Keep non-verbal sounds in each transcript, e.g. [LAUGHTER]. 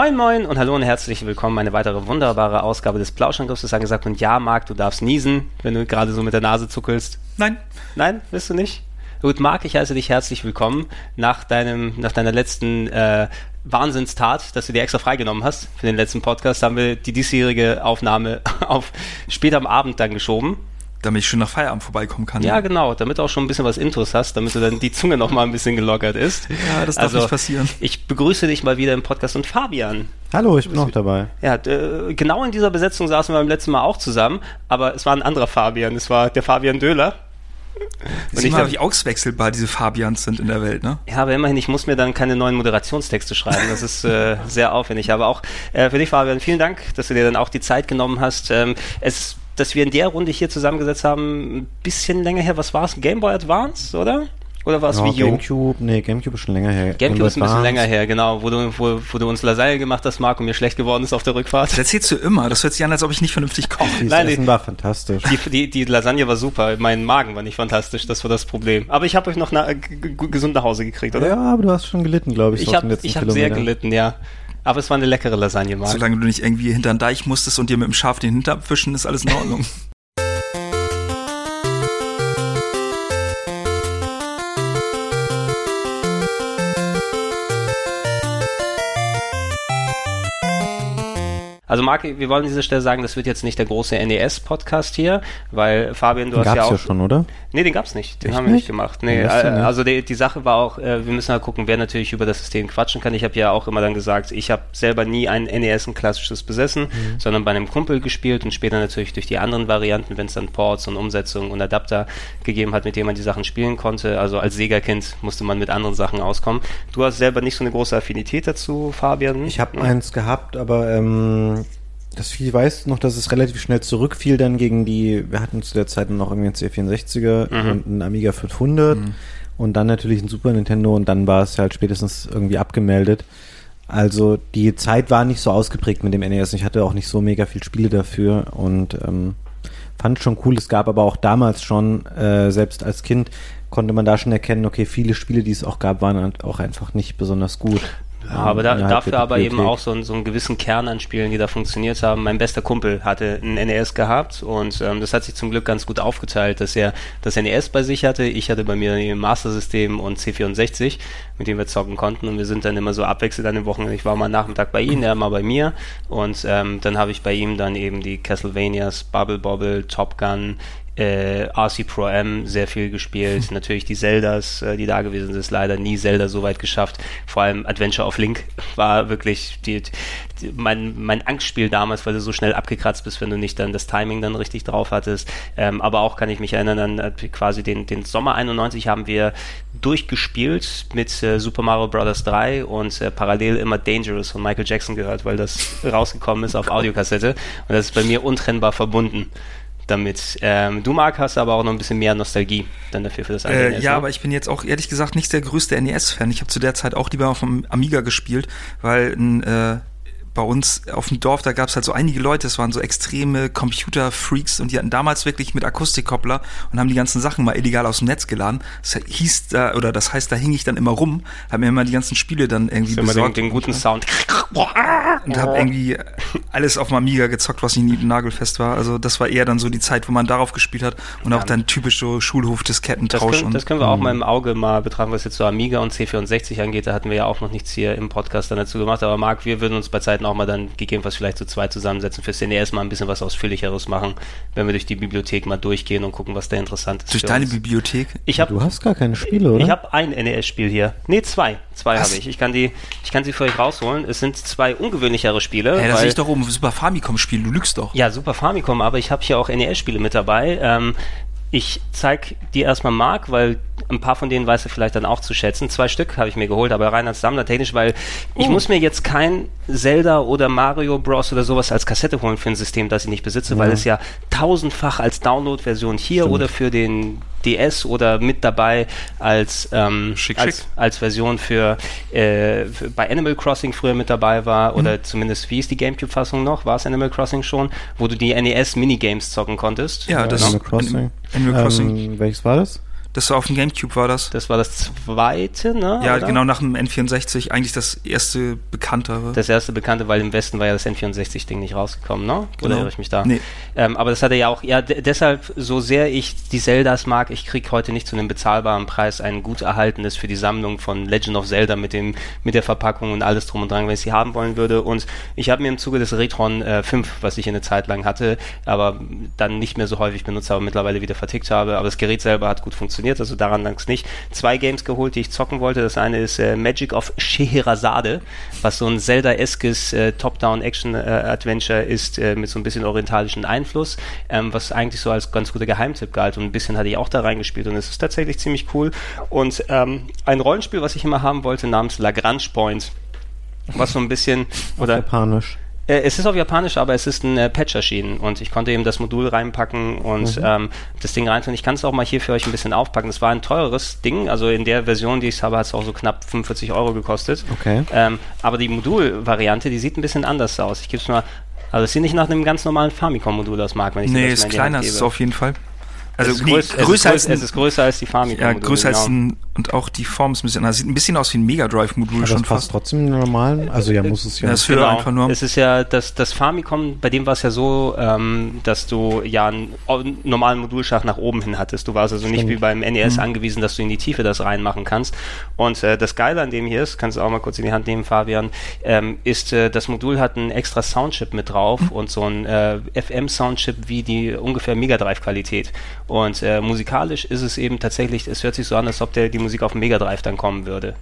Moin Moin und hallo und herzlich willkommen. Eine weitere wunderbare Ausgabe des Plauschangriffs ist angesagt. Und ja, Marc, du darfst niesen, wenn du gerade so mit der Nase zuckelst. Nein. Nein, willst du nicht? Gut, Marc, ich heiße dich herzlich willkommen nach deinem, nach deiner letzten äh, Wahnsinnstat, dass du dir extra freigenommen hast für den letzten Podcast, haben wir die diesjährige Aufnahme [LAUGHS] auf später am Abend dann geschoben damit ich schön nach Feierabend vorbeikommen kann. Ja, genau, damit du auch schon ein bisschen was Intus hast, damit du dann die Zunge noch mal ein bisschen gelockert ist. Ja, das darf also, nicht passieren. Ich begrüße dich mal wieder im Podcast und Fabian. Hallo, ich bin auch dabei. Ja, genau in dieser Besetzung saßen wir beim letzten Mal auch zusammen, aber es war ein anderer Fabian, es war der Fabian Döhler. Und ich mal, wie auswechselbar diese Fabians sind in der Welt, ne? Ja, aber immerhin, ich muss mir dann keine neuen Moderationstexte schreiben. Das ist äh, sehr aufwendig. Aber auch äh, für dich, Fabian, vielen Dank, dass du dir dann auch die Zeit genommen hast. Ähm, es dass wir in der Runde hier zusammengesetzt haben, ein bisschen länger her. Was war es? Game Boy Advance, oder? Oder war es ja, Wii U? Gamecube, nee, Gamecube ist schon länger her. Gamecube ist ein bisschen länger her, genau, wo du, wo, wo du uns Lasagne gemacht hast, Marc, und mir schlecht geworden ist auf der Rückfahrt. Das erzählst du immer, das hört sich an, als ob ich nicht vernünftig koche. Das Nein, Essen war fantastisch. Die, die, die Lasagne war super, mein Magen war nicht fantastisch, das war das Problem. Aber ich habe euch noch na, gesund nach Hause gekriegt, oder? Ja, aber du hast schon gelitten, glaube ich. Ich habe hab sehr gelitten, ja. Aber es war eine leckere Lasagne, Marc. Solange du nicht irgendwie hinter den Deich musstest und dir mit dem Schaf den Hinter abwischen, ist alles in Ordnung. [LAUGHS] Also Marc, wir wollen an dieser Stelle sagen, das wird jetzt nicht der große NES-Podcast hier, weil Fabian, du den hast ja auch... ja schon, oder? Nee, den gab's nicht. Den Echt haben wir nicht gemacht. Nee, äh, also die, die, Sache war auch, äh, wir müssen halt gucken, wer natürlich über das System quatschen kann. Ich habe ja auch immer dann gesagt, ich habe selber nie ein NES, ein klassisches besessen, mhm. sondern bei einem Kumpel gespielt und später natürlich durch die anderen Varianten, wenn es dann Ports und Umsetzungen und Adapter gegeben hat, mit denen man die Sachen spielen konnte. Also als Sega-Kind musste man mit anderen Sachen auskommen. Du hast selber nicht so eine große Affinität dazu, Fabian? Ich habe eins gehabt, aber ähm, das viel weiß noch, dass es relativ schnell zurückfiel dann gegen die, wir hatten zu der Zeit noch irgendwie einen C64er mhm. und einen Amiga 500 mhm. und dann natürlich ein Super Nintendo und dann war es halt spätestens irgendwie abgemeldet. Also die Zeit war nicht so ausgeprägt mit dem NES. Ich hatte auch nicht so mega viel Spiele dafür und ähm, fand schon cool. Es gab aber auch damals schon, äh, selbst als Kind, konnte man da schon erkennen, okay, viele Spiele, die es auch gab, waren halt auch einfach nicht besonders gut. Ja, aber da, dafür aber eben auch so, so einen gewissen Kern an Spielen, die da funktioniert haben. Mein bester Kumpel hatte ein NES gehabt und ähm, das hat sich zum Glück ganz gut aufgeteilt, dass er das NES bei sich hatte. Ich hatte bei mir ein Master System und C64, mit dem wir zocken konnten und wir sind dann immer so abwechselnd an den Wochen. Ich war mal Nachmittag bei ihm, er mal bei mir und ähm, dann habe ich bei ihm dann eben die Castlevanias, Bubble Bobble, Top Gun, äh, RC Pro M sehr viel gespielt. [LAUGHS] Natürlich die Zeldas, äh, die da gewesen sind, ist leider nie Zelda so weit geschafft. Vor allem Adventure of Link [LAUGHS] war wirklich die, die, mein, mein Angstspiel damals, weil du so schnell abgekratzt bist, wenn du nicht dann das Timing dann richtig drauf hattest. Ähm, aber auch kann ich mich erinnern an äh, quasi den, den Sommer 91 haben wir durchgespielt mit äh, Super Mario Bros. 3 und äh, parallel immer Dangerous von Michael Jackson gehört, weil das rausgekommen ist auf Audiokassette und das ist bei mir untrennbar verbunden damit. Ähm, du, Marc, hast aber auch noch ein bisschen mehr Nostalgie dann dafür für das äh, NES. Ja, ne? aber ich bin jetzt auch ehrlich gesagt nicht der größte NES-Fan. Ich habe zu der Zeit auch lieber auf dem Amiga gespielt, weil ein äh, bei uns auf dem Dorf, da gab es halt so einige Leute, es waren so extreme Computer-Freaks und die hatten damals wirklich mit Akustikkoppler und haben die ganzen Sachen mal illegal aus dem Netz geladen. Das hieß da, oder das heißt, da hing ich dann immer rum, habe mir immer die ganzen Spiele dann irgendwie das besorgt. Den, den guten Sound. Und habe irgendwie alles auf dem Amiga gezockt, was nicht nagelfest war. Also das war eher dann so die Zeit, wo man darauf gespielt hat und ja. auch dann typisch so Schulhof-Diskettentausch. Das, können, das können wir auch mal im Auge mal betrachten, was jetzt so Amiga und C64 angeht. Da hatten wir ja auch noch nichts hier im Podcast dann dazu gemacht. Aber Marc, wir würden uns bei Zeiten auch mal dann gegebenenfalls vielleicht so zwei zusammensetzen, fürs NES mal ein bisschen was Ausführlicheres machen, wenn wir durch die Bibliothek mal durchgehen und gucken, was da interessant ist. Durch deine uns. Bibliothek? Ich hab, du hast gar keine Spiele, oder? Ich habe ein NES-Spiel hier. Nee, zwei. Zwei habe ich. Ich kann die, ich kann sie für euch rausholen. Es sind zwei ungewöhnlichere Spiele. Ja, da sehe ich doch oben Super Famicom-Spiel. Du lügst doch. Ja, Super Famicom, aber ich habe hier auch NES-Spiele mit dabei. Ähm, Ich zeig die erstmal Mark, weil ein paar von denen weiß er vielleicht dann auch zu schätzen. Zwei Stück habe ich mir geholt, aber rein als Sammler technisch, weil ich uh. muss mir jetzt kein Zelda oder Mario Bros. oder sowas als Kassette holen für ein System, das ich nicht besitze, ja. weil es ja tausendfach als Download-Version hier Stimmt. oder für den DS oder mit dabei als, ähm, schick, als, schick. als Version für, äh, für, bei Animal Crossing früher mit dabei war mhm. oder zumindest wie ist die Gamecube-Fassung noch? War es Animal Crossing schon, wo du die NES Minigames zocken konntest? Ja, das Animal Crossing. Animal Crossing. Ähm, welches war das? Das war auf dem Gamecube, war das? Das war das zweite, ne? Ja, oder? genau nach dem N64 eigentlich das erste bekanntere. Das erste bekannte, weil im Westen war ja das N64-Ding nicht rausgekommen, ne? Oder genau. irre ich mich da? Nee. Ähm, aber das hatte ja auch, ja, deshalb, so sehr ich die Zeldas mag, ich krieg heute nicht zu einem bezahlbaren Preis ein gut erhaltenes für die Sammlung von Legend of Zelda mit dem, mit der Verpackung und alles drum und dran, wenn ich sie haben wollen würde. Und ich habe mir im Zuge des Retron äh, 5, was ich eine Zeit lang hatte, aber dann nicht mehr so häufig benutzt, aber mittlerweile wieder vertickt habe. Aber das Gerät selber hat gut funktioniert funktioniert, also daran lag es nicht. Zwei Games geholt, die ich zocken wollte. Das eine ist äh, Magic of Scheherazade, was so ein Zelda-eskes äh, Top-Down-Action-Adventure ist äh, mit so ein bisschen orientalischen Einfluss, ähm, was eigentlich so als ganz guter Geheimtipp galt. Und ein bisschen hatte ich auch da reingespielt und es ist tatsächlich ziemlich cool. Und ähm, ein Rollenspiel, was ich immer haben wollte, namens Lagrange Point was so ein bisschen oder Japanisch. Äh, es ist auf Japanisch, aber es ist ein äh, Patch erschienen und ich konnte eben das Modul reinpacken und mhm. ähm, das Ding reintun. Ich kann es auch mal hier für euch ein bisschen aufpacken. Es war ein teureres Ding, also in der Version, die ich habe, hat es auch so knapp 45 Euro gekostet. Okay. Ähm, aber die Modulvariante, die sieht ein bisschen anders aus. Ich gebe es mal also es sieht nicht nach einem ganz normalen Famicom-Modul aus, Marc, wenn ich nee, das ist kleiner, ist es auf jeden Fall. Also es ist, größ, größer, es ist, als, es ist größer als die Famicom. Ja, größer genau. als ein, und auch die Form ist ein bisschen anders. Sieht ein bisschen aus wie ein Mega Drive Modul schon das fast. trotzdem in normalen. Also ja, muss es ja. Das genau. einfach nur. Es ist ja das, das Famicom, bei dem war es ja so, ähm, dass du ja einen normalen Modulschacht nach oben hin hattest. Du warst also Stimmt. nicht wie beim NES mhm. angewiesen, dass du in die Tiefe das reinmachen kannst. Und äh, das Geile an dem hier ist, kannst du auch mal kurz in die Hand nehmen, Fabian, ähm, ist äh, das Modul hat einen extra Soundchip mit drauf mhm. und so ein äh, FM Soundchip wie die ungefähr Mega Drive Qualität und äh, Musik musikalisch ist es eben tatsächlich, es hört sich so an, als ob der, die Musik auf Mega Drive dann kommen würde.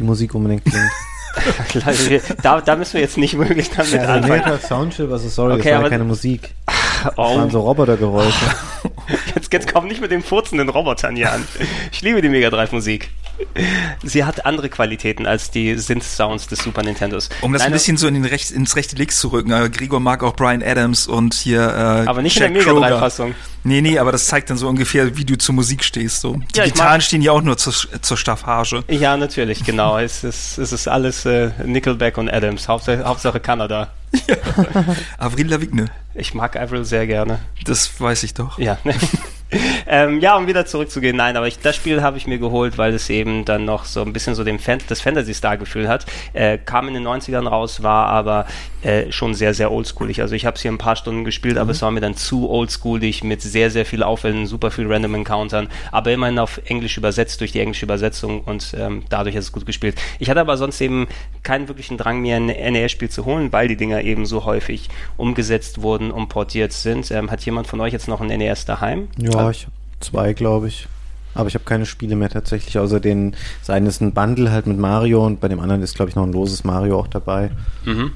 Die Musik unbedingt klingt. [LAUGHS] da, da müssen wir jetzt nicht wirklich damit ja, also anfangen. Soundchip, also sorry, okay, das war keine Musik. [LAUGHS] Das oh. waren so Robotergeräusche. [LAUGHS] Jetzt, jetzt komm nicht mit den furzenden Robotern hier an. Ich liebe die Mega Drive Musik. Sie hat andere Qualitäten als die Synth-Sounds des Super Nintendos. Um das Nein, ein bisschen so in den Recht, ins rechte Links zu rücken, äh, Gregor mag auch Brian Adams und hier äh, Aber nicht Jack in der Mega Drive-Fassung. Nee, nee, aber das zeigt dann so ungefähr, wie du zur Musik stehst. So. Die ja, Gitarren stehen ja auch nur zur, zur Staffage. Ja, natürlich, genau. es, ist, es ist alles äh, Nickelback und Adams, Hauptsache, Hauptsache Kanada. Ja. [LAUGHS] Avril Lavigne. Ich mag Avril sehr gerne. Das weiß ich doch. Ja. [LAUGHS] [LAUGHS] ähm, ja, um wieder zurückzugehen, nein, aber ich, das Spiel habe ich mir geholt, weil es eben dann noch so ein bisschen so dem Fan das Fantasy-Star-Gefühl hat. Äh, kam in den 90ern raus, war aber äh, schon sehr, sehr oldschoolig. Also ich habe es hier ein paar Stunden gespielt, mhm. aber es war mir dann zu oldschoolig mit sehr, sehr viel Aufwänden, super viel Random Encountern, aber immerhin auf Englisch übersetzt durch die englische Übersetzung und ähm, dadurch ist es gut gespielt. Ich hatte aber sonst eben keinen wirklichen Drang, mir ein NES-Spiel zu holen, weil die Dinger eben so häufig umgesetzt wurden und portiert sind. Ähm, hat jemand von euch jetzt noch ein NES daheim? Ja, also, ich habe zwei, glaube ich. Aber ich habe keine Spiele mehr tatsächlich, außer den, das eine ist ein Bundle halt mit Mario und bei dem anderen ist, glaube ich, noch ein loses Mario auch dabei. Mhm.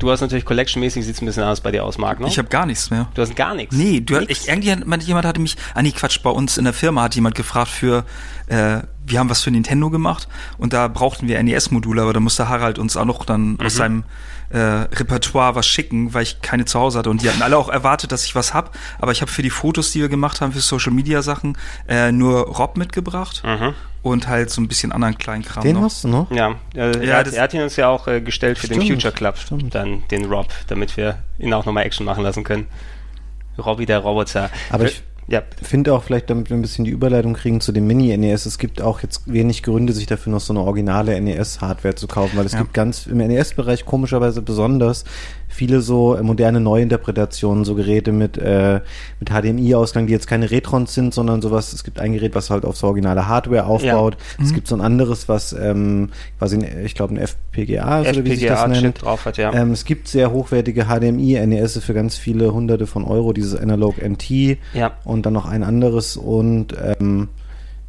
Du hast natürlich Collection-mäßig sieht es ein bisschen anders bei dir aus, Marc, ne? Ich habe gar nichts mehr. Du hast gar nichts? Nee, du, ich, irgendjemand hatte mich, ah nee, Quatsch, bei uns in der Firma hat jemand gefragt für, äh, wir haben was für Nintendo gemacht und da brauchten wir NES-Module, aber da musste Harald uns auch noch dann mhm. aus seinem äh, Repertoire was schicken, weil ich keine zu Hause hatte. Und die hatten alle auch erwartet, dass ich was hab. Aber ich habe für die Fotos, die wir gemacht haben, für Social Media Sachen, äh, nur Rob mitgebracht. Mhm. Und halt so ein bisschen anderen kleinen Kram. Den noch. hast du noch? Ja, äh, ja er, er, hat ihn uns ja auch äh, gestellt für stimmt, den Future Club, stimmt. dann den Rob, damit wir ihn auch nochmal Action machen lassen können. Robby der Roboter. Aber ich, ja. finde auch vielleicht, damit wir ein bisschen die Überleitung kriegen zu dem Mini-NES, es gibt auch jetzt wenig Gründe, sich dafür noch so eine originale NES-Hardware zu kaufen, weil es ja. gibt ganz im NES-Bereich komischerweise besonders viele so äh, moderne Neuinterpretationen, so Geräte mit, äh, mit HDMI-Ausgang, die jetzt keine Retrons sind, sondern sowas, es gibt ein Gerät, was halt auf so originale Hardware aufbaut. Ja. Es mhm. gibt so ein anderes, was ähm, quasi, ich glaube, ein FPGA, FPGA wie sich das nennt. Drauf hat, ja. Ähm, es gibt sehr hochwertige HDMI-NES für ganz viele hunderte von Euro, dieses Analog NT ja. und dann noch ein anderes und ähm,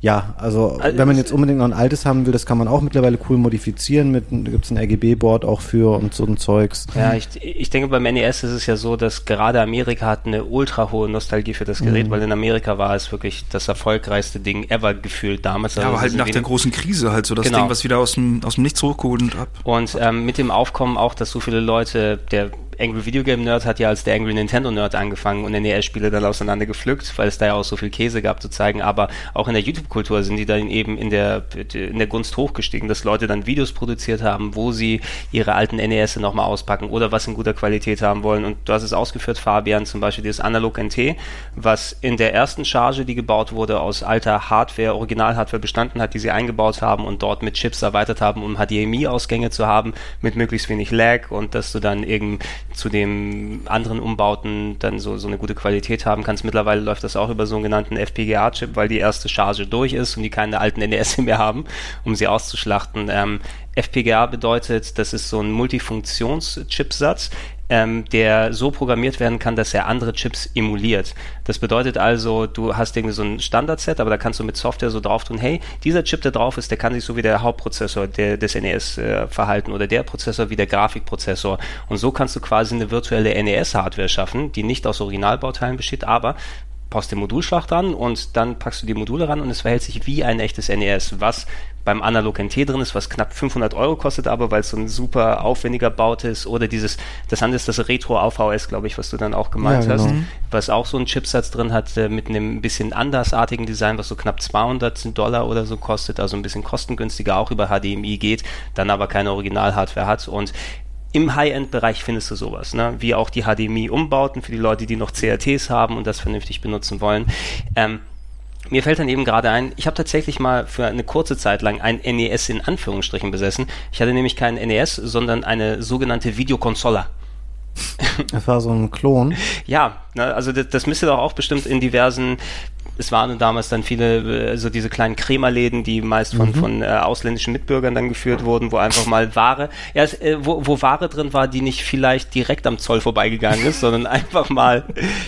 ja, also, also wenn man jetzt unbedingt noch ein altes haben will, das kann man auch mittlerweile cool modifizieren. Mit, da gibt es ein RGB-Board auch für und so ein Zeugs. Ja, ich, ich denke beim NES ist es ja so, dass gerade Amerika hat eine ultra hohe Nostalgie für das Gerät, mhm. weil in Amerika war es wirklich das erfolgreichste Ding ever gefühlt damals. Ja, also aber halt nach der großen Krise halt so das genau. Ding, was wieder aus dem, aus dem Nichts hochgeholt und ab. Und ähm, mit dem Aufkommen auch, dass so viele Leute, der Angry Video Game Nerd hat ja als der Angry Nintendo Nerd angefangen und NES-Spiele dann auseinander gepflückt, weil es da ja auch so viel Käse gab zu zeigen. Aber auch in der YouTube-Kultur sind die dann eben in der, in der Gunst hochgestiegen, dass Leute dann Videos produziert haben, wo sie ihre alten NES nochmal auspacken oder was in guter Qualität haben wollen. Und du hast es ausgeführt, Fabian, zum Beispiel dieses Analog NT, was in der ersten Charge, die gebaut wurde, aus alter Hardware, Original-Hardware bestanden hat, die sie eingebaut haben und dort mit Chips erweitert haben, um HDMI-Ausgänge zu haben, mit möglichst wenig Lag und dass du dann eben zu den anderen Umbauten dann so, so eine gute Qualität haben kannst. Mittlerweile läuft das auch über so einen genannten FPGA-Chip, weil die erste Charge durch ist und die keine alten NES [LAUGHS] mehr haben, um sie auszuschlachten. Ähm, FPGA bedeutet, das ist so ein Multifunktions-Chipsatz, ähm, der so programmiert werden kann, dass er andere Chips emuliert. Das bedeutet also, du hast irgendwie so ein Standardset, aber da kannst du mit Software so drauf tun, hey, dieser Chip, der drauf ist, der kann sich so wie der Hauptprozessor der, des NES äh, verhalten oder der Prozessor wie der Grafikprozessor. Und so kannst du quasi eine virtuelle NES-Hardware schaffen, die nicht aus Originalbauteilen besteht, aber baust den Modulschlag dran und dann packst du die Module ran und es verhält sich wie ein echtes NES, was beim Analog NT drin ist, was knapp 500 Euro kostet, aber weil es so ein super aufwendiger Baut ist oder dieses, das andere ist das Retro AVS, glaube ich, was du dann auch gemeint ja, genau. hast, was auch so einen Chipsatz drin hat äh, mit einem bisschen andersartigen Design, was so knapp 200 Dollar oder so kostet, also ein bisschen kostengünstiger auch über HDMI geht, dann aber keine Original-Hardware hat und im High-End-Bereich findest du sowas, ne? wie auch die HDMI-Umbauten für die Leute, die noch CRTs haben und das vernünftig benutzen wollen. Ähm, mir fällt dann eben gerade ein, ich habe tatsächlich mal für eine kurze Zeit lang ein NES in Anführungsstrichen besessen. Ich hatte nämlich kein NES, sondern eine sogenannte Videokonsola. Das war so ein Klon. [LAUGHS] Ja, ne, also das, das müsste doch auch bestimmt in diversen es waren damals dann viele, also diese kleinen Krämerläden, die meist von, mhm. von äh, ausländischen Mitbürgern dann geführt wurden, wo einfach mal Ware, ja, äh, wo, wo Ware drin war, die nicht vielleicht direkt am Zoll vorbeigegangen ist, sondern [LAUGHS] einfach mal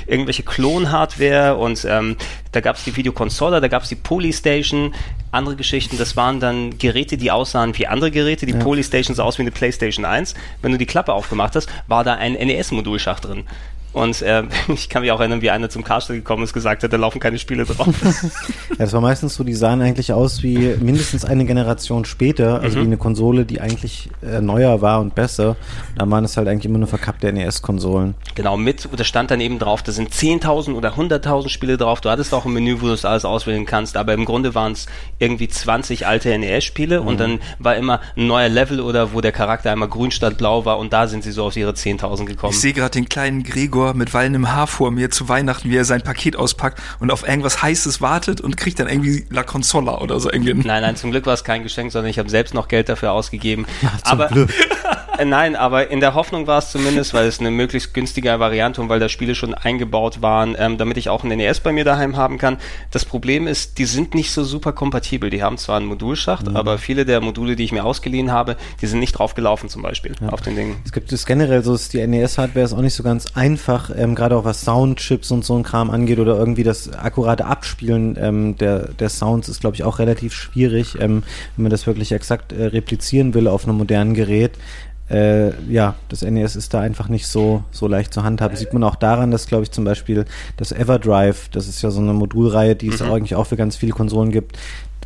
irgendwelche Klon-Hardware und ähm, da gab es die Videokonsole, da gab es die Polystation, andere Geschichten, das waren dann Geräte, die aussahen wie andere Geräte. Die ja. Polystation sah aus wie eine PlayStation 1. Wenn du die Klappe aufgemacht hast, war da ein NES-Modulschacht drin. Und äh, [LAUGHS] ich kann mich auch erinnern, wie einer zum Karstadt gekommen ist, gesagt hat, da laufen keine Spiele drauf. [LAUGHS] ja, das war meistens so, die sahen eigentlich aus wie mindestens eine Generation später, also mhm. wie eine Konsole, die eigentlich äh, neuer war und besser. Da waren es halt eigentlich immer nur verkappte NES-Konsolen. Genau, mit, da stand dann eben drauf, da sind 10.000 oder 100.000 Spiele drauf. Du hattest auch ein Menü, wo du das alles auswählen kannst, aber im Grunde waren es irgendwie 20 alte NES-Spiele mhm. und dann war immer ein neuer Level oder wo der Charakter einmal grün statt blau war und da sind sie so auf ihre 10.000 gekommen. Ich sehe gerade den kleinen Gregor Gregor mit wallendem Haar vor mir zu Weihnachten, wie er sein Paket auspackt und auf irgendwas Heißes wartet und kriegt dann irgendwie La Consola oder so irgendwie. Nein, nein, zum Glück war es kein Geschenk, sondern ich habe selbst noch Geld dafür ausgegeben. Ach, zum aber Glück. [LAUGHS] Äh, nein, aber in der Hoffnung war es zumindest, weil es eine möglichst günstige Variante und weil da Spiele schon eingebaut waren, ähm, damit ich auch ein NES bei mir daheim haben kann. Das Problem ist, die sind nicht so super kompatibel. Die haben zwar einen Modulschacht, mhm. aber viele der Module, die ich mir ausgeliehen habe, die sind nicht drauf gelaufen zum Beispiel ja. auf den Dingen. Es gibt es generell so, ist die NES-Hardware ist auch nicht so ganz einfach, ähm, gerade auch was Soundchips und so ein Kram angeht oder irgendwie das akkurate Abspielen ähm, der, der Sounds ist, glaube ich, auch relativ schwierig, ähm, wenn man das wirklich exakt äh, replizieren will auf einem modernen Gerät äh, ja, das NES ist da einfach nicht so, so leicht zu handhaben. Sieht man auch daran, dass, glaube ich, zum Beispiel das Everdrive, das ist ja so eine Modulreihe, die es mhm. eigentlich auch für ganz viele Konsolen gibt,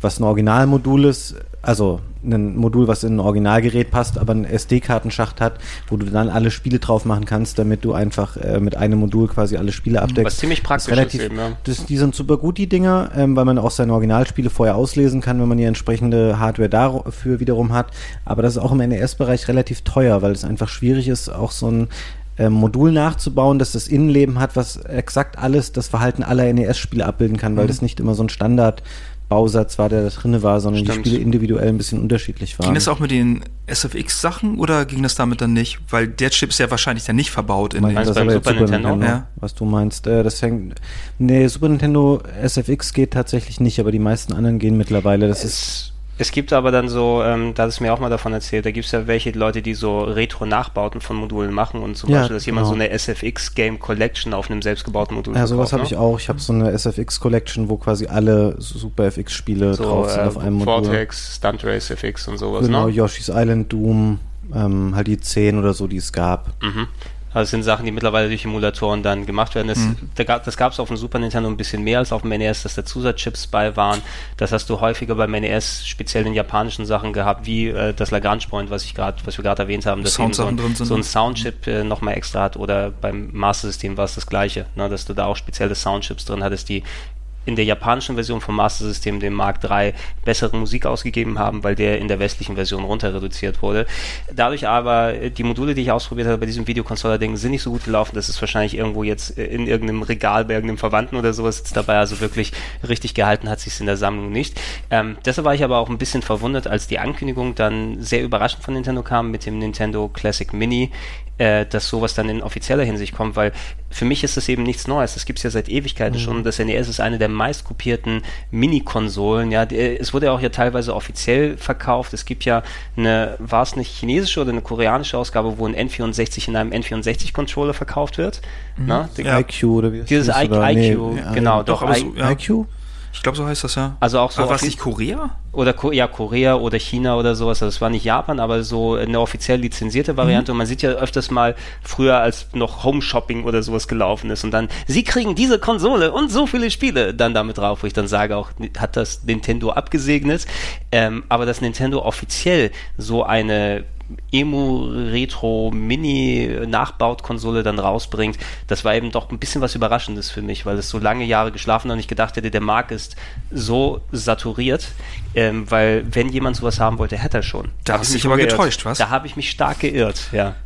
was ein Originalmodul ist, also ein Modul, was in ein Originalgerät passt, aber einen SD-Kartenschacht hat, wo du dann alle Spiele drauf machen kannst, damit du einfach äh, mit einem Modul quasi alle Spiele abdeckst. Was ziemlich praktisch ist, relativ, eben, ja. das, Die sind super gut, die Dinger, ähm, weil man auch seine Originalspiele vorher auslesen kann, wenn man die entsprechende Hardware dafür wiederum hat. Aber das ist auch im NES-Bereich relativ teuer, weil es einfach schwierig ist, auch so ein ähm, Modul nachzubauen, dass das Innenleben hat, was exakt alles das Verhalten aller NES-Spiele abbilden kann, weil mhm. das nicht immer so ein Standard Bausatz war, der da drin war, sondern Stimmt. die Spiele individuell ein bisschen unterschiedlich waren. Ging das auch mit den SFX-Sachen oder ging das damit dann nicht? Weil der Chip ist ja wahrscheinlich dann nicht verbaut in den das beim Super, Super Nintendo, Nintendo ja. was du meinst. Äh, das hängt. Nee, Super Nintendo SFX geht tatsächlich nicht, aber die meisten anderen gehen mittlerweile. Das es ist es gibt aber dann so, ähm, da ist mir auch mal davon erzählt, da gibt es ja welche Leute, die so Retro-Nachbauten von Modulen machen und zum ja, Beispiel, dass genau. jemand so eine SFX Game Collection auf einem selbstgebauten Modul Ja, sowas habe ne? ich auch. Ich habe so eine SFX Collection, wo quasi alle Super FX-Spiele so, drauf sind äh, auf einem Modul. Vortex, Stunt Race FX und sowas, Genau, ne? Yoshi's Island, Doom, ähm, halt die 10 oder so, die es gab. Mhm. Also es sind Sachen, die mittlerweile durch Emulatoren dann gemacht werden. Das, mhm. das gab es auf dem Super Nintendo ein bisschen mehr als auf dem NES, dass da Zusatzchips bei waren. Das hast du häufiger beim NES, speziell in japanischen Sachen gehabt, wie äh, das Lagrange Point, was ich gerade, was wir gerade erwähnt haben, dass so ein, so ein ne? Soundchip äh, nochmal extra hat oder beim Master System war es das gleiche, ne, dass du da auch spezielle Soundchips drin hattest, die in der japanischen Version vom Master System, dem Mark III, bessere Musik ausgegeben haben, weil der in der westlichen Version runter reduziert wurde. Dadurch aber, äh, die Module, die ich ausprobiert habe bei diesem Videocontroller-Ding, sind nicht so gut gelaufen. Das ist wahrscheinlich irgendwo jetzt äh, in irgendeinem Regal bei irgendeinem Verwandten oder sowas jetzt dabei. Also wirklich richtig gehalten hat sich es in der Sammlung nicht. Ähm, deshalb war ich aber auch ein bisschen verwundert, als die Ankündigung dann sehr überraschend von Nintendo kam mit dem Nintendo Classic Mini äh, dass sowas dann in offizieller Hinsicht kommt, weil für mich ist das eben nichts Neues. Das gibt es ja seit Ewigkeiten mhm. schon. Das NES ist eine der meistkopierten Mini-Konsolen. Ja, es wurde ja auch ja teilweise offiziell verkauft. Es gibt ja eine, war es eine chinesische oder eine koreanische Ausgabe, wo ein N64 in einem N64-Controller verkauft wird? Mhm. Na, ja. IQ oder wie Dieses IQ, nee, genau. Doch, doch so, ja. IQ? Ich glaube, so heißt das ja. Also auch so. Aber was nicht Korea? Oder ja, Korea oder China oder sowas. Also es war nicht Japan, aber so eine offiziell lizenzierte Variante. Mhm. Und man sieht ja öfters mal früher, als noch Home Shopping oder sowas gelaufen ist. Und dann, sie kriegen diese Konsole und so viele Spiele dann damit drauf, wo ich dann sage, auch hat das Nintendo abgesegnet. Ähm, aber dass Nintendo offiziell so eine Emu-Retro-Mini-Nachbaut-Konsole dann rausbringt, das war eben doch ein bisschen was Überraschendes für mich, weil es so lange Jahre geschlafen und ich gedacht hätte, der Markt ist so saturiert, ähm, weil wenn jemand sowas haben wollte, hätte er schon. Da, da hast du dich aber getäuscht, was? Da habe ich mich stark geirrt, ja.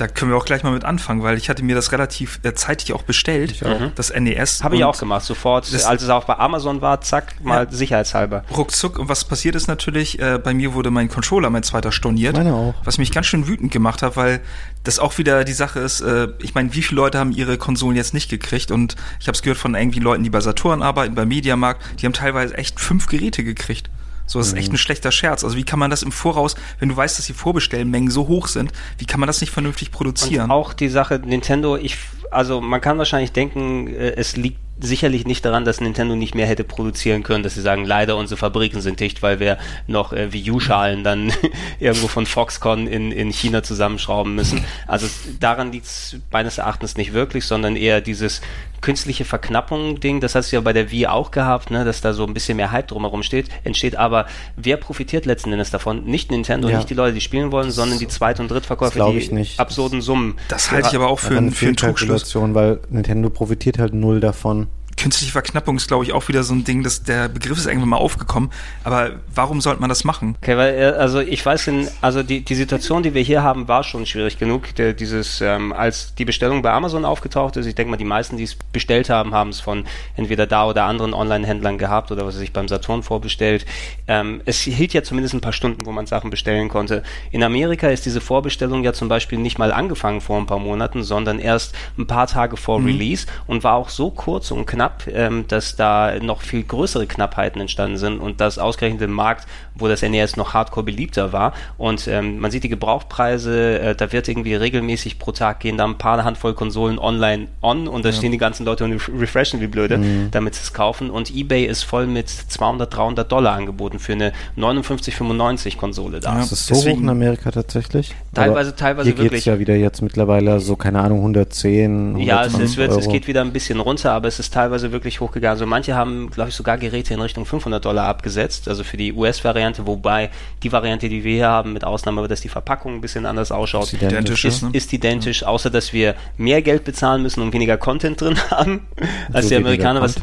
Da können wir auch gleich mal mit anfangen, weil ich hatte mir das relativ äh, zeitig auch bestellt, ich auch. das NES. Habe ich auch gemacht, sofort, das, als es auch bei Amazon war, zack, mal ja, sicherheitshalber. Ruckzuck, und was passiert ist natürlich, äh, bei mir wurde mein Controller, mein zweiter, storniert. Meine auch. Was mich ganz schön wütend gemacht hat, weil das auch wieder die Sache ist, äh, ich meine, wie viele Leute haben ihre Konsolen jetzt nicht gekriegt und ich habe es gehört von irgendwie Leuten, die bei Saturn arbeiten, bei Mediamarkt, die haben teilweise echt fünf Geräte gekriegt. So, das ist echt mhm. ein schlechter Scherz. Also wie kann man das im Voraus, wenn du weißt, dass die Vorbestellmengen so hoch sind, wie kann man das nicht vernünftig produzieren? Und auch die Sache Nintendo, ich, also man kann wahrscheinlich denken, äh, es liegt sicherlich nicht daran, dass Nintendo nicht mehr hätte produzieren können, dass sie sagen, leider unsere Fabriken sind dicht, weil wir noch äh, Wii U-Schalen dann [LAUGHS] irgendwo von Foxconn in, in China zusammenschrauben müssen. Also daran liegt es meines Erachtens nicht wirklich, sondern eher dieses künstliche Verknappung-Ding, das hast du ja bei der Wii auch gehabt, ne, dass da so ein bisschen mehr Hype drumherum steht, entsteht, aber wer profitiert letzten Endes davon? Nicht Nintendo, ja. nicht die Leute, die spielen wollen, sondern die Zweit- und Drittverkäufer, die nicht. absurden Summen. Das halte ich aber auch für, ein, für einen Trugschluss. Weil Nintendo profitiert halt null davon künstliche Verknappung ist, glaube ich, auch wieder so ein Ding, dass der Begriff ist irgendwann mal aufgekommen. Aber warum sollte man das machen? Okay, weil, äh, also ich weiß, in, also die, die Situation, die wir hier haben, war schon schwierig genug. Der, dieses, ähm, als die Bestellung bei Amazon aufgetaucht ist, ich denke mal, die meisten, die es bestellt haben, haben es von entweder da oder anderen Online-Händlern gehabt oder was sich beim Saturn vorbestellt. Ähm, es hielt ja zumindest ein paar Stunden, wo man Sachen bestellen konnte. In Amerika ist diese Vorbestellung ja zum Beispiel nicht mal angefangen vor ein paar Monaten, sondern erst ein paar Tage vor mhm. Release und war auch so kurz und knapp, knapp, ähm, dass da noch viel größere Knappheiten entstanden sind und das ausgerechnet im Markt, wo das NES noch hardcore beliebter war. Und ähm, man sieht die Gebrauchpreise, äh, da wird irgendwie regelmäßig pro Tag gehen da ein paar Handvoll Konsolen online on und da ja. stehen die ganzen Leute und refreshen wie blöde, mhm. damit sie es kaufen. Und eBay ist voll mit 200, 300 Dollar angeboten für eine 59,95 Konsole da. Ja, ist das so Deswegen, hoch in Amerika tatsächlich? Teilweise, teilweise hier wirklich. ja wieder jetzt mittlerweile so, keine Ahnung, 110, Ja, es, es, wird, es geht wieder ein bisschen runter, aber es ist teilweise wirklich hochgegangen. Also manche haben, glaube ich, sogar Geräte in Richtung 500 Dollar abgesetzt, also für die US-Variante, wobei die Variante, die wir hier haben, mit Ausnahme, dass die Verpackung ein bisschen anders ausschaut, ist identisch, ist, ne? ist identisch, ja. außer dass wir mehr Geld bezahlen müssen und weniger Content drin [LAUGHS] haben, als so die Amerikaner. Was,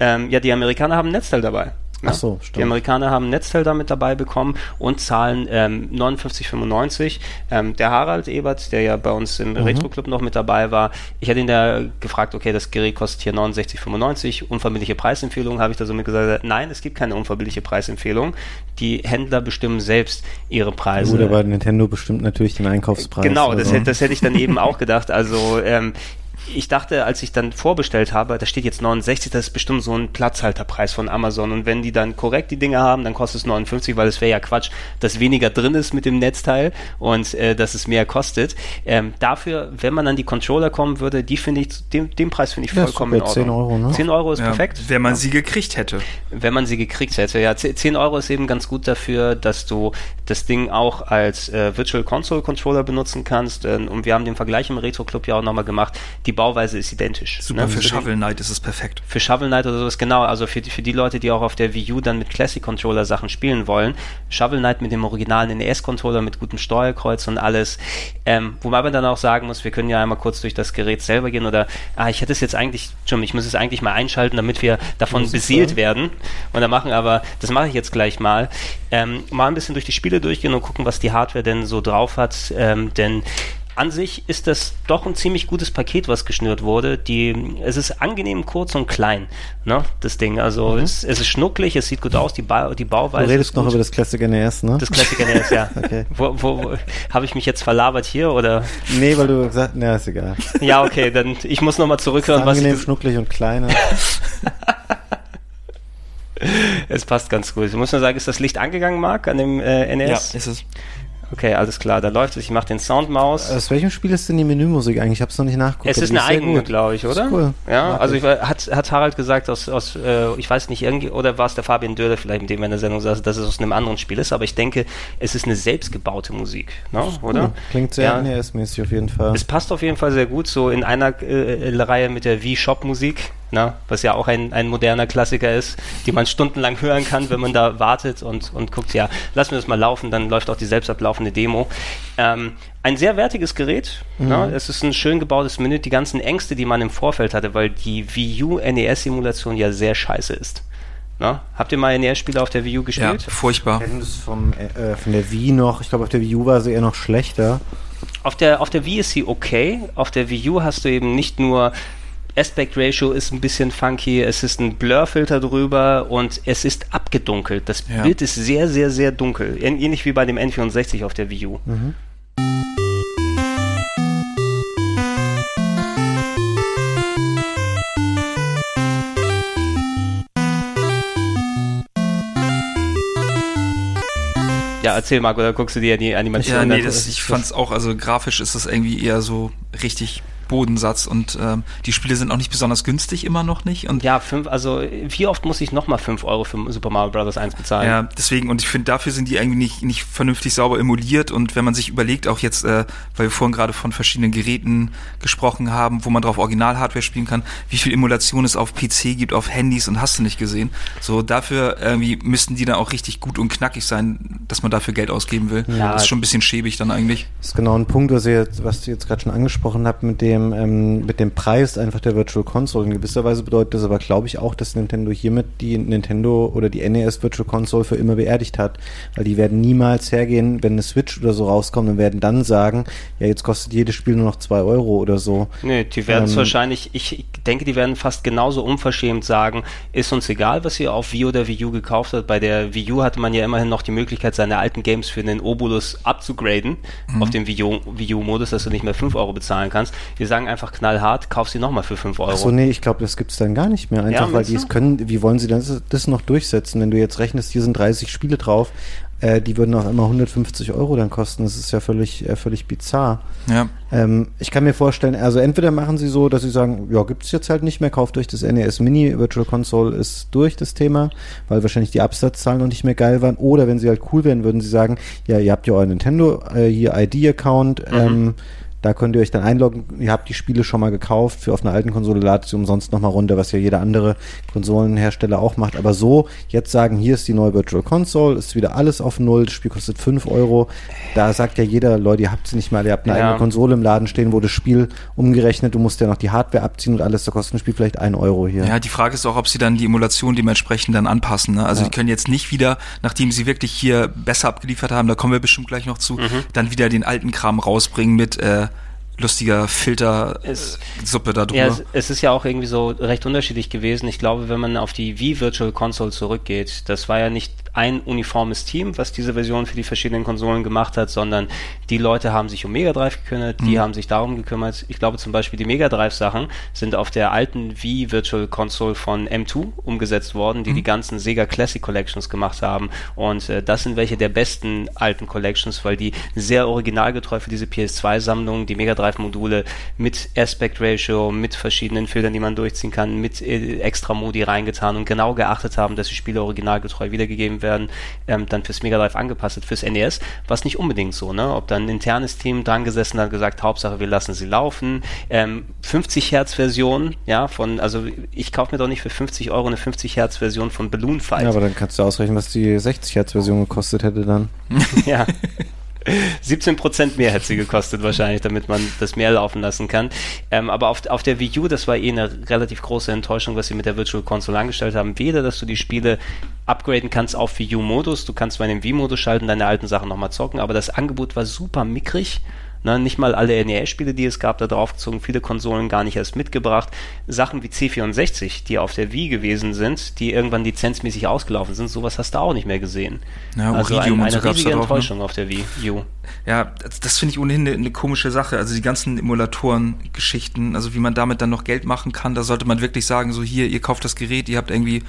ähm, ja, die Amerikaner haben ein Netzteil dabei. Ach so, stimmt. Die Amerikaner haben ein Netzteil damit dabei bekommen und zahlen ähm, 59,95. Ähm, der Harald Ebert, der ja bei uns im mhm. Retro-Club noch mit dabei war, ich hatte ihn da gefragt, okay, das Gerät kostet hier 69,95, unverbindliche Preisempfehlung, habe ich da somit gesagt, nein, es gibt keine unverbindliche Preisempfehlung. Die Händler bestimmen selbst ihre Preise. Gut, aber Nintendo bestimmt natürlich den Einkaufspreis. Genau, das, also. hätte, das hätte ich dann eben auch gedacht. Also ähm, ich dachte, als ich dann vorbestellt habe, da steht jetzt 69, das ist bestimmt so ein Platzhalterpreis von Amazon. Und wenn die dann korrekt die Dinge haben, dann kostet es 59, weil es wäre ja Quatsch, dass weniger drin ist mit dem Netzteil und äh, dass es mehr kostet. Ähm, dafür, wenn man an die Controller kommen würde, die finde ich, den, den Preis finde ich ja, vollkommen in Ordnung. 10 Euro, ne? 10 Euro ist ja, perfekt. Wenn man ja. sie gekriegt hätte. Wenn man sie gekriegt hätte, ja. 10 Euro ist eben ganz gut dafür, dass du das Ding auch als äh, Virtual Console Controller benutzen kannst. Äh, und wir haben den Vergleich im Retro Club ja auch nochmal gemacht. Die Bauweise ist identisch. Super, ne? für Shovel Knight ist es perfekt. Für Shovel Knight oder sowas, genau. Also für, für die Leute, die auch auf der Wii U dann mit Classic Controller Sachen spielen wollen. Shovel Knight mit dem originalen NES Controller mit gutem Steuerkreuz und alles. Ähm, wobei man dann auch sagen muss, wir können ja einmal kurz durch das Gerät selber gehen oder, ah, ich hätte es jetzt eigentlich, schon, ich muss es eigentlich mal einschalten, damit wir davon beseelt werden. Und dann machen aber, das mache ich jetzt gleich mal, ähm, mal ein bisschen durch die Spiele durchgehen und gucken, was die Hardware denn so drauf hat. Ähm, denn an sich ist das doch ein ziemlich gutes Paket, was geschnürt wurde. Die, es ist angenehm kurz und klein, ne, das Ding. Also mhm. es, es, ist schnucklig, es sieht gut aus, die, ba die Bauweise. Du redest noch über das Classic NES, ne? Das Classic NES, ja. [LAUGHS] okay. Wo, wo, wo habe ich mich jetzt verlabert hier oder? Nee, weil du gesagt, na, ist egal. ja, okay, dann ich muss nochmal zurückhören, was angenehm, schnucklig und klein. [LAUGHS] es passt ganz gut. Ich muss nur sagen, ist das Licht angegangen, Marc, an dem äh, NES? Ja, ist es. Okay, alles klar, da läuft es. Ich mache den Soundmaus. Aus welchem Spiel ist denn die Menümusik eigentlich? Ich habe es noch nicht nachgeguckt. Es ist eine eigene, glaube ich, oder? Cool. Ja, Mag also ich, hat, hat Harald gesagt, aus, aus äh, ich weiß nicht, irgendwie, oder war es der Fabian Döder vielleicht, mit dem wir in der Sendung saßen, dass es aus einem anderen Spiel ist, aber ich denke, es ist eine selbstgebaute Musik, ne? oder? Cool. Klingt sehr ja. NES-mäßig auf jeden Fall. Es passt auf jeden Fall sehr gut, so in einer äh, Reihe mit der V-Shop-Musik ne? was ja auch ein, ein moderner Klassiker ist, die man stundenlang hören kann, wenn man da wartet und, und guckt, ja, lassen wir das mal laufen, dann läuft auch die selbst ablaufende Demo. Ähm, ein sehr wertiges Gerät. Mhm. Ne? Es ist ein schön gebautes Menü. Die ganzen Ängste, die man im Vorfeld hatte, weil die Wii U NES-Simulation ja sehr scheiße ist. Ne? Habt ihr mal NES-Spiele auf der Wii U gespielt? Ja, furchtbar. Vom, äh, von der Wii noch. Ich glaube, auf der Wii U war sie eher noch schlechter. Auf der, auf der Wii ist sie okay. Auf der Wii U hast du eben nicht nur Aspect Ratio ist ein bisschen funky, es ist ein Blurfilter drüber und es ist abgedunkelt. Das ja. Bild ist sehr, sehr, sehr dunkel. Ähnlich wie bei dem N64 auf der Wii U. Mhm. Ja, erzähl Marco, oder guckst du dir die Animation an? Ja, nee, das, ich fand's auch, also grafisch ist das irgendwie eher so richtig Bodensatz und ähm, die Spiele sind auch nicht besonders günstig, immer noch nicht. Und ja, fünf, also wie oft muss ich nochmal 5 Euro für Super Mario Bros. 1 bezahlen? Ja, deswegen, und ich finde, dafür sind die irgendwie nicht, nicht vernünftig sauber emuliert und wenn man sich überlegt, auch jetzt, äh, weil wir vorhin gerade von verschiedenen Geräten gesprochen haben, wo man drauf Original-Hardware spielen kann, wie viel Emulation es auf PC gibt, auf Handys und hast du nicht gesehen. So, dafür irgendwie müssten die dann auch richtig gut und knackig sein, dass man dafür Geld ausgeben will. Ja, das ist schon ein bisschen schäbig dann eigentlich. Das ist genau ein Punkt, was ihr jetzt, was ihr jetzt gerade schon angesprochen habt mit dem dem, ähm, mit dem Preis einfach der Virtual Console. In gewisser Weise bedeutet das aber, glaube ich, auch, dass Nintendo hiermit die Nintendo oder die NES Virtual Console für immer beerdigt hat. Weil die werden niemals hergehen, wenn eine Switch oder so rauskommt und werden dann sagen, ja, jetzt kostet jedes Spiel nur noch zwei Euro oder so. Nee, die werden es ähm, wahrscheinlich, ich denke, die werden fast genauso unverschämt sagen, ist uns egal, was ihr auf Wii oder Wii U gekauft habt. Bei der Wii U hatte man ja immerhin noch die Möglichkeit, seine alten Games für den Obolus abzugraden mhm. auf dem Wii U-Modus, dass du nicht mehr 5 Euro bezahlen kannst. Die sagen einfach knallhart, kauf sie nochmal für 5 Euro. Achso, nee, ich glaube, das gibt es dann gar nicht mehr. Einfach, ja, weil die es können, wie wollen sie das, das noch durchsetzen? Wenn du jetzt rechnest, hier sind 30 Spiele drauf, äh, die würden auch immer 150 Euro dann kosten. Das ist ja völlig, äh, völlig bizarr. Ja. Ähm, ich kann mir vorstellen, also entweder machen sie so, dass sie sagen, ja, gibt es jetzt halt nicht mehr, kauft euch das NES Mini, Virtual Console ist durch das Thema, weil wahrscheinlich die Absatzzahlen noch nicht mehr geil waren. Oder wenn sie halt cool wären, würden sie sagen, ja, ihr habt ja euer Nintendo, äh, hier ID-Account, mhm. ähm, da könnt ihr euch dann einloggen. Ihr habt die Spiele schon mal gekauft. Für auf einer alten Konsole ladet sie umsonst nochmal runter, was ja jeder andere Konsolenhersteller auch macht. Aber so, jetzt sagen, hier ist die neue Virtual Console, ist wieder alles auf Null, das Spiel kostet 5 Euro. Da sagt ja jeder, Leute, ihr habt sie nicht mal, ihr habt eine ja. eigene Konsole im Laden stehen, wo das Spiel umgerechnet, du musst ja noch die Hardware abziehen und alles, da kostet ein Spiel vielleicht 1 Euro hier. Ja, die Frage ist auch, ob sie dann die Emulation dementsprechend dann anpassen. Ne? Also ja. die können jetzt nicht wieder, nachdem sie wirklich hier besser abgeliefert haben, da kommen wir bestimmt gleich noch zu, mhm. dann wieder den alten Kram rausbringen mit äh, lustiger Filtersuppe da drüber. Ja, es, es, ist ja auch irgendwie so recht unterschiedlich gewesen. Ich glaube, wenn man auf die Wii Virtual Console zurückgeht, das war ja nicht ein uniformes Team, was diese Version für die verschiedenen Konsolen gemacht hat, sondern die Leute haben sich um Mega Drive gekümmert, die mhm. haben sich darum gekümmert. Ich glaube zum Beispiel die Mega Drive Sachen sind auf der alten Wii Virtual Console von M2 umgesetzt worden, die mhm. die ganzen Sega Classic Collections gemacht haben und äh, das sind welche der besten alten Collections, weil die sehr originalgetreu für diese PS2-Sammlung, die Mega Drive Module mit Aspect Ratio, mit verschiedenen Filtern, die man durchziehen kann, mit äh, extra Modi reingetan und genau geachtet haben, dass die Spiele originalgetreu wiedergegeben werden, ähm, dann fürs Mega Drive angepasst, fürs NES, was nicht unbedingt so, ne? Ob dann ein internes Team dran gesessen hat, gesagt, Hauptsache wir lassen sie laufen. Ähm, 50 Hertz Version, ja, von, also ich kaufe mir doch nicht für 50 Euro eine 50 Hertz Version von Balloon Fight. Ja, aber dann kannst du ausrechnen, was die 60 Hertz Version gekostet hätte dann. [LAUGHS] ja. [LAUGHS] 17% mehr hätte sie gekostet wahrscheinlich, damit man das mehr laufen lassen kann. Ähm, aber auf, auf der Wii U, das war eh eine relativ große Enttäuschung, was sie mit der Virtual Console angestellt haben. Weder, dass du die Spiele upgraden kannst auf Wii U-Modus, du kannst bei dem Wii-Modus schalten, deine alten Sachen nochmal zocken, aber das Angebot war super mickrig Ne, nicht mal alle NES-Spiele, die es gab, da draufgezogen, viele Konsolen gar nicht erst mitgebracht. Sachen wie C64, die auf der Wii gewesen sind, die irgendwann lizenzmäßig ausgelaufen sind, sowas hast du auch nicht mehr gesehen. Ja, also ein, eine so riesige drauf, ne? Enttäuschung ne? auf der Wii U. Ja, das, das finde ich ohnehin eine, eine, komische Sache. Also die ganzen Emulatoren-Geschichten, also wie man damit dann noch Geld machen kann, da sollte man wirklich sagen, so hier, ihr kauft das Gerät, ihr habt irgendwie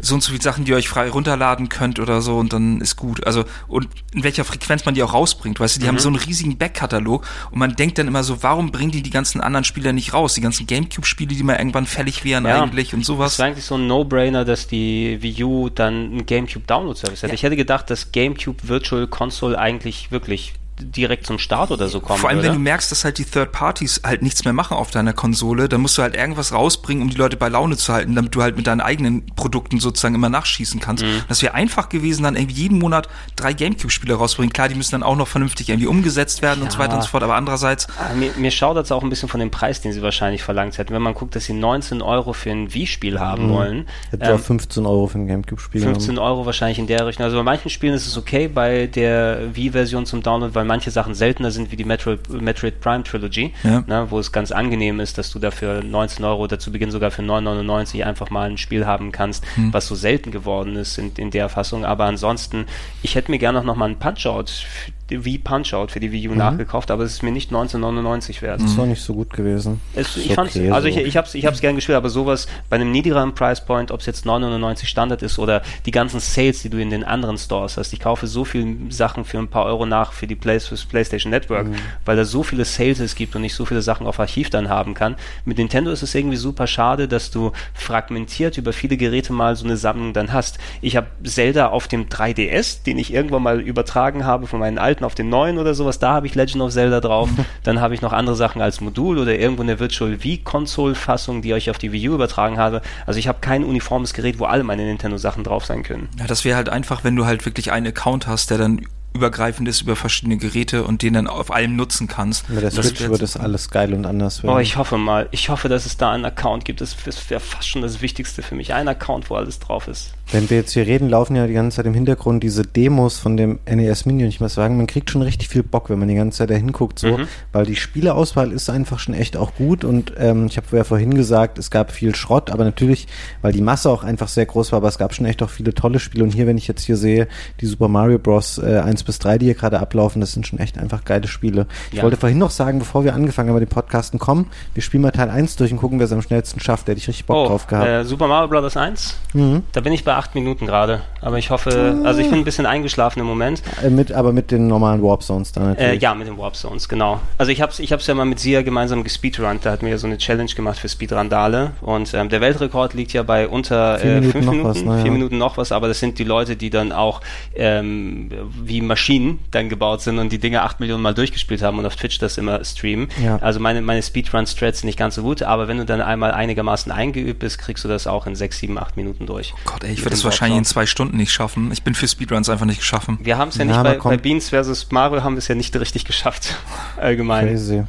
so und so viele Sachen, die ihr euch frei runterladen könnt oder so und dann ist gut. Also und in welcher Frequenz man die auch rausbringt, weißt du, die mhm. haben so einen riesigen Backkatalog und man denkt dann immer so, warum bringen die die ganzen anderen Spiele nicht raus? Die ganzen Gamecube-Spiele, die mal irgendwann fällig wären ja. eigentlich und sowas. Das ist eigentlich so ein No-Brainer, dass die Wii U dann einen Gamecube-Download-Service hat. Ja. Ich hätte gedacht, dass Gamecube Virtual Console eigentlich wirklich direkt zum Start oder so kommen. Vor allem, würde. wenn du merkst, dass halt die Third Parties halt nichts mehr machen auf deiner Konsole, dann musst du halt irgendwas rausbringen, um die Leute bei Laune zu halten, damit du halt mit deinen eigenen Produkten sozusagen immer nachschießen kannst. Mhm. Das wäre einfach gewesen, dann irgendwie jeden Monat drei Gamecube-Spiele rausbringen. Klar, die müssen dann auch noch vernünftig irgendwie umgesetzt werden ja. und so weiter und so fort, aber andererseits. Ah, mir, mir schaudert es auch ein bisschen von dem Preis, den sie wahrscheinlich verlangt hätten. Wenn man guckt, dass sie 19 Euro für ein Wii-Spiel haben mhm. wollen. Hätte ähm, auch 15 Euro für ein Gamecube-Spiel. 15 haben. Euro wahrscheinlich in der Richtung. Also bei manchen Spielen ist es okay bei der Wii-Version zum Download, weil manche Sachen seltener sind wie die Metroid, Metroid Prime Trilogy, ja. ne, wo es ganz angenehm ist, dass du dafür 19 Euro oder zu Beginn sogar für 9,99 einfach mal ein Spiel haben kannst, hm. was so selten geworden ist in, in der Fassung. Aber ansonsten, ich hätte mir gerne noch mal einen Punch-Out wie Punch-Out für die Wii U mhm. nachgekauft, aber es ist mir nicht 1999 wert. Das war nicht so gut gewesen. Es, ich fand's, okay, also so. ich, ich hab's, ich hab's gern gespielt, aber sowas bei einem niedrigeren Price Point, ob es jetzt 999 Standard ist oder die ganzen Sales, die du in den anderen Stores hast. Ich kaufe so viele Sachen für ein paar Euro nach für die Play, PlayStation Network, mhm. weil da so viele Sales es gibt und ich so viele Sachen auf Archiv dann haben kann. Mit Nintendo ist es irgendwie super schade, dass du fragmentiert über viele Geräte mal so eine Sammlung dann hast. Ich habe Zelda auf dem 3DS, den ich irgendwann mal übertragen habe von meinen alten Seiten auf den neuen oder sowas, da habe ich Legend of Zelda drauf. [LAUGHS] Dann habe ich noch andere Sachen als Modul oder irgendwo eine Virtual Wii-Console-Fassung, die ich auf die Wii U übertragen habe. Also ich habe kein uniformes Gerät, wo alle meine Nintendo-Sachen drauf sein können. Ja, das wäre halt einfach, wenn du halt wirklich einen Account hast, der dann übergreifend ist über verschiedene Geräte und den dann auf allem nutzen kannst. Mit der Switch wird das alles geil und anders werden. Oh, ich hoffe mal. Ich hoffe, dass es da einen Account gibt. Das wäre fast schon das Wichtigste für mich. Ein Account, wo alles drauf ist. Wenn wir jetzt hier reden, laufen ja die ganze Zeit im Hintergrund diese Demos von dem NES Mini und ich muss sagen, man kriegt schon richtig viel Bock, wenn man die ganze Zeit da hinguckt, so, mhm. weil die Spieleauswahl ist einfach schon echt auch gut und ähm, ich habe ja vorhin gesagt, es gab viel Schrott, aber natürlich, weil die Masse auch einfach sehr groß war, aber es gab schon echt auch viele tolle Spiele und hier, wenn ich jetzt hier sehe, die Super Mario Bros. Äh, 1 1 bis 3, die hier gerade ablaufen, das sind schon echt einfach geile Spiele. Ich ja. wollte vorhin noch sagen, bevor wir angefangen haben mit dem Podcasten, komm, wir spielen mal Teil 1 durch und gucken, wer es am schnellsten schafft. Der hätte ich richtig Bock oh, drauf gehabt. Äh, Super Mario Bros. 1? Mhm. Da bin ich bei 8 Minuten gerade. Aber ich hoffe, also ich bin ein bisschen eingeschlafen im Moment. Äh, mit, aber mit den normalen Warp Zones dann natürlich. Äh, ja, mit den Warp Zones, genau. Also ich habe es ich ja mal mit Sia gemeinsam gespeedrunnt. Da hat mir ja so eine Challenge gemacht für Speedrandale. Und ähm, der Weltrekord liegt ja bei unter 5 äh, Minuten, Minuten, was, naja. vier Minuten noch was. Aber das sind die Leute, die dann auch ähm, wie Maschinen dann gebaut sind und die Dinge 8 Millionen Mal durchgespielt haben und auf Twitch das immer streamen. Ja. Also meine, meine Speedrun-Strats sind nicht ganz so gut. Aber wenn du dann einmal einigermaßen eingeübt bist, kriegst du das auch in 6, 7, 8 Minuten durch. Oh Gott, ey, ich würde das wahrscheinlich in zwei Stunden nicht schaffen. Ich bin für Speedruns einfach nicht geschaffen. Wir haben es ja, ja nicht bei, bei Beans versus Mario haben wir es ja nicht richtig geschafft. [LAUGHS] Allgemein. Crazy.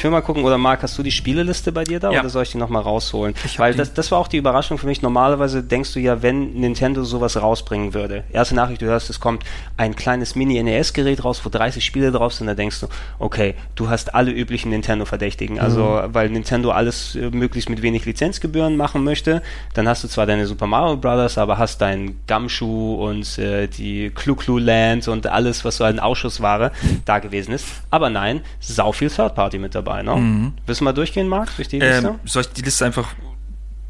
Ich will mal gucken, oder Marc, hast du die Spieleliste bei dir da ja. oder soll ich die nochmal rausholen? Weil das, das war auch die Überraschung für mich. Normalerweise denkst du ja, wenn Nintendo sowas rausbringen würde. Erste Nachricht, du hörst, es kommt ein kleines Mini-NES-Gerät raus, wo 30 Spiele drauf sind, da denkst du, okay, du hast alle üblichen Nintendo-Verdächtigen. Also, mhm. weil Nintendo alles äh, möglichst mit wenig Lizenzgebühren machen möchte. Dann hast du zwar deine Super Mario Brothers, aber hast dein Gumshoe und äh, die Clu-Clu Land und alles, was so ein Ausschussware da gewesen ist. Aber nein, sau viel Third-Party mit dabei dabei, ne? Mhm. Willst du mal durchgehen, Marc, durch die Liste? Ähm, soll ich die Liste einfach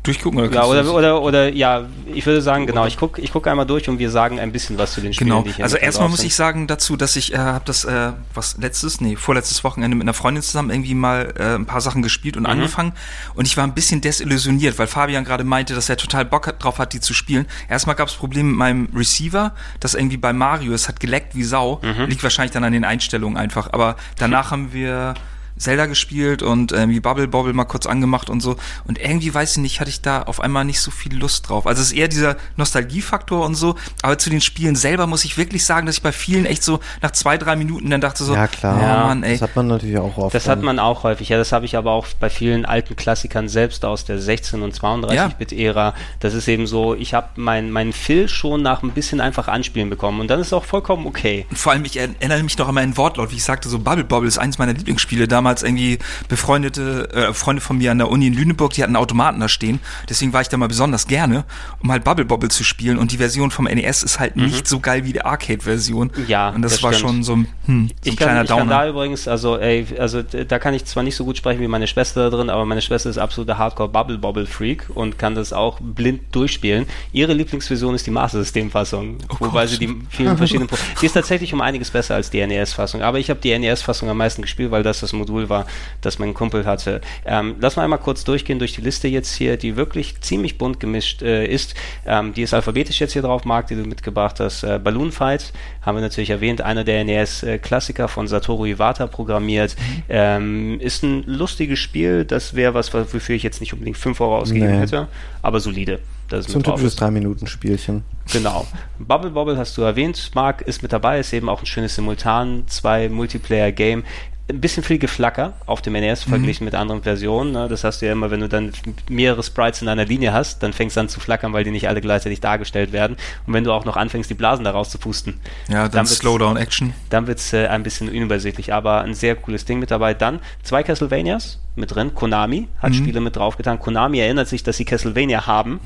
durchgucken? Oder, ja, oder, oder, oder, ja, ich würde sagen, genau, ich gucke ich guck einmal durch und wir sagen ein bisschen was zu den Spielen, genau. Also erstmal muss ich sagen dazu, dass ich äh, habe das, äh, was letztes, nee, vorletztes Wochenende mit einer Freundin zusammen irgendwie mal äh, ein paar Sachen gespielt und mhm. angefangen und ich war ein bisschen desillusioniert, weil Fabian gerade meinte, dass er total Bock hat, drauf hat, die zu spielen. Erstmal gab es Probleme mit meinem Receiver, das irgendwie bei Mario, es hat geleckt wie Sau, mhm. liegt wahrscheinlich dann an den Einstellungen einfach, aber danach [LAUGHS] haben wir Zelda gespielt und äh, wie Bubble Bobble mal kurz angemacht und so. Und irgendwie, weiß ich nicht, hatte ich da auf einmal nicht so viel Lust drauf. Also es ist eher dieser Nostalgiefaktor und so. Aber zu den Spielen selber muss ich wirklich sagen, dass ich bei vielen echt so nach zwei, drei Minuten dann dachte so, ja klar, ja, Mann, ey. das hat man natürlich auch oft. Das hat man auch häufig. Ja, das habe ich aber auch bei vielen alten Klassikern selbst aus der 16 und 32-Bit-Ära. Das ist eben so, ich habe meinen mein Phil schon nach ein bisschen einfach anspielen bekommen und dann ist es auch vollkommen okay. Und vor allem, ich erinnere mich noch an meinen Wortlaut, wie ich sagte, so Bubble Bobble ist eines meiner Lieblingsspiele damals damals irgendwie befreundete äh, Freunde von mir an der Uni in Lüneburg, die hatten Automaten da stehen. Deswegen war ich da mal besonders gerne, um halt Bubble Bobble zu spielen. Und die Version vom NES ist halt mhm. nicht so geil wie die Arcade-Version. Ja, und das, das war stimmt. schon so, hm, so ein ich kleiner kann, Downer. Ich kann da übrigens, also ey, also da kann ich zwar nicht so gut sprechen wie meine Schwester da drin, aber meine Schwester ist absoluter Hardcore Bubble Bobble Freak und kann das auch blind durchspielen. Ihre Lieblingsversion ist die Master System Fassung, oh wobei sie die vielen verschiedenen. die ist tatsächlich um einiges besser als die NES-Fassung, aber ich habe die NES-Fassung am meisten gespielt, weil das das Modul war, das mein Kumpel hatte. Ähm, lass mal einmal kurz durchgehen durch die Liste jetzt hier, die wirklich ziemlich bunt gemischt äh, ist. Ähm, die ist alphabetisch jetzt hier drauf, Marc, die du mitgebracht hast. Äh, Balloon Fight haben wir natürlich erwähnt, einer der NES-Klassiker von Satoru Iwata programmiert. Mhm. Ähm, ist ein lustiges Spiel, das wäre was, wofür ich jetzt nicht unbedingt 5 Euro ausgegeben nee. hätte, aber solide. Das so ein typisches 3-Minuten-Spielchen. Genau. Bubble Bobble hast du erwähnt, Marc ist mit dabei, ist eben auch ein schönes Simultan, zwei Multiplayer-Game ein bisschen viel Geflacker auf dem NES mhm. verglichen mit anderen Versionen. Ne? Das hast du ja immer, wenn du dann mehrere Sprites in einer Linie hast, dann fängst du an zu flackern, weil die nicht alle gleichzeitig dargestellt werden. Und wenn du auch noch anfängst, die Blasen daraus zu pusten, ja, dann, dann Slowdown-Action. Dann wird es äh, ein bisschen unübersichtlich, aber ein sehr cooles Ding mit dabei. Dann zwei Castlevanias mit drin. Konami hat mhm. Spiele mit draufgetan. Konami erinnert sich, dass sie Castlevania haben.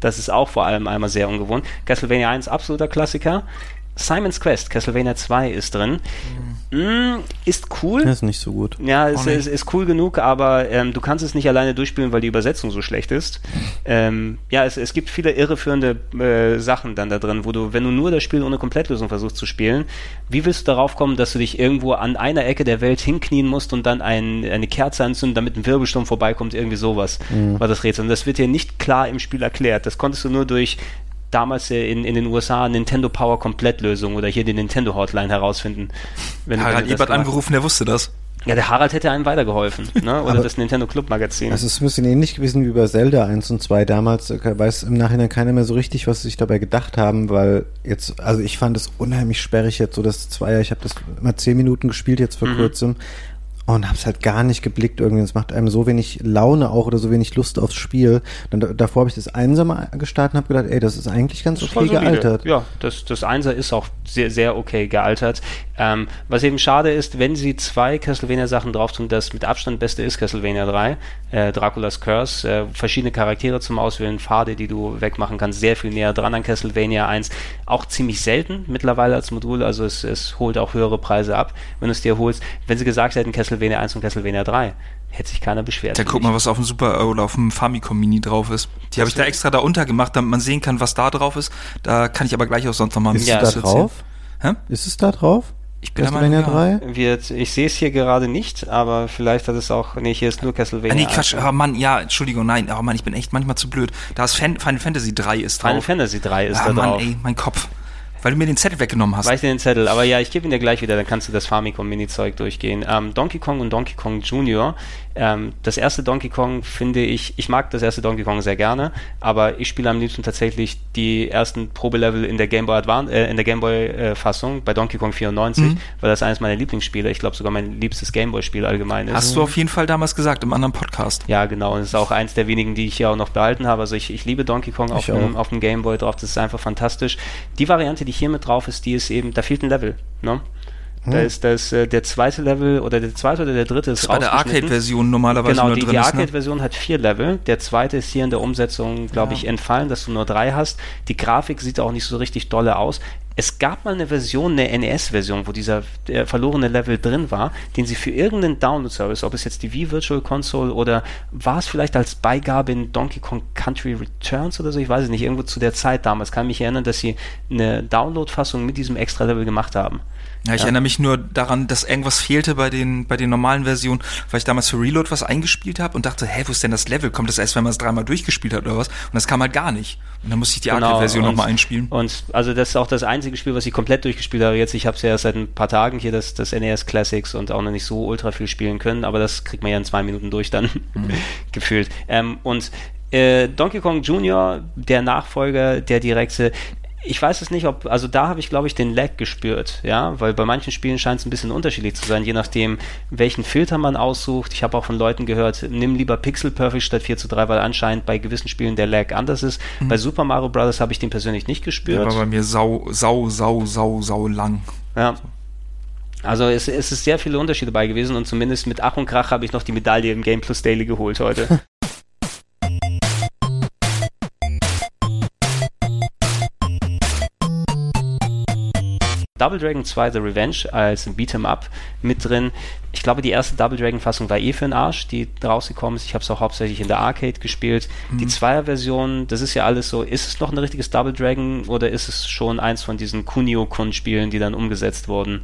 Das ist auch vor allem einmal sehr ungewohnt. Castlevania 1 absoluter Klassiker. Simon's Quest, Castlevania 2 ist drin. Mhm. Ist cool. ist nicht so gut. Ja, ist, ist, ist, cool genug, aber ähm, du kannst es nicht alleine durchspielen, weil die Übersetzung so schlecht ist. Ähm, ja, es, es gibt viele irreführende äh, Sachen dann da drin, wo du, wenn du nur das Spiel ohne Komplettlösung versuchst zu spielen, wie willst du darauf kommen, dass du dich irgendwo an einer Ecke der Welt hinknien musst und dann ein, eine Kerze anzünden, damit ein Wirbelsturm vorbeikommt, irgendwie sowas, mhm. war das Rätsel. Und das wird dir nicht klar im Spiel erklärt. Das konntest du nur durch damals in, in den USA Nintendo Power Komplettlösung oder hier die Nintendo Hotline herausfinden. Wenn, Harald wenn Ebert angerufen, der wusste das. Ja, der Harald hätte einem weitergeholfen, ne? Oder das Nintendo Club Magazin. Das ist ein bisschen ähnlich gewesen wie bei Zelda 1 und 2 damals. Weiß im Nachhinein keiner mehr so richtig, was sie sich dabei gedacht haben, weil jetzt, also ich fand es unheimlich sperrig jetzt so das Zweier. Ich habe das mal zehn Minuten gespielt jetzt vor mhm. kurzem und hab's halt gar nicht geblickt irgendwie. Es macht einem so wenig Laune auch oder so wenig Lust aufs Spiel. Dann, davor habe ich das Einsame gestartet und habe gedacht, ey, das ist eigentlich ganz okay gealtert. Ja, das, das Einser ist auch sehr, sehr okay gealtert. Ähm, was eben schade ist, wenn sie zwei Castlevania-Sachen drauf tun, das mit Abstand beste ist Castlevania 3, äh, Dracula's Curse, äh, verschiedene Charaktere zum Auswählen, Pfade, die du wegmachen kannst, sehr viel näher dran an Castlevania 1. Auch ziemlich selten mittlerweile als Modul, also es, es holt auch höhere Preise ab, wenn du es dir holst. Wenn sie gesagt hätten, Castlevania 1 und Castlevania 3, hätte sich keiner beschwert. Da guck mal, was auf dem Super oder auf dem Famicom Mini drauf ist. Die habe ich da extra da untergemacht, damit man sehen kann, was da drauf ist. Da kann ich aber gleich auch sonst noch mal ein bisschen Ist es da drauf? Hä? Ist es da drauf? Ich bin Castlevania der 3? Wird, ich sehe es hier gerade nicht, aber vielleicht hat es auch. Nee, hier ist nur Castlevania. Ah, nee, Quatsch. Oh Mann, ja, Entschuldigung, nein. Oh Mann, ich bin echt manchmal zu blöd. Da ist Fan, Final Fantasy 3 ist drauf. Final Fantasy 3 ist ah, da Mann, drauf. ey, mein Kopf. Weil du mir den Zettel weggenommen hast. Weiß den Zettel, aber ja, ich gebe ihn dir gleich wieder, dann kannst du das Famicom-Mini-Zeug durchgehen. Ähm, Donkey Kong und Donkey Kong Junior. Ähm, das erste Donkey Kong finde ich, ich mag das erste Donkey Kong sehr gerne, aber ich spiele am liebsten tatsächlich die ersten Probelevel in der Game Boy Advance, äh, in der Game Boy äh, Fassung bei Donkey Kong 94, mhm. weil das eines meiner Lieblingsspiele, ich glaube sogar mein liebstes Game Boy Spiel allgemein ist. Hast du auf jeden Fall damals gesagt im anderen Podcast. Ja, genau, und es ist auch eins der wenigen, die ich hier auch noch behalten habe. Also ich, ich liebe Donkey Kong auf dem, auf dem Game Boy drauf, das ist einfach fantastisch. Die Variante, die hier mit drauf ist, die ist eben, da fehlt ein Level. Ne? Da hm. ist das äh, der zweite Level oder der zweite oder der dritte ist das bei der Arcade-Version normalerweise genau, nur die, drin die ne? Arcade-Version ne? hat vier Level. Der zweite ist hier in der Umsetzung, glaube ja. ich, entfallen, dass du nur drei hast. Die Grafik sieht auch nicht so richtig dolle aus. Es gab mal eine Version, eine NES-Version, wo dieser verlorene Level drin war, den sie für irgendeinen Download-Service, ob es jetzt die Wii Virtual Console oder war es vielleicht als Beigabe in Donkey Kong Country Returns oder so, ich weiß es nicht, irgendwo zu der Zeit damals, kann mich erinnern, dass sie eine Download-Fassung mit diesem extra Level gemacht haben. Ja, ich ja. erinnere mich nur daran, dass irgendwas fehlte bei den, bei den normalen Versionen, weil ich damals für Reload was eingespielt habe und dachte, hä, wo ist denn das Level? Kommt das erst, wenn man es dreimal durchgespielt hat oder was? Und das kam halt gar nicht. Und dann musste ich die genau, Arcade-Version nochmal einspielen. Und also das ist auch das einzige Spiel, was ich komplett durchgespielt habe. Jetzt, ich habe es ja seit ein paar Tagen hier, das, das NES Classics und auch noch nicht so ultra viel spielen können, aber das kriegt man ja in zwei Minuten durch dann mhm. [LAUGHS] gefühlt. Ähm, und äh, Donkey Kong Jr., der Nachfolger, der direkte, ich weiß es nicht, ob, also da habe ich, glaube ich, den Lag gespürt, ja, weil bei manchen Spielen scheint es ein bisschen unterschiedlich zu sein, je nachdem, welchen Filter man aussucht. Ich habe auch von Leuten gehört, nimm lieber Pixel Perfect statt 4 zu 3, weil anscheinend bei gewissen Spielen der Lag anders ist. Mhm. Bei Super Mario Bros. habe ich den persönlich nicht gespürt. Der war bei mir sau, sau, sau, sau, sau lang. Ja. Also es, es ist sehr viele Unterschiede dabei gewesen und zumindest mit Ach und Krach habe ich noch die Medaille im Game Plus Daily geholt heute. [LAUGHS] Double Dragon 2 The Revenge als Beat'em Up mit drin. Ich glaube, die erste Double Dragon Fassung war eh für den Arsch, die rausgekommen ist. Ich habe es auch hauptsächlich in der Arcade gespielt. Mhm. Die Zweier-Version, das ist ja alles so. Ist es noch ein richtiges Double Dragon oder ist es schon eins von diesen Kunio-Kun-Spielen, die dann umgesetzt wurden?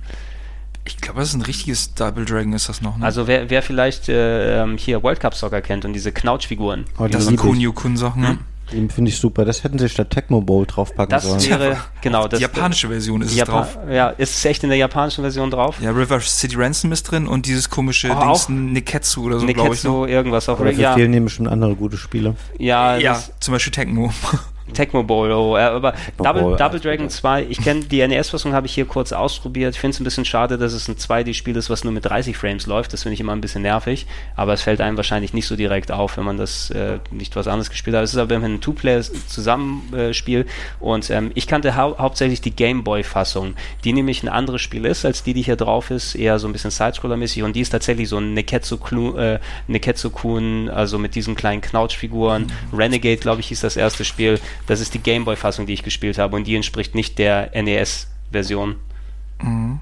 Ich glaube, das ist ein richtiges Double Dragon, ist das noch. Ne? Also wer, wer vielleicht äh, ähm, hier World Cup Soccer kennt und diese Knautschfiguren. Oh, das sind Kunio-Kun-Sachen, ne? Den finde ich super. Das hätten sie statt Tecmo Bowl draufpacken das sollen. Wäre, genau, das die japanische Version ist Japa es drauf. Ja, ist es echt in der japanischen Version drauf? Ja, River City Ransom ist drin und dieses komische oh, Dings, Neketsu oder so, glaube ich. Neketsu, irgendwas auch. Oder ja. fehlen nämlich schon andere gute Spiele. Ja, ja zum Beispiel Tecmo. Tecmo Bowl, oh, aber Tecmo Double, Bowl, Double Dragon 2, ich kenne die NES-Fassung, habe ich hier kurz ausprobiert. Ich finde es ein bisschen schade, dass es ein 2D-Spiel ist, was nur mit 30 Frames läuft. Das finde ich immer ein bisschen nervig, aber es fällt einem wahrscheinlich nicht so direkt auf, wenn man das äh, nicht was anderes gespielt hat. Es ist aber immerhin ein Two-Player-Zusammenspiel äh, und ähm, ich kannte hau hauptsächlich die Game Boy-Fassung, die nämlich ein anderes Spiel ist, als die, die hier drauf ist, eher so ein bisschen Sidescroller-mäßig und die ist tatsächlich so ein Neketsu-Kun, äh, Neketsu also mit diesen kleinen Knautschfiguren. Mhm. Renegade, glaube ich, hieß das erste Spiel das ist die Gameboy-Fassung, die ich gespielt habe und die entspricht nicht der NES-Version. Mhm.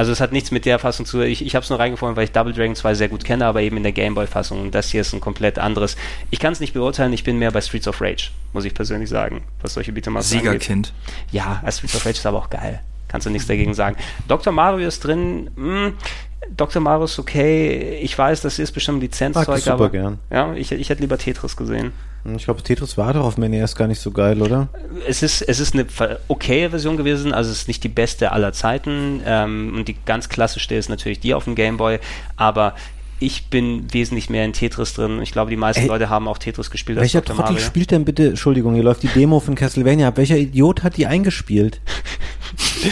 Also es hat nichts mit der Fassung zu tun. Ich, ich habe es nur reingefunden, weil ich Double Dragon 2 sehr gut kenne, aber eben in der Gameboy-Fassung. Und das hier ist ein komplett anderes. Ich kann es nicht beurteilen, ich bin mehr bei Streets of Rage, muss ich persönlich sagen, was solche Beat'em-Ups angeht. Siegerkind. Ja, Streets of Rage ist aber auch geil. Kannst du nichts dagegen sagen. Dr. Mario ist drin. Mh, hm, Dr. Mario ist okay. Ich weiß, das ist bestimmt Lizenzzeug, aber gern. ja, ich, ich hätte lieber Tetris gesehen. Ich glaube, Tetris war doch auf dem NES gar nicht so geil, oder? Es ist, es ist eine okaye Version gewesen, also es ist nicht die beste aller Zeiten. Ähm, und die ganz klassischste ist natürlich die auf dem Game Boy, aber ich bin wesentlich mehr in Tetris drin. Ich glaube, die meisten Ey, Leute haben auch Tetris gespielt. Welcher Trottel spielt denn bitte, Entschuldigung, hier läuft die Demo von Castlevania ab. Welcher Idiot hat die eingespielt?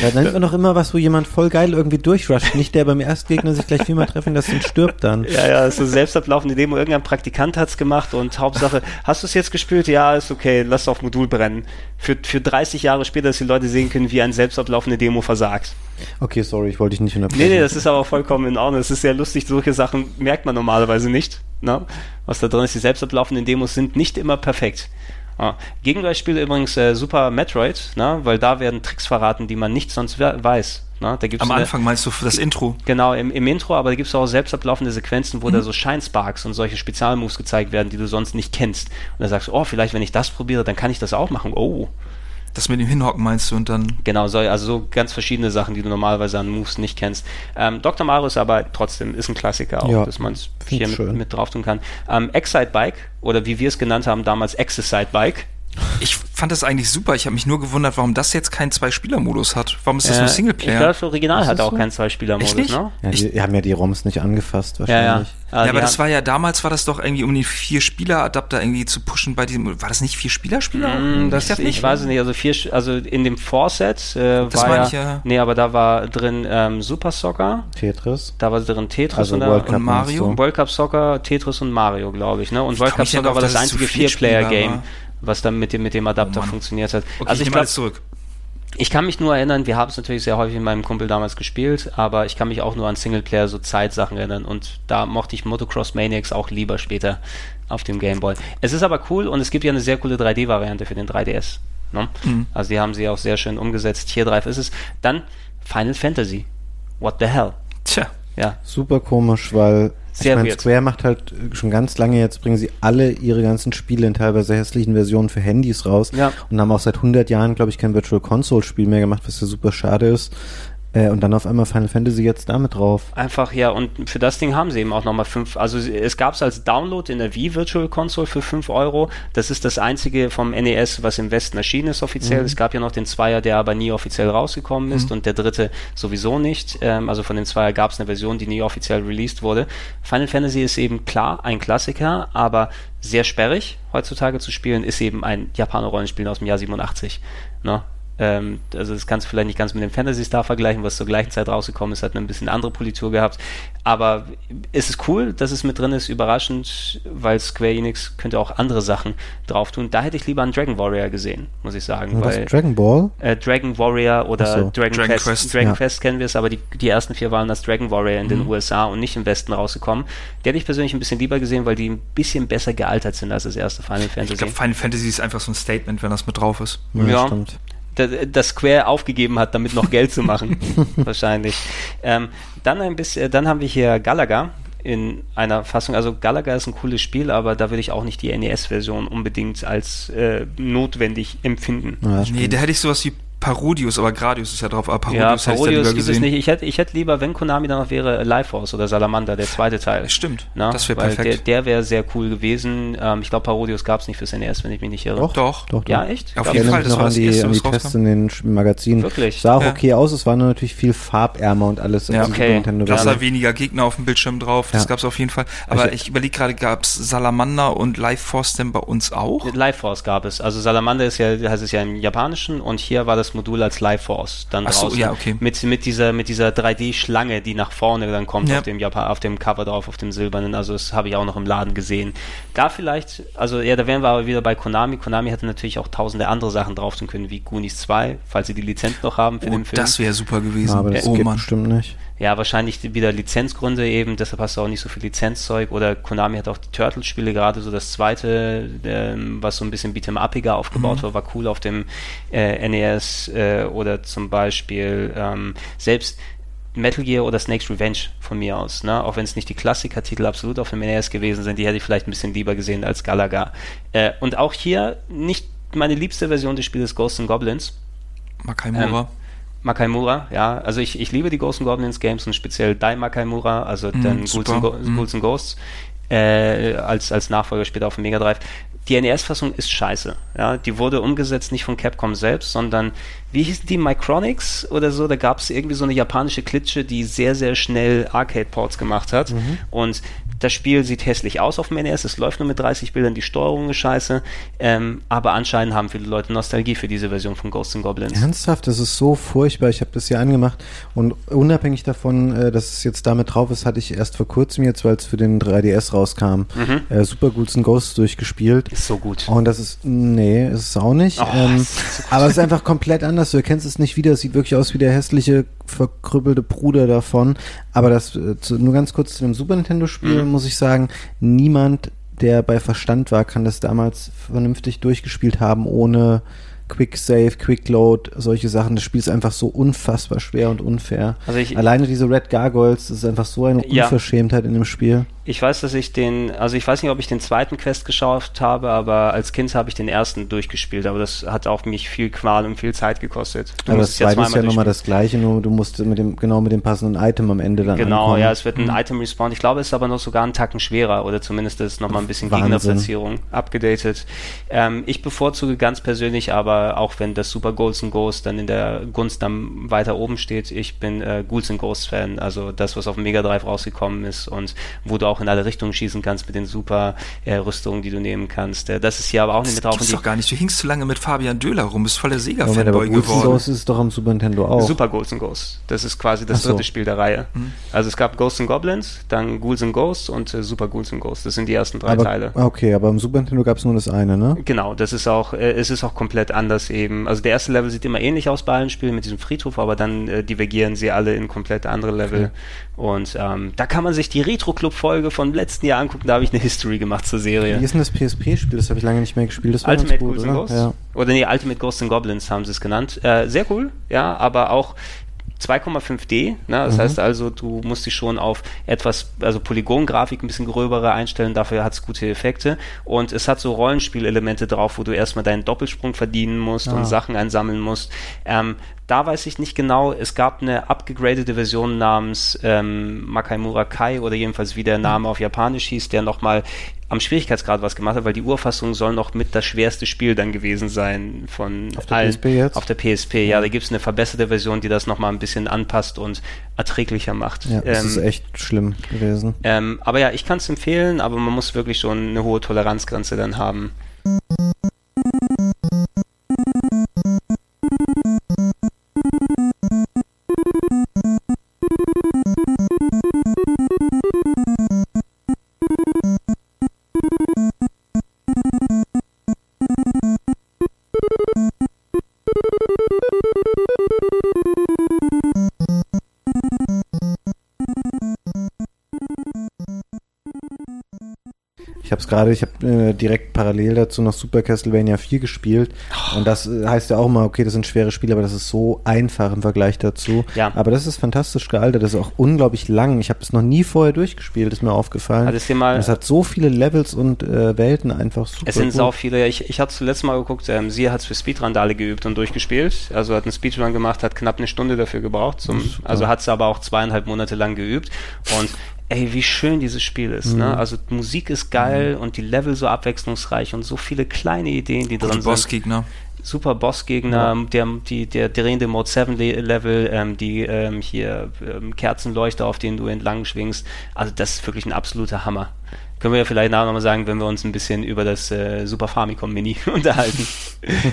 Da nennt man doch immer was, wo jemand voll geil irgendwie durchrusht. Nicht der beim Erstgegner sich gleich viermal treffen lässt und stirbt dann. Ja, ja, so selbstablaufende Demo. Irgendein Praktikant hat's gemacht und Hauptsache, hast du es jetzt gespielt? Ja, ist okay, lass auf Modul brennen. Für, für 30 Jahre später, dass die Leute sehen können, wie ein selbstablaufende Demo versagt. Okay, sorry, ich wollte dich nicht unterbrechen. Nee, nee, das ist aber vollkommen in Ordnung. Es ist sehr lustig, solche Sachen merkt man normalerweise nicht. Ne? Was da drin ist, die selbstablaufenden Demos sind nicht immer perfekt. Ah. Gegenbeispiel übrigens äh, Super Metroid, ne? weil da werden Tricks verraten, die man nicht sonst weiß. Ne? Da gibt's Am eine, Anfang meinst du für das Intro? Genau, im, im Intro, aber da gibt es auch selbst ablaufende Sequenzen, wo mhm. da so Shine Sparks und solche Spezialmoves gezeigt werden, die du sonst nicht kennst. Und da sagst du, oh, vielleicht wenn ich das probiere, dann kann ich das auch machen. Oh, das mit dem Hinhocken meinst du und dann. Genau, so, also so ganz verschiedene Sachen, die du normalerweise an Moves nicht kennst. Ähm, Dr. Mario ist aber trotzdem ist ein Klassiker auch, ja, dass man es hier mit, mit, drauf tun kann. Ähm, Excite Bike oder wie wir es genannt haben damals Exercise Bike ich fand das eigentlich super. Ich habe mich nur gewundert, warum das jetzt keinen Zwei-Spieler-Modus hat. Warum ist das äh, nur Singleplayer? Ich glaube, das Original hat auch so? keinen Zwei-Spieler-Modus, ne? Ja, die, die, haben ja die ROMs nicht angefasst wahrscheinlich. Ja, ja. ja aber das war ja damals war das doch irgendwie um den Vier-Spieler-Adapter irgendwie zu pushen bei diesem. War das nicht Vier-Spieler-Spieler? Mm, das ich, ich weiß es nicht. Also vier, also in dem Vorset äh, das war ja, ich ja. Nee, aber da war drin ähm, Super Soccer. Tetris. Da war drin Tetris also und, World Cup und Mario. World Cup Soccer, Tetris und Mario, glaube ich. Ne? Und ich World Cup Soccer war das einzige Vier-Player-Game was dann mit dem, mit dem Adapter oh funktioniert hat. Okay, also ich, ich glaube zurück. Ich kann mich nur erinnern, wir haben es natürlich sehr häufig mit meinem Kumpel damals gespielt, aber ich kann mich auch nur an Singleplayer so Zeitsachen erinnern und da mochte ich Motocross Maniacs auch lieber später auf dem Game Boy. Es ist aber cool und es gibt ja eine sehr coole 3D-Variante für den 3DS. Ne? Mhm. Also die haben sie auch sehr schön umgesetzt. Hier drauf ist es. Dann Final Fantasy. What the hell? Tja. Ja. Super komisch, weil sehr ich meine, Square macht halt schon ganz lange, jetzt bringen sie alle ihre ganzen Spiele in teilweise hässlichen Versionen für Handys raus ja. und haben auch seit 100 Jahren, glaube ich, kein Virtual Console Spiel mehr gemacht, was ja super schade ist. Äh, und dann auf einmal Final Fantasy jetzt damit drauf. Einfach, ja, und für das Ding haben sie eben auch nochmal fünf, also es gab es als Download in der Wii Virtual Console für fünf Euro. Das ist das einzige vom NES, was im Westen erschienen ist offiziell. Mhm. Es gab ja noch den Zweier, der aber nie offiziell rausgekommen ist mhm. und der dritte sowieso nicht. Ähm, also von dem Zweier gab es eine Version, die nie offiziell released wurde. Final Fantasy ist eben klar ein Klassiker, aber sehr sperrig heutzutage zu spielen, ist eben ein Japaner-Rollenspiel aus dem Jahr 87. Ne? Ähm, also das kannst du vielleicht nicht ganz mit dem Fantasy Star vergleichen, was zur gleichen Zeit rausgekommen ist, hat eine bisschen andere Politur gehabt. Aber es ist cool, dass es mit drin ist, überraschend, weil Square Enix könnte auch andere Sachen drauf tun. Da hätte ich lieber einen Dragon Warrior gesehen, muss ich sagen. Was, weil, Dragon Ball? Äh, Dragon Warrior oder so. Dragon, Dragon, Quest. Quest. Dragon ja. Quest kennen wir es, aber die, die ersten vier waren als Dragon Warrior in mhm. den USA und nicht im Westen rausgekommen. Die hätte ich persönlich ein bisschen lieber gesehen, weil die ein bisschen besser gealtert sind als das erste Final Fantasy. Ich glaube, Final Fantasy ist einfach so ein Statement, wenn das mit drauf ist. Ja, ja. stimmt das Square aufgegeben hat, damit noch Geld zu machen. [LAUGHS] Wahrscheinlich. Ähm, dann ein bisschen, dann haben wir hier Galaga in einer Fassung. Also Galaga ist ein cooles Spiel, aber da würde ich auch nicht die NES-Version unbedingt als äh, notwendig empfinden. Ja, nee, da hätte ich sowas wie Parodius, aber Gradius ist ja drauf. Aber Parodius, ja, Parodius heißt ja gibt es nicht. Ich hätte, ich hätte lieber, wenn Konami dann noch wäre, Life Force oder Salamander, der zweite Teil. Stimmt, Na, das wäre perfekt. Der, der wäre sehr cool gewesen. Ähm, ich glaube, Parodius gab es nicht fürs NES, wenn ich mich nicht irre. Doch, doch. doch, Ja, echt? Auf jeden Fall, das noch war an die, erste, an die Tests in den Magazinen. Wirklich? Sah auch ja. okay aus, es war nur natürlich viel farbärmer und alles. Ja, okay. Nintendo da sah weniger Gegner auf dem Bildschirm drauf, das ja. gab es auf jeden Fall. Aber ich, ich überlege gerade, gab es Salamander und Life Force denn bei uns auch? Life Force gab es. Also Salamander ist ja, heißt es ja im Japanischen und hier war das Modul als Life Force dann Ach draußen. So, ja, okay. Mit, mit dieser, mit dieser 3D-Schlange, die nach vorne dann kommt ja. auf dem Japan, auf dem Cover drauf, auf dem silbernen. Also das habe ich auch noch im Laden gesehen. Da vielleicht, also ja, da wären wir aber wieder bei Konami. Konami hätte natürlich auch tausende andere Sachen drauf tun können, wie Goonies 2, falls sie die Lizenz noch haben für oh, den Film. Das wäre super gewesen. Ja, aber das oh, geht bestimmt nicht. Ja, wahrscheinlich wieder Lizenzgründe eben, deshalb hast du auch nicht so viel Lizenzzeug. Oder Konami hat auch die Turtles-Spiele, gerade so das zweite, ähm, was so ein bisschen beat'em-upiger aufgebaut mhm. war, war cool auf dem äh, NES äh, oder zum Beispiel ähm, selbst Metal Gear oder Snake's Revenge von mir aus, ne? auch wenn es nicht die Klassiker-Titel absolut auf dem NES gewesen sind, die hätte ich vielleicht ein bisschen lieber gesehen als Galaga. Äh, und auch hier nicht meine liebste Version des Spiels Ghosts and Goblins. Makai Mura. Ähm, Makaimura, ja. Also ich, ich liebe die Ghosts and Goblins Games und speziell Dai Makaimura, also mhm, dann Ghouls and, Go mhm. Ghouls and Ghosts. äh, als, als Nachfolger später auf dem Mega Drive. Die NES-Fassung ist scheiße. Ja, die wurde umgesetzt nicht von Capcom selbst, sondern wie hießen die Micronics oder so? Da gab es irgendwie so eine japanische Klitsche, die sehr, sehr schnell Arcade-Ports gemacht hat. Mhm. Und das Spiel sieht hässlich aus auf dem NES, es läuft nur mit 30 Bildern, die Steuerung ist scheiße, ähm, aber anscheinend haben viele Leute Nostalgie für diese Version von Ghosts and Goblins. Ernsthaft, das ist so furchtbar. Ich habe das hier angemacht und unabhängig davon, äh, dass es jetzt damit drauf ist, hatte ich erst vor kurzem jetzt, weil es für den 3DS rauskam, mhm. äh, Super Ghouls and Ghosts durchgespielt. Ist so gut. Und das ist, nee, ist es auch nicht. Oh, ähm, so aber es ist einfach komplett anders. Du erkennst es nicht wieder. Es sieht wirklich aus wie der hässliche, verkrüppelte Bruder davon. Aber das, äh, zu, nur ganz kurz zu dem Super Nintendo-Spiel, mhm. muss ich sagen, niemand, der bei Verstand war, kann das damals vernünftig durchgespielt haben, ohne Quick Save, Quick Load, solche Sachen. Das Spiel ist einfach so unfassbar schwer und unfair. Also ich, Alleine diese Red Gargoyles, das ist einfach so eine Unverschämtheit ja. in dem Spiel. Ich weiß, dass ich den, also ich weiß nicht, ob ich den zweiten Quest geschafft habe, aber als Kind habe ich den ersten durchgespielt, aber das hat auch mich viel Qual und viel Zeit gekostet. Du aber das zweite ist ja nochmal das gleiche, nur du musst mit dem, genau mit dem passenden Item am Ende dann Genau, ankommen. ja, es wird ein mhm. Item respawn. Ich glaube, es ist aber noch sogar einen Tacken schwerer oder zumindest ist nochmal ein bisschen Wahnsinn. Gegnerplatzierung abgedatet. Ähm, ich bevorzuge ganz persönlich aber, auch wenn das Super Ghouls and Ghosts dann in der Gunst dann weiter oben steht, ich bin äh, Ghouls and Ghosts Fan, also das, was auf dem Mega Drive rausgekommen ist und wo du auch auch in alle Richtungen schießen kannst mit den super äh, Rüstungen, die du nehmen kannst. Äh, das ist hier aber auch nicht mit drauf. Das doch gar nicht. Du hingst zu lange mit Fabian Döhler rum, bist voller Sega-Fanboy geworden. Ghost ist doch am Super Nintendo auch. Super Ghosts and Ghosts. Das ist quasi das so. dritte Spiel der Reihe. Mhm. Also es gab Ghosts and Goblins, dann Ghouls and Ghosts und äh, Super Ghouls and Ghosts. Das sind die ersten drei aber, Teile. Okay, aber im Super Nintendo gab es nur das eine, ne? Genau, das ist auch, äh, es ist auch komplett anders eben. Also der erste Level sieht immer ähnlich aus bei allen Spielen mit diesem Friedhof, aber dann äh, divergieren sie alle in komplett andere Level. Okay. Und ähm, da kann man sich die Retro-Club-Folge von letzten Jahr angucken. Da habe ich eine History gemacht zur Serie. Wie ist denn das PSP-Spiel? Das habe ich lange nicht mehr gespielt. Das war Ultimate gut, Ghosts oder? Ghosts? Ja. Oder nee, Ultimate Ghosts and Goblins haben sie es genannt. Äh, sehr cool, ja, aber auch 2,5D, ne? das mhm. heißt also, du musst dich schon auf etwas, also Polygongrafik ein bisschen gröbere einstellen, dafür hat es gute Effekte und es hat so Rollenspielelemente drauf, wo du erstmal deinen Doppelsprung verdienen musst ah. und Sachen einsammeln musst. Ähm, da weiß ich nicht genau, es gab eine abgegradete Version namens ähm, Makai Murakai oder jedenfalls wie der Name auf Japanisch hieß, der nochmal am Schwierigkeitsgrad was gemacht hat, weil die Urfassung soll noch mit das schwerste Spiel dann gewesen sein von auf der allen. PSP jetzt? Auf der PSP, ja. ja da gibt es eine verbesserte Version, die das nochmal ein bisschen anpasst und erträglicher macht. Ja, das ähm, ist echt schlimm gewesen. Ähm, aber ja, ich kann es empfehlen, aber man muss wirklich schon eine hohe Toleranzgrenze dann haben. Gerade, ich habe äh, direkt parallel dazu noch Super Castlevania 4 gespielt. Oh. Und das äh, heißt ja auch mal, okay, das sind schwere Spiele, aber das ist so einfach im Vergleich dazu. Ja. Aber das ist fantastisch gealtert, das ist auch unglaublich lang. Ich habe es noch nie vorher durchgespielt, ist mir aufgefallen. Also mal, es hat so viele Levels und äh, Welten einfach super. Es sind gut. viele. Ich, ich hatte zuletzt mal geguckt, ähm, sie hat es für Speedrandale geübt und durchgespielt. Also hat einen Speedrun gemacht, hat knapp eine Stunde dafür gebraucht. Zum, also hat es aber auch zweieinhalb Monate lang geübt. Und ey, wie schön dieses Spiel ist. Ne? Mhm. Ne? Also Musik ist geil mhm. und die Level so abwechslungsreich und so viele kleine Ideen, die drin sind. Bossgegner. Super Bossgegner, ja. der, die, der drehende Mode 7 Level, ähm, die ähm, hier ähm, Kerzenleuchter, auf denen du entlang schwingst. Also das ist wirklich ein absoluter Hammer. Können wir ja vielleicht nachher nochmal sagen, wenn wir uns ein bisschen über das äh, Super Famicom Mini [LAUGHS] unterhalten,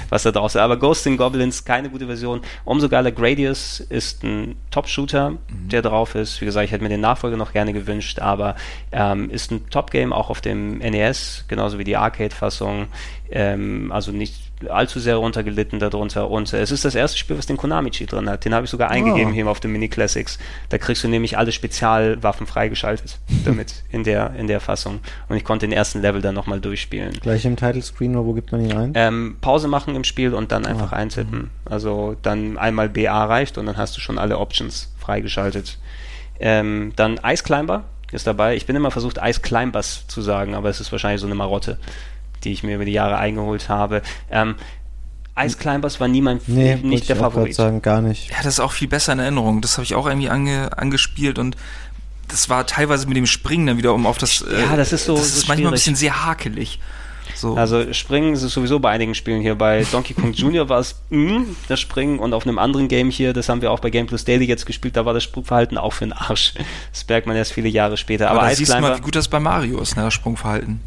was da draußen ist. Aber Ghost in Goblins, keine gute Version. Umso geiler, Gradius ist ein Top-Shooter, mhm. der drauf ist. Wie gesagt, ich hätte mir den Nachfolger noch gerne gewünscht, aber ähm, ist ein Top-Game auch auf dem NES, genauso wie die Arcade-Fassung. Ähm, also nicht allzu sehr runtergelitten darunter. Und äh, es ist das erste Spiel, was den Konami-Cheat drin hat. Den habe ich sogar eingegeben oh. hier auf dem Mini Classics. Da kriegst du nämlich alle Spezialwaffen freigeschaltet [LAUGHS] damit in der, in der Fassung. Und ich konnte den ersten Level dann nochmal durchspielen. Gleich im Title Screen, wo gibt man ihn ein? Ähm, Pause machen im Spiel und dann einfach oh. eintippen. Also dann einmal BA reicht und dann hast du schon alle Options freigeschaltet. Ähm, dann Ice Climber ist dabei. Ich bin immer versucht, Ice Climbers zu sagen, aber es ist wahrscheinlich so eine Marotte die ich mir über die Jahre eingeholt habe. Ähm, Ice Climbers war niemand nee, nicht der Favorit. sagen, gar nicht. Ja, das ist auch viel besser in Erinnerung. Das habe ich auch irgendwie ange, angespielt und das war teilweise mit dem Springen dann wieder um auf das. Ja, das ist so. Das ist so manchmal ein bisschen sehr hakelig. So. Also Springen ist sowieso bei einigen Spielen hier. Bei Donkey Kong Jr. war es mm, das Springen und auf einem anderen Game hier, das haben wir auch bei Game Plus Daily jetzt gespielt, da war das Sprungverhalten auch für den Arsch. Das merkt man erst viele Jahre später. Aber, Aber da siehst du mal, wie gut das bei Mario ist, ne, das Sprungverhalten.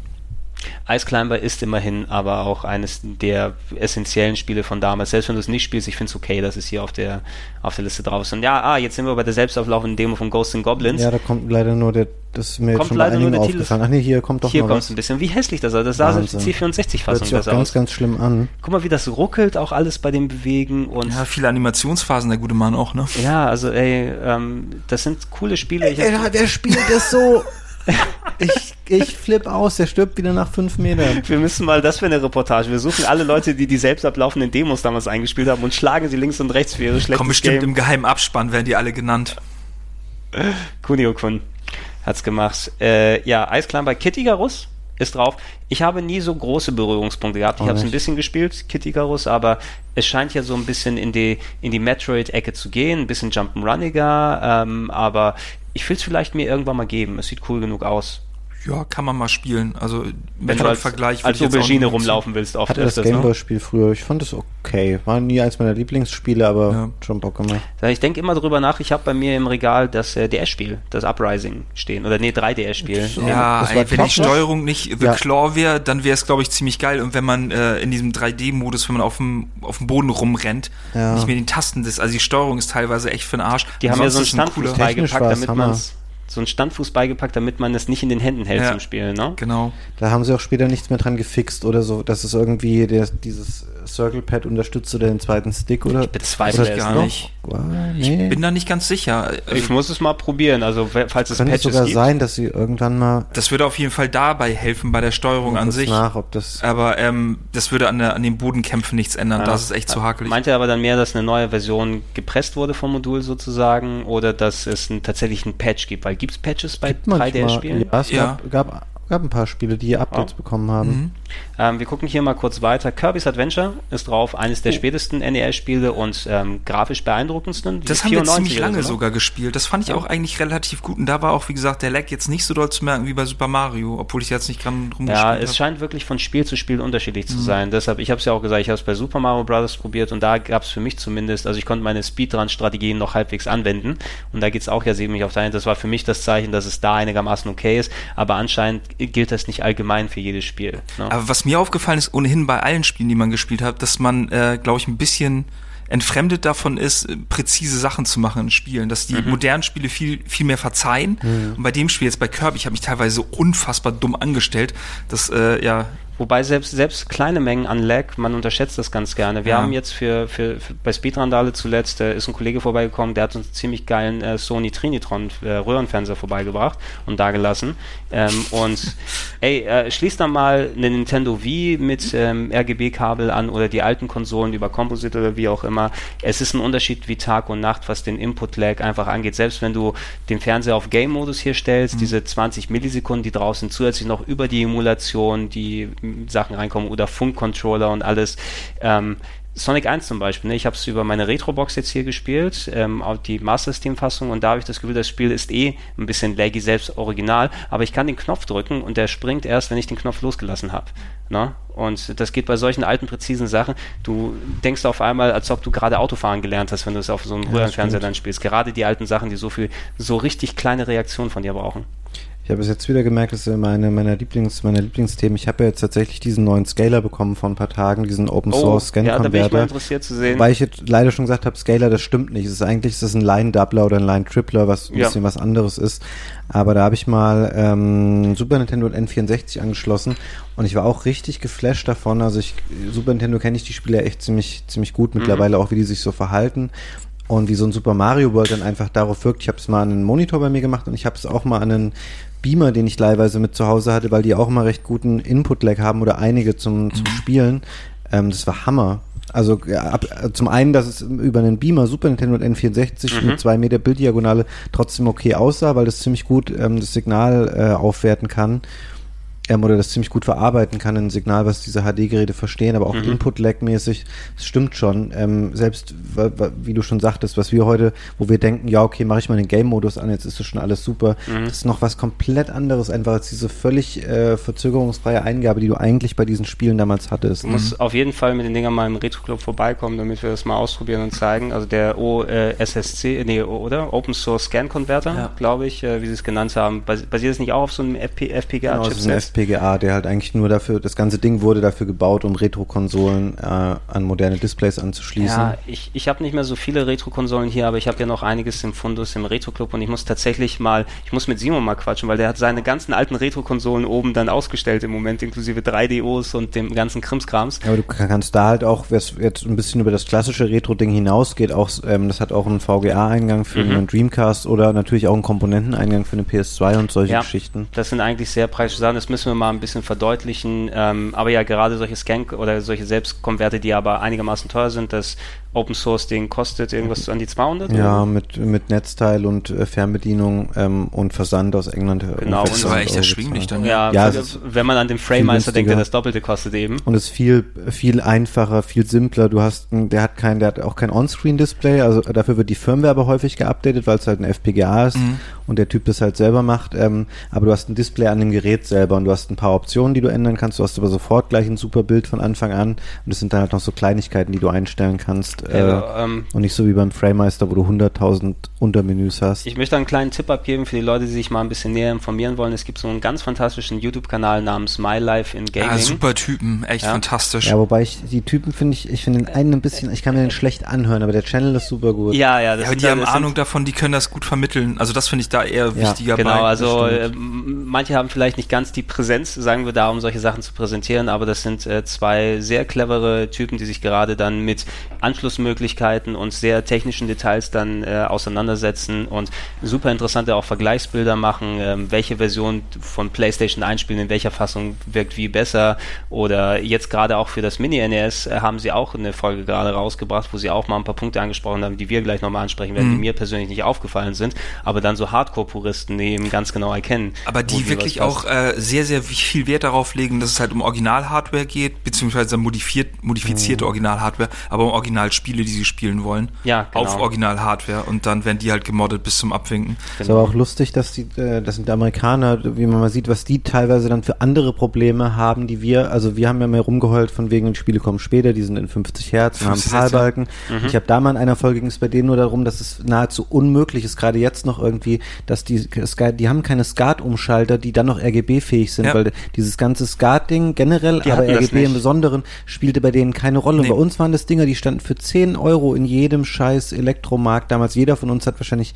Ice Climber ist immerhin aber auch eines der essentiellen Spiele von damals. Selbst wenn du es nicht spielst, ich finde es okay, dass es hier auf der, auf der Liste drauf ist. Und ja, ah, jetzt sind wir bei der selbstauflaufenden Demo von Ghosts and Goblins. Ja, da kommt leider nur der, das ist mir kommt jetzt schon bei einigen aufgefallen. Ach nee, hier kommt doch Hier kommt es ein bisschen. Wie hässlich das ist. Das sah so die C64-Fassung besser ganz, aus. ganz schlimm an. Guck mal, wie das ruckelt, auch alles bei dem Bewegen und. Ja, viele Animationsphasen, der gute Mann auch, ne? Ja, also ey, ähm, das sind coole Spiele. Ich ey, der spielt das so ich, ich flipp aus, der stirbt wieder nach fünf Metern. Wir müssen mal, das für eine Reportage. Wir suchen alle Leute, die die selbst ablaufenden Demos damals eingespielt haben und schlagen sie links und rechts für ihre schlechten Kommen bestimmt Game. im geheimen Abspann, werden die alle genannt. Kunio-kun hat's gemacht. Äh, ja, Eisclimber Kitty Garus ist drauf. Ich habe nie so große Berührungspunkte gehabt. Ich habe es ein bisschen gespielt, Kitty Garus, aber es scheint ja so ein bisschen in die, in die Metroid-Ecke zu gehen, ein bisschen Jump'n'Runniger, ähm, aber ich will es vielleicht mir irgendwann mal geben. Es sieht cool genug aus. Ja, kann man mal spielen. Also wenn du als, Vergleich als Aubergine rumlaufen willst, oft Hatte das ne? Gameboy-Spiel ne? früher. Ich fand es okay. War nie eins meiner Lieblingsspiele, aber ja. schon Bock gemacht. Ich denke immer drüber nach. Ich habe bei mir im Regal das äh, DS-Spiel, das Uprising stehen. Oder nee, 3DS-Spiel. Ja, ey, wenn die Steuerung nicht The ja. Claw wäre, dann wäre es, glaube ich, ziemlich geil. Und wenn man äh, in diesem 3D-Modus, wenn man auf dem, auf dem Boden rumrennt, ja. nicht mehr den Tasten das, also die Steuerung ist teilweise echt für den Arsch. Die haben ja so einen Standfuß beigepackt, damit man es so einen Standfuß beigepackt, damit man es nicht in den Händen hält ja, zum Spielen, ne? Genau. Da haben sie auch später nichts mehr dran gefixt oder so, dass es irgendwie der, dieses Circle Pad unterstützt oder den zweiten Stick oder? Ich bezweifle es gar nicht. Nee. Ich bin da nicht ganz sicher. Ich muss es mal probieren, also falls es Könnte Patches sogar gibt. sein, dass sie irgendwann mal. Das würde auf jeden Fall dabei helfen bei der Steuerung an sich. Nach, ob das aber ähm, das würde an, der, an den Bodenkämpfen nichts ändern. Ja. Das ist echt zu hakelig. Meint er aber dann mehr, dass eine neue Version gepresst wurde vom Modul sozusagen oder dass es ein, tatsächlich ein Patch gibt? Weil gibt es Patches bei 3DS-Spielen? Ja, es ja. Gab, gab gab ein paar Spiele, die Updates oh. bekommen haben. Mhm. Ähm, wir gucken hier mal kurz weiter. Kirby's Adventure ist drauf, eines der oh. spätesten NES-Spiele und ähm, grafisch beeindruckendsten. Das haben wir ziemlich lange so, sogar gespielt. Das fand ich ja. auch eigentlich relativ gut. Und da war auch, wie gesagt, der Lag jetzt nicht so doll zu merken wie bei Super Mario, obwohl ich jetzt nicht dran rumgespielt habe. Ja, es hab. scheint wirklich von Spiel zu Spiel unterschiedlich zu mhm. sein. Deshalb, ich habe es ja auch gesagt, ich habe es bei Super Mario Bros. probiert und da gab es für mich zumindest, also ich konnte meine Speedrun-Strategien noch halbwegs anwenden. Und da geht es auch ja ziemlich auf dein. Das war für mich das Zeichen, dass es da einigermaßen okay ist. Aber anscheinend gilt das nicht allgemein für jedes Spiel. Ne? Aber was mir aufgefallen ist, ohnehin bei allen Spielen, die man gespielt hat, dass man, äh, glaube ich, ein bisschen entfremdet davon ist, präzise Sachen zu machen in Spielen, dass die mhm. modernen Spiele viel, viel mehr verzeihen. Mhm. Und bei dem Spiel jetzt bei Kirby, ich habe mich teilweise unfassbar dumm angestellt, dass, äh, ja, Wobei selbst, selbst kleine Mengen an Lag, man unterschätzt das ganz gerne. Wir ja. haben jetzt für, für, für bei Speedrandale zuletzt, äh, ist ein Kollege vorbeigekommen, der hat uns einen ziemlich geilen äh, Sony Trinitron äh, Röhrenfernseher vorbeigebracht und da gelassen. Ähm, und [LAUGHS] ey, äh, schließ dann mal eine Nintendo Wii mit ähm, RGB-Kabel an oder die alten Konsolen über Composite oder wie auch immer. Es ist ein Unterschied wie Tag und Nacht, was den Input-Lag einfach angeht. Selbst wenn du den Fernseher auf Game-Modus hier stellst, mhm. diese 20 Millisekunden, die draußen zusätzlich noch über die Emulation, die Sachen reinkommen oder Funkcontroller und alles. Ähm, Sonic 1 zum Beispiel, ne? ich habe es über meine Retrobox jetzt hier gespielt, ähm, auch die Master System Fassung und da habe ich das Gefühl, das Spiel ist eh ein bisschen laggy selbst original, aber ich kann den Knopf drücken und der springt erst, wenn ich den Knopf losgelassen habe. Ne? Und das geht bei solchen alten, präzisen Sachen. Du denkst auf einmal, als ob du gerade Autofahren gelernt hast, wenn du es auf so einem ja, Röhrenfernseher dann spielst. Gerade die alten Sachen, die so viel, so richtig kleine Reaktionen von dir brauchen. Ich habe es jetzt wieder gemerkt, das ist meine meiner Lieblings meiner Lieblingsthemen. Ich habe ja jetzt tatsächlich diesen neuen Scaler bekommen vor ein paar Tagen, diesen Open oh, Source Scan Converter. Ja, da bin ich mal interessiert zu sehen. Weil ich jetzt leider schon gesagt habe, Scaler, das stimmt nicht. Es ist eigentlich ist das ein Line Doubler oder ein Line Tripler, was ein ja. bisschen was anderes ist. Aber da habe ich mal ähm, Super Nintendo und N64 angeschlossen und ich war auch richtig geflasht davon. Also ich Super Nintendo kenne ich die Spieler echt ziemlich ziemlich gut mittlerweile mhm. auch, wie die sich so verhalten und wie so ein Super Mario World dann einfach darauf wirkt. Ich habe es mal an einen Monitor bei mir gemacht und ich habe es auch mal an einen Beamer, den ich leihweise mit zu Hause hatte, weil die auch immer recht guten Input-Lag haben oder einige zum, zum mhm. Spielen. Ähm, das war Hammer. Also ab, zum einen, dass es über einen Beamer Super Nintendo und N64 mhm. mit zwei Meter Bilddiagonale trotzdem okay aussah, weil das ziemlich gut ähm, das Signal äh, aufwerten kann. Oder das ziemlich gut verarbeiten kann, ein Signal, was diese HD-Geräte verstehen, aber auch mhm. Input-Lag-mäßig, das stimmt schon. Ähm, selbst, wie du schon sagtest, was wir heute, wo wir denken, ja, okay, mache ich mal den Game-Modus an, jetzt ist das schon alles super, mhm. das ist noch was komplett anderes, einfach als diese völlig äh, verzögerungsfreie Eingabe, die du eigentlich bei diesen Spielen damals hattest. Du musst mhm. auf jeden Fall mit den Dingern mal im Retro-Club vorbeikommen, damit wir das mal ausprobieren und zeigen. Also der OSSC, äh, nee, oder? Open Source Scan Converter, ja. glaube ich, äh, wie sie es genannt haben. Basiert es nicht auch auf so einem FP, FPGA-Chipset? Genau, FPGA, der halt eigentlich nur dafür, das ganze Ding wurde dafür gebaut, um Retro-Konsolen äh, an moderne Displays anzuschließen. Ja, ich, ich habe nicht mehr so viele Retro-Konsolen hier, aber ich habe ja noch einiges im Fundus im Retro-Club und ich muss tatsächlich mal, ich muss mit Simon mal quatschen, weil der hat seine ganzen alten Retro-Konsolen oben dann ausgestellt im Moment, inklusive 3DOs und dem ganzen Krimskrams. Ja, aber du kannst da halt auch, was jetzt ein bisschen über das klassische Retro-Ding hinausgeht, auch, ähm, das hat auch einen VGA-Eingang für mhm. einen Dreamcast oder natürlich auch einen Komponenteneingang für eine PS2 und solche ja, Geschichten. Das sind eigentlich sehr preisliche Sachen, das müssen wir mal ein bisschen verdeutlichen. Ähm, aber ja, gerade solche Scan oder solche Selbstkonverte, die aber einigermaßen teuer sind, das Open Source Ding kostet irgendwas an die 200? Ja, mit, mit Netzteil und äh, Fernbedienung ähm, und Versand aus England. Äh, genau, und das war echt erschwinglich dann. Ja, ja wenn man an den Framemeister denkt, der das Doppelte kostet eben. Und es ist viel, viel einfacher, viel simpler. Du hast, der hat kein, der hat auch kein On-Screen-Display, also dafür wird die Firmware aber häufig geupdatet, weil es halt ein FPGA ist mhm. und der Typ das halt selber macht. Ähm, aber du hast ein Display an dem Gerät selber und du hast ein paar Optionen, die du ändern kannst. Du hast aber sofort gleich ein super Bild von Anfang an und es sind dann halt noch so Kleinigkeiten, die du einstellen kannst hast. Äh, ähm, und nicht so wie beim Framemeister, wo du 100.000 Untermenüs hast. Ich möchte einen kleinen Tipp abgeben für die Leute, die sich mal ein bisschen näher informieren wollen. Es gibt so einen ganz fantastischen YouTube-Kanal namens My Life in Gaming. Ah, super Typen, echt ja. fantastisch. Ja, wobei ich die Typen finde ich, ich finde den einen ein bisschen, ich kann mir den schlecht anhören, aber der Channel ist super gut. Ja, ja, das ja, aber die haben Ahnung davon, die können das gut vermitteln. Also das finde ich da eher ja, wichtiger. Genau, bei. also äh, manche haben vielleicht nicht ganz die Präsenz, sagen wir da, um solche Sachen zu präsentieren, aber das sind äh, zwei sehr clevere Typen, die sich gerade dann mit Anschlussmöglichkeiten Möglichkeiten und sehr technischen Details dann äh, auseinandersetzen und super interessante auch Vergleichsbilder machen, ähm, welche Version von PlayStation einspielen, in welcher Fassung wirkt wie besser oder jetzt gerade auch für das Mini-NES äh, haben sie auch eine Folge gerade rausgebracht, wo sie auch mal ein paar Punkte angesprochen haben, die wir gleich nochmal ansprechen werden, mhm. die mir persönlich nicht aufgefallen sind, aber dann so Hardcore-Puristen eben ganz genau erkennen. Aber die wirklich auch äh, sehr, sehr viel Wert darauf legen, dass es halt um Original-Hardware geht, beziehungsweise modifiziert, modifizierte mhm. Original-Hardware, aber um Originalspiele, die sie spielen wollen. Ja, genau. Auf Original-Hardware und dann werden die halt gemoddet bis zum Abwinken. Genau. Ist aber auch lustig, dass die, äh, das sind die Amerikaner, wie man mal sieht, was die teilweise dann für andere Probleme haben, die wir, also wir haben ja mehr rumgeheult von wegen, die Spiele kommen später, die sind in 50 Hertz und haben Zahlbalken. Mhm. Ich habe da mal in einer Folge ging es bei denen nur darum, dass es nahezu unmöglich ist, gerade jetzt noch irgendwie, dass die, die haben keine SCART-Umschalter, die dann noch RGB-fähig sind, ja. weil dieses ganze SCART-Ding generell, die aber RGB im Besonderen, spielte bei denen keine Rolle. Nee. Bei uns waren das Dinger, die standen für 10 Euro in jedem scheiß Elektromarkt damals. Jeder von uns hat wahrscheinlich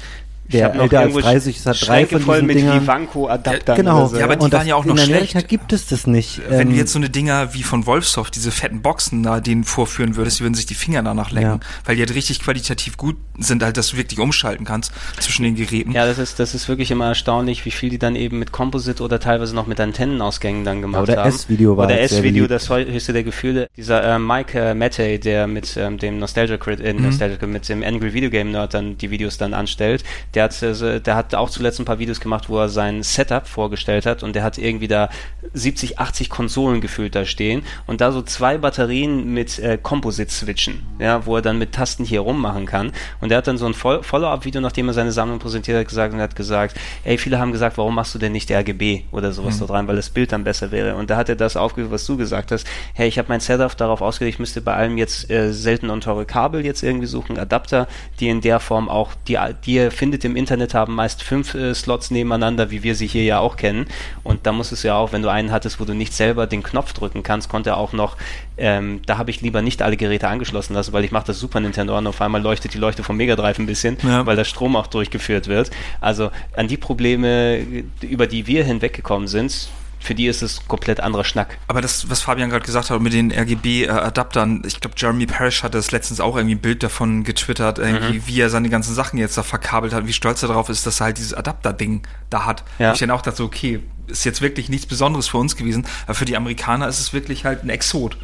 der älter als 30 ist, hat drei von voll diesen mit Dingern. Vivanco-Adaptern. Genau. So. Ja, aber die und waren ja auch noch in Amerika schlecht. gibt es das nicht. Wenn ähm, du jetzt so eine Dinger wie von Wolfsoft, diese fetten Boxen da denen vorführen würdest, die würden sich die Finger danach lecken. Ja. Weil die halt richtig qualitativ gut sind, halt, dass du wirklich umschalten kannst zwischen den Geräten. Ja, das ist, das ist wirklich immer erstaunlich, wie viel die dann eben mit Composite oder teilweise noch mit Antennenausgängen dann gemacht oder haben. S-Video war Oder S-Video, das höchste der Gefühle. Dieser äh, Mike äh, Mattei, der mit ähm, dem Nostalgia, äh, mhm. Nostalgia mit dem Angry Video Game Nerd dann die Videos dann anstellt, der hat, äh, der hat auch zuletzt ein paar Videos gemacht, wo er sein Setup vorgestellt hat und der hat irgendwie da 70, 80 Konsolen gefühlt da stehen und da so zwei Batterien mit äh, Composite-Switchen, ja, wo er dann mit Tasten hier rummachen kann. Und er hat dann so ein Follow-up-Video, nachdem er seine Sammlung präsentiert hat, gesagt und hat gesagt, ey, viele haben gesagt, warum machst du denn nicht RGB oder sowas mhm. dort rein, weil das Bild dann besser wäre. Und da hat er das aufgegriffen, was du gesagt hast. Hey, ich habe mein Setup darauf ausgelegt, ich müsste bei allem jetzt äh, selten und teure Kabel jetzt irgendwie suchen, Adapter, die in der Form auch, die, die ihr findet im Internet haben meist fünf äh, Slots nebeneinander, wie wir sie hier ja auch kennen. Und da muss es ja auch, wenn du einen hattest, wo du nicht selber den Knopf drücken kannst, konnte er auch noch, ähm, da habe ich lieber nicht alle Geräte angeschlossen lassen, weil ich mache das Super Nintendo an, auf einmal leuchtet die Leuchte vom Mega Drive ein bisschen, ja. weil der Strom auch durchgeführt wird. Also an die Probleme, über die wir hinweggekommen sind, für die ist es komplett anderer Schnack. Aber das, was Fabian gerade gesagt hat mit den RGB-Adaptern, ich glaube, Jeremy Parrish hatte das letztens auch irgendwie ein Bild davon getwittert, irgendwie, mhm. wie er seine ganzen Sachen jetzt da verkabelt hat, wie stolz er darauf ist, dass er halt dieses Adapter-Ding da hat. Ja. Ich dann auch dachte, okay, ist jetzt wirklich nichts Besonderes für uns gewesen, aber für die Amerikaner ist es wirklich halt ein Exot.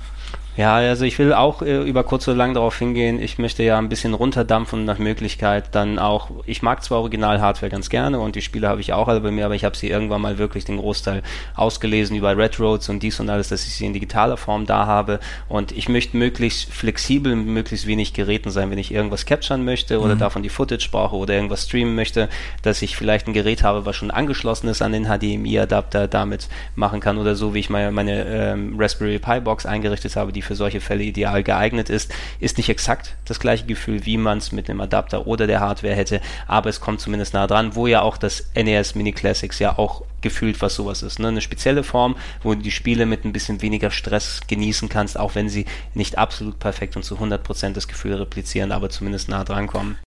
Ja, also ich will auch äh, über kurz oder lang darauf hingehen. Ich möchte ja ein bisschen runterdampfen nach Möglichkeit dann auch. Ich mag zwar Original-Hardware ganz gerne und die Spiele habe ich auch alle bei mir, aber ich habe sie irgendwann mal wirklich den Großteil ausgelesen über Red Roads und dies und alles, dass ich sie in digitaler Form da habe. Und ich möchte möglichst flexibel, möglichst wenig Geräten sein, wenn ich irgendwas capturen möchte oder mhm. davon die Footage brauche oder irgendwas streamen möchte, dass ich vielleicht ein Gerät habe, was schon angeschlossen ist an den HDMI-Adapter, damit machen kann oder so, wie ich meine, meine ähm, Raspberry Pi Box eingerichtet habe, die für solche Fälle ideal geeignet ist, ist nicht exakt das gleiche Gefühl, wie man es mit einem Adapter oder der Hardware hätte, aber es kommt zumindest nah dran, wo ja auch das NES Mini Classics ja auch gefühlt was sowas ist. Ne? Eine spezielle Form, wo du die Spiele mit ein bisschen weniger Stress genießen kannst, auch wenn sie nicht absolut perfekt und zu 100% das Gefühl replizieren, aber zumindest nah dran kommen.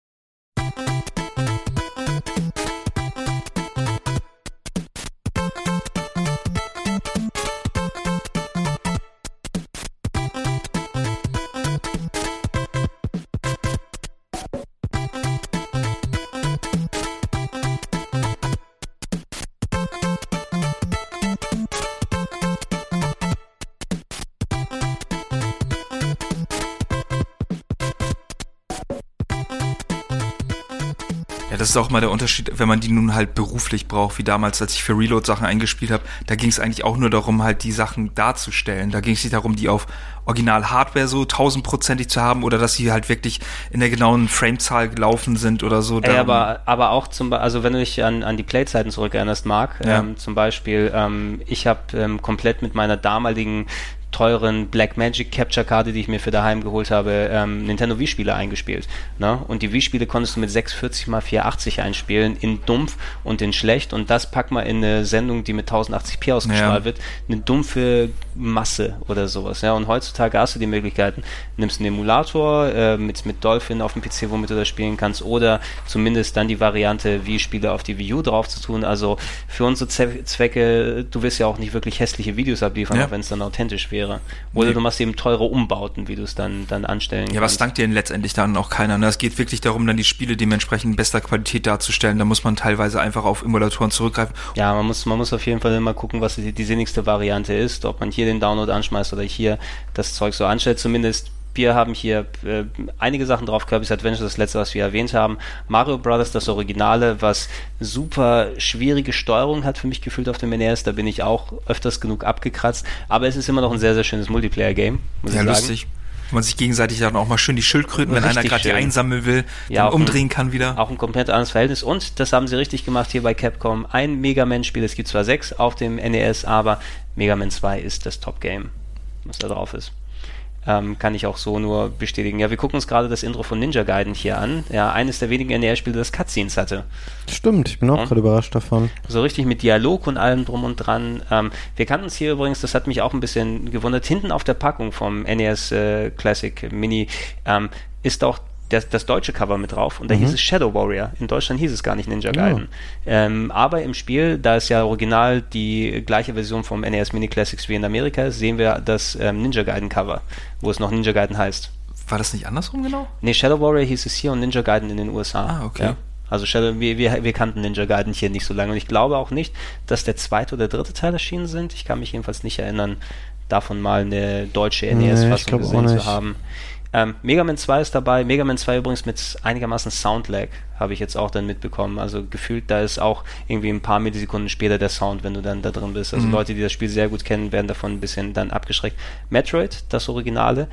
Ist auch mal der Unterschied, wenn man die nun halt beruflich braucht, wie damals, als ich für Reload Sachen eingespielt habe. Da ging es eigentlich auch nur darum, halt die Sachen darzustellen. Da ging es nicht darum, die auf Original-Hardware so tausendprozentig zu haben oder dass sie halt wirklich in der genauen Framezahl gelaufen sind oder so. Ey, aber, aber auch zum also wenn du dich an, an die Playzeiten zurückerinnerst, Marc, ja. ähm, zum Beispiel, ähm, ich habe ähm, komplett mit meiner damaligen teuren Blackmagic Capture Karte, die ich mir für daheim geholt habe, ähm, Nintendo Wii-Spiele eingespielt. Ne? Und die Wii-Spiele konntest du mit 640 x 480 einspielen, in dumpf und in schlecht. Und das pack mal in eine Sendung, die mit 1080p ausgestrahlt ja. wird, eine dumpfe Masse oder sowas. Ja? Und heutzutage hast du die Möglichkeiten, nimmst einen Emulator äh, mit, mit Dolphin auf dem PC, womit du das spielen kannst, oder zumindest dann die Variante, Wii-Spiele auf die Wii U drauf zu tun. Also für unsere Zwecke, du wirst ja auch nicht wirklich hässliche Videos abliefern, ja. auch wenn es dann authentisch wäre wäre. Oder nee. du machst eben teure Umbauten, wie du es dann, dann anstellen kannst. Ja, was dankt dir denn letztendlich dann auch keiner? Ne? Es geht wirklich darum, dann die Spiele dementsprechend in bester Qualität darzustellen. Da muss man teilweise einfach auf Emulatoren zurückgreifen. Ja, man muss, man muss auf jeden Fall immer gucken, was die, die sinnigste Variante ist. Ob man hier den Download anschmeißt oder hier das Zeug so anstellt. Zumindest wir haben hier äh, einige Sachen drauf, Kirby's Adventure, das letzte, was wir erwähnt haben. Mario Brothers, das Originale, was super schwierige Steuerung hat für mich gefühlt auf dem NES. Da bin ich auch öfters genug abgekratzt. Aber es ist immer noch ein sehr, sehr schönes Multiplayer-Game, ja, lustig. Man sich gegenseitig dann auch mal schön die Schildkröten, wenn einer gerade die einsammeln will, ja, dann umdrehen ein, kann wieder. Auch ein komplett anderes Verhältnis. Und das haben sie richtig gemacht hier bei Capcom. Ein Mega Man-Spiel, es gibt zwar sechs auf dem NES, aber Mega Man 2 ist das Top-Game, was da drauf ist. Ähm, kann ich auch so nur bestätigen. Ja, wir gucken uns gerade das Intro von Ninja Gaiden hier an. Ja, eines der wenigen NER-Spiele, das Cutscenes hatte. Stimmt, ich bin auch ja. gerade überrascht davon. So richtig mit Dialog und allem drum und dran. Ähm, wir kannten es hier übrigens, das hat mich auch ein bisschen gewundert, hinten auf der Packung vom NES äh, Classic Mini ähm, ist auch das, das deutsche Cover mit drauf und da mhm. hieß es Shadow Warrior. In Deutschland hieß es gar nicht Ninja Gaiden. Ja. Ähm, aber im Spiel, da es ja original die gleiche Version vom NES Mini Classics wie in Amerika ist, sehen wir das ähm, Ninja Gaiden Cover, wo es noch Ninja Gaiden heißt. War das nicht andersrum genau? Nee, Shadow Warrior hieß es hier und Ninja Gaiden in den USA. Ah, okay. Ja? Also Shadow, wir, wir, wir kannten Ninja Gaiden hier nicht so lange und ich glaube auch nicht, dass der zweite oder dritte Teil erschienen sind. Ich kann mich jedenfalls nicht erinnern, davon mal eine deutsche NES-Fassung nee, gesehen zu haben. Ähm, Mega Man 2 ist dabei. Mega Man 2 übrigens mit einigermaßen Soundlag, habe ich jetzt auch dann mitbekommen. Also gefühlt, da ist auch irgendwie ein paar Millisekunden später der Sound, wenn du dann da drin bist. Also mhm. Leute, die das Spiel sehr gut kennen, werden davon ein bisschen dann abgeschreckt. Metroid, das Originale,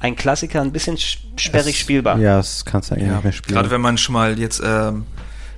ein Klassiker, ein bisschen sperrig das, spielbar. Ja, das kannst du eigentlich ja, nicht mehr spielen. Gerade wenn man schon mal jetzt ähm,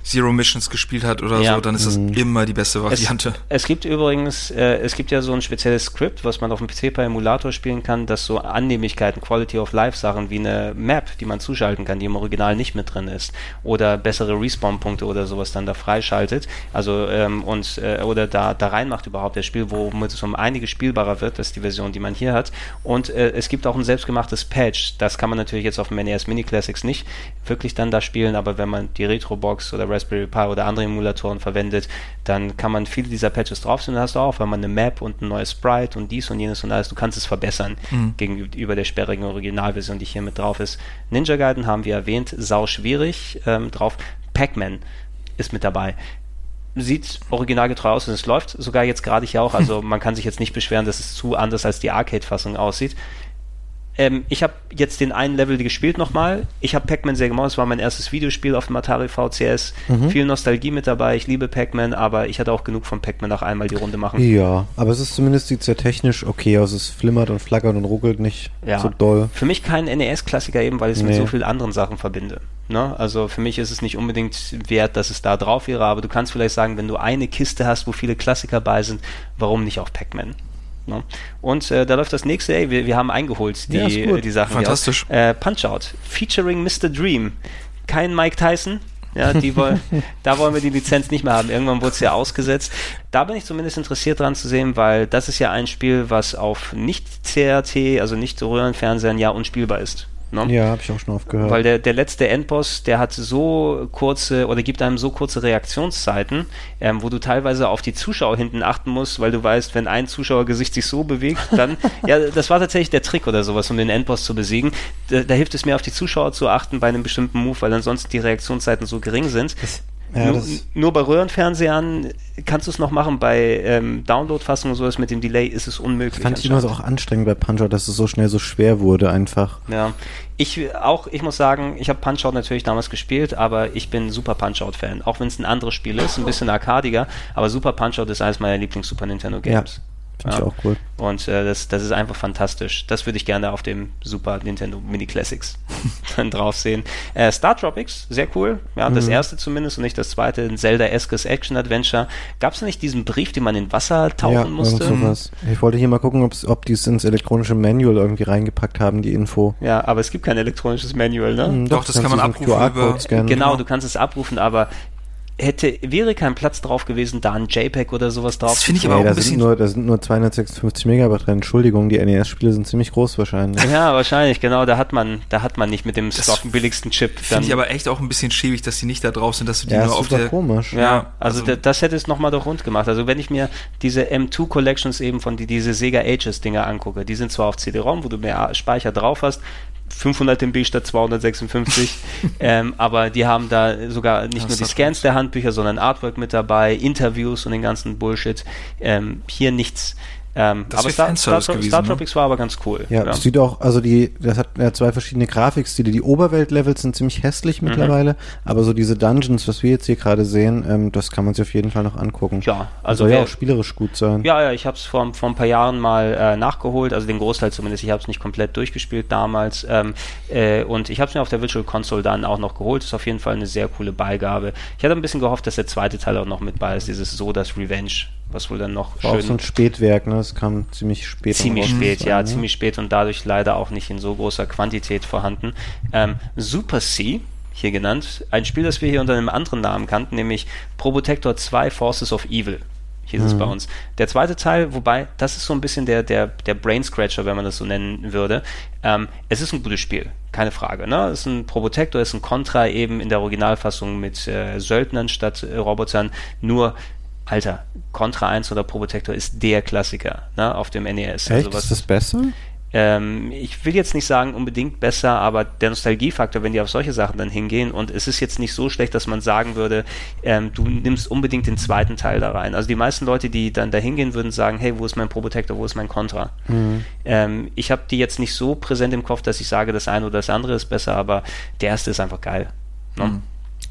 Zero Missions gespielt hat oder ja. so, dann ist das mhm. immer die beste Variante. Es, es gibt übrigens, äh, es gibt ja so ein spezielles Skript, was man auf dem PC per Emulator spielen kann, das so Annehmlichkeiten, Quality of Life Sachen wie eine Map, die man zuschalten kann, die im Original nicht mit drin ist, oder bessere Respawn-Punkte oder sowas dann da freischaltet, also ähm, und äh, oder da da reinmacht überhaupt das Spiel, womit es um einige spielbarer wird, das ist die Version, die man hier hat. Und äh, es gibt auch ein selbstgemachtes Patch, das kann man natürlich jetzt auf dem NES Mini Classics nicht wirklich dann da spielen, aber wenn man die Retro-Box oder Raspberry Pi oder andere Emulatoren verwendet, dann kann man viele dieser Patches draufsetzen. Dann hast du auch, wenn man eine Map und ein neues Sprite und dies und jenes und alles, du kannst es verbessern mhm. gegenüber der sperrigen Originalversion, die hier mit drauf ist. Ninja Gaiden haben wir erwähnt, sau schwierig ähm, drauf. Pac-Man ist mit dabei sieht originalgetreu aus und es läuft sogar jetzt gerade hier auch. Also [LAUGHS] man kann sich jetzt nicht beschweren, dass es zu anders als die Arcade-Fassung aussieht ähm, ich habe jetzt den einen Level gespielt nochmal. Ich habe Pac-Man sehr gemacht. Es war mein erstes Videospiel auf dem Atari VCS. Mhm. Viel Nostalgie mit dabei. Ich liebe Pac-Man, aber ich hatte auch genug von Pac-Man nach einmal die Runde machen. Ja, aber es ist zumindest sieht sehr technisch okay aus. Es flimmert und flackert und ruckelt nicht ja. so doll. Für mich kein NES-Klassiker eben, weil ich es nee. mit so vielen anderen Sachen verbinde. Ne? Also für mich ist es nicht unbedingt wert, dass es da drauf wäre, aber du kannst vielleicht sagen, wenn du eine Kiste hast, wo viele Klassiker bei sind, warum nicht auch Pac-Man? Ne? Und äh, da läuft das nächste, ey, wir, wir haben eingeholt die, ja, die Sachen. Fantastisch. Äh, Punch-Out, featuring Mr. Dream. Kein Mike Tyson, ja, die wollen, [LAUGHS] da wollen wir die Lizenz nicht mehr haben. Irgendwann wurde es ja ausgesetzt. Da bin ich zumindest interessiert dran zu sehen, weil das ist ja ein Spiel, was auf nicht CRT, also nicht Röhrenfernsehern, ja unspielbar ist. Ne? Ja, habe ich auch schon oft gehört. Weil der, der letzte Endboss, der hat so kurze oder gibt einem so kurze Reaktionszeiten, ähm, wo du teilweise auf die Zuschauer hinten achten musst, weil du weißt, wenn ein Zuschauergesicht sich so bewegt, dann, [LAUGHS] ja, das war tatsächlich der Trick oder sowas, um den Endboss zu besiegen. Da, da hilft es mir, auf die Zuschauer zu achten bei einem bestimmten Move, weil ansonsten die Reaktionszeiten so gering sind. Das ja, nur, nur, bei Röhrenfernsehern kannst du es noch machen, bei ähm, Download-Fassungen und sowas mit dem Delay ist es unmöglich. Fand ich immer so auch anstrengend bei Punch-Out, dass es so schnell so schwer wurde einfach. Ja, ich auch, ich muss sagen, ich habe Punch-Out natürlich damals gespielt, aber ich bin super Punch-Out-Fan. Auch wenn es ein anderes Spiel ist, ein bisschen arcadiger, aber Super Punch-Out ist eines meiner Lieblings-Super Nintendo Games. Ja. Finde ja. ich auch cool. Und äh, das, das ist einfach fantastisch. Das würde ich gerne auf dem Super Nintendo Mini Classics [LAUGHS] dann drauf sehen. Äh, Star Tropics, sehr cool. Ja, mhm. das erste zumindest und nicht das zweite. Ein Zelda-eskes Action-Adventure. Gab es nicht diesen Brief, den man in Wasser tauchen ja, musste? Sowas. Ich wollte hier mal gucken, ob die es ins elektronische Manual irgendwie reingepackt haben, die Info. Ja, aber es gibt kein elektronisches Manual, ne? Mhm, doch, doch, das kann man abrufen. Über, genau, genau, du kannst es abrufen, aber hätte, wäre kein Platz drauf gewesen, da ein JPEG oder sowas drauf. Das finde ich aber nee, auch ein bisschen. Sind nur, da sind nur 256 Megabyte drin. Entschuldigung, die NES-Spiele sind ziemlich groß wahrscheinlich. Ja, wahrscheinlich, genau. Da hat man, da hat man nicht mit dem Stock billigsten Chip. Finde ich aber echt auch ein bisschen schäbig, dass die nicht da drauf sind, dass du die ja, nur auf der. komisch. Ja, ja also, also das hätte es nochmal doch rund gemacht. Also wenn ich mir diese M2 Collections eben von die, diese Sega Ages Dinger angucke, die sind zwar auf CD-ROM, wo du mehr Speicher drauf hast, 500 MB statt 256. [LAUGHS] ähm, aber die haben da sogar nicht das nur die Scans der Handbücher, sondern Artwork mit dabei, Interviews und den ganzen Bullshit. Ähm, hier nichts. Ähm, aber Star, Star, Star, gewesen, Star ne? Tropics ne? war aber ganz cool. Ja, ja, das sieht auch, also die, das hat ja zwei verschiedene Grafikstile. Die Oberwelt-Levels sind ziemlich hässlich mhm. mittlerweile, aber so diese Dungeons, was wir jetzt hier gerade sehen, ähm, das kann man sich auf jeden Fall noch angucken. Ja, also soll ja auch spielerisch gut sein. Ja, ja, ich habe es vor, vor ein paar Jahren mal äh, nachgeholt, also den Großteil zumindest. Ich habe es nicht komplett durchgespielt damals ähm, äh, und ich habe es mir auf der Virtual Console dann auch noch geholt. Das ist auf jeden Fall eine sehr coole Beigabe. Ich hatte ein bisschen gehofft, dass der zweite Teil auch noch mit bei ist, dieses Sodas Revenge was wohl dann noch War schön. Auch so ein Spätwerk, ne? Es kam ziemlich spät. Ziemlich spät, sein, ja, ne? ziemlich spät und dadurch leider auch nicht in so großer Quantität vorhanden. Ähm, Super C, hier genannt, ein Spiel, das wir hier unter einem anderen Namen kannten, nämlich Probotector 2 Forces of Evil hieß mhm. es bei uns. Der zweite Teil, wobei, das ist so ein bisschen der, der, der Brain Scratcher, wenn man das so nennen würde. Ähm, es ist ein gutes Spiel, keine Frage. Ne? Es ist ein Probotector, es ist ein Contra eben in der Originalfassung mit äh, Söldnern statt äh, Robotern, nur Alter, Contra 1 oder Probotector ist der Klassiker ne, auf dem NES. Echt? Also was, ist das besser? Ähm, ich will jetzt nicht sagen unbedingt besser, aber der Nostalgiefaktor, wenn die auf solche Sachen dann hingehen und es ist jetzt nicht so schlecht, dass man sagen würde, ähm, du nimmst unbedingt den zweiten Teil da rein. Also die meisten Leute, die dann da hingehen würden, sagen, hey, wo ist mein Probotector, wo ist mein Contra? Mhm. Ähm, ich habe die jetzt nicht so präsent im Kopf, dass ich sage, das eine oder das andere ist besser, aber der erste ist einfach geil. Ne? Mhm.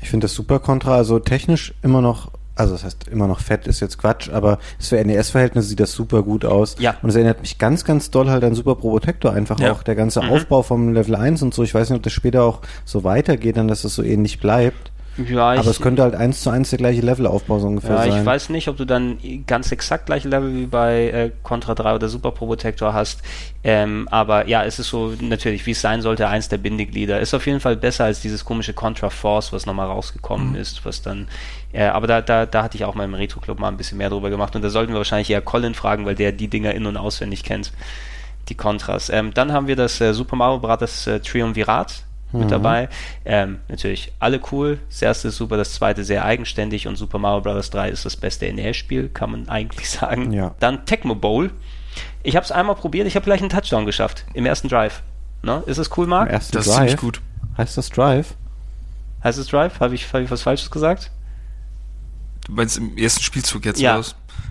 Ich finde das super Contra, also technisch immer noch also das heißt immer noch fett ist jetzt Quatsch, aber für NES-Verhältnisse sieht das super gut aus. Ja. Und es erinnert mich ganz, ganz doll halt an Super Probotector einfach ja. auch. Der ganze mhm. Aufbau vom Level 1 und so. Ich weiß nicht, ob das später auch so weitergeht, dann dass es so ähnlich bleibt. Ja, aber es könnte halt eins zu eins der gleiche Levelaufbau so ungefähr ja, sein. Ich weiß nicht, ob du dann ganz exakt gleiche Level wie bei äh, Contra 3 oder Super Probotector hast. Ähm, aber ja, es ist so natürlich, wie es sein sollte, eins der Bindeglieder. Ist auf jeden Fall besser als dieses komische Contra Force, was nochmal rausgekommen mhm. ist, was dann. Äh, aber da, da, da hatte ich auch mal im Retro Club mal ein bisschen mehr drüber gemacht und da sollten wir wahrscheinlich eher Colin fragen, weil der die Dinger in- und auswendig kennt. Die Kontras. Ähm, dann haben wir das äh, Super Mario Bros. Äh, Triumvirat mit mhm. dabei. Ähm, natürlich alle cool. Das erste ist super, das zweite sehr eigenständig und Super Mario Bros. 3 ist das beste NES-Spiel, kann man eigentlich [LAUGHS] sagen. Ja. Dann Tecmo Bowl. Ich habe es einmal probiert, ich habe gleich einen Touchdown geschafft im ersten Drive. Ne? Ist es cool, Marc? Im ersten das Drive? ist ziemlich gut. Heißt das Drive? Heißt es Drive? Habe ich, hab ich was Falsches gesagt? Du meinst im ersten Spielzug jetzt ja.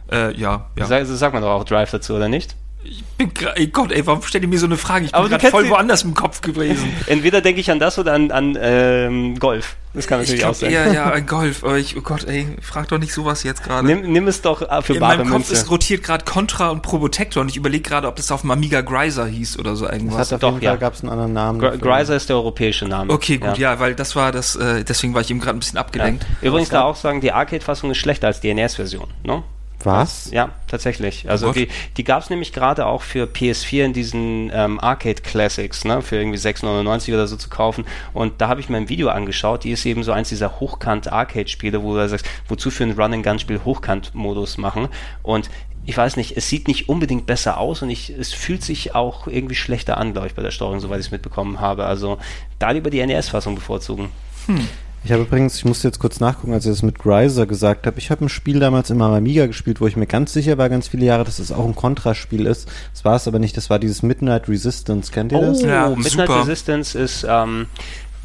Äh, ja, ja. Sag, sagt man doch auch Drive dazu, oder nicht? Ich bin ey Gott, ey, warum stellt ihr mir so eine Frage? Ich bin gerade voll woanders im Kopf gewesen. [LAUGHS] Entweder denke ich an das oder an, an ähm, Golf. Das kann natürlich glaub, auch sein. Ja, [LAUGHS] ja, ein Golf. Aber ich, oh Gott, ey, frag doch nicht sowas jetzt gerade. Nimm, nimm es doch äh, für In bare meinem Kopf ist rotiert gerade Contra und Probotector und ich überlege gerade, ob das auf dem Amiga Greiser hieß oder so irgendwas. Das hat auf doch, jeden Fall ja. gab es einen anderen Namen. Gr Greiser ist der europäische Name. Okay, gut, ja, ja weil das war das, äh, deswegen war ich eben gerade ein bisschen abgelenkt. Ja. Übrigens da auch sagen, die Arcade-Fassung ist schlechter als die NES-Version, ne? Was? Ja, tatsächlich. Also What? die, die gab es nämlich gerade auch für PS4 in diesen ähm, Arcade Classics, ne, für irgendwie 6,99 oder so zu kaufen. Und da habe ich mir ein Video angeschaut, die ist eben so eins dieser Hochkant-Arcade-Spiele, wo du sagst, wozu für ein Run-and-Gun-Spiel Hochkant-Modus machen. Und ich weiß nicht, es sieht nicht unbedingt besser aus und ich, es fühlt sich auch irgendwie schlechter an, glaube ich, bei der Steuerung, soweit ich es mitbekommen habe. Also da lieber die NES-Fassung bevorzugen. Hm. Ich habe übrigens, ich musste jetzt kurz nachgucken, als ich das mit Greiser gesagt habe, ich habe ein Spiel damals immer am Amiga gespielt, wo ich mir ganz sicher war, ganz viele Jahre, dass es auch ein Kontraspiel ist. Das war es aber nicht, das war dieses Midnight Resistance. Kennt ihr oh, das? Ja, Midnight super. Resistance ist ähm,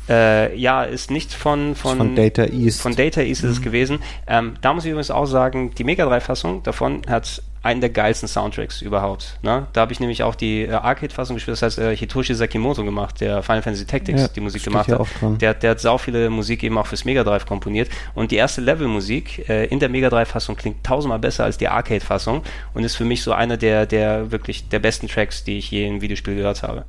äh, ja, ist nicht von, von, von Data East. Von Data East mhm. ist es mhm. gewesen. Ähm, da muss ich übrigens auch sagen, die Mega 3-Fassung davon hat einen der geilsten Soundtracks überhaupt. Ne? Da habe ich nämlich auch die äh, Arcade-Fassung gespielt, das heißt äh, Hitoshi Sakimoto gemacht, der Final Fantasy Tactics ja, die Musik gemacht hat. Der, der hat sau viele Musik eben auch fürs Mega Drive komponiert und die erste Level-Musik äh, in der Mega Drive-Fassung klingt tausendmal besser als die Arcade-Fassung und ist für mich so einer der, der wirklich der besten Tracks, die ich je in Videospiel gehört habe.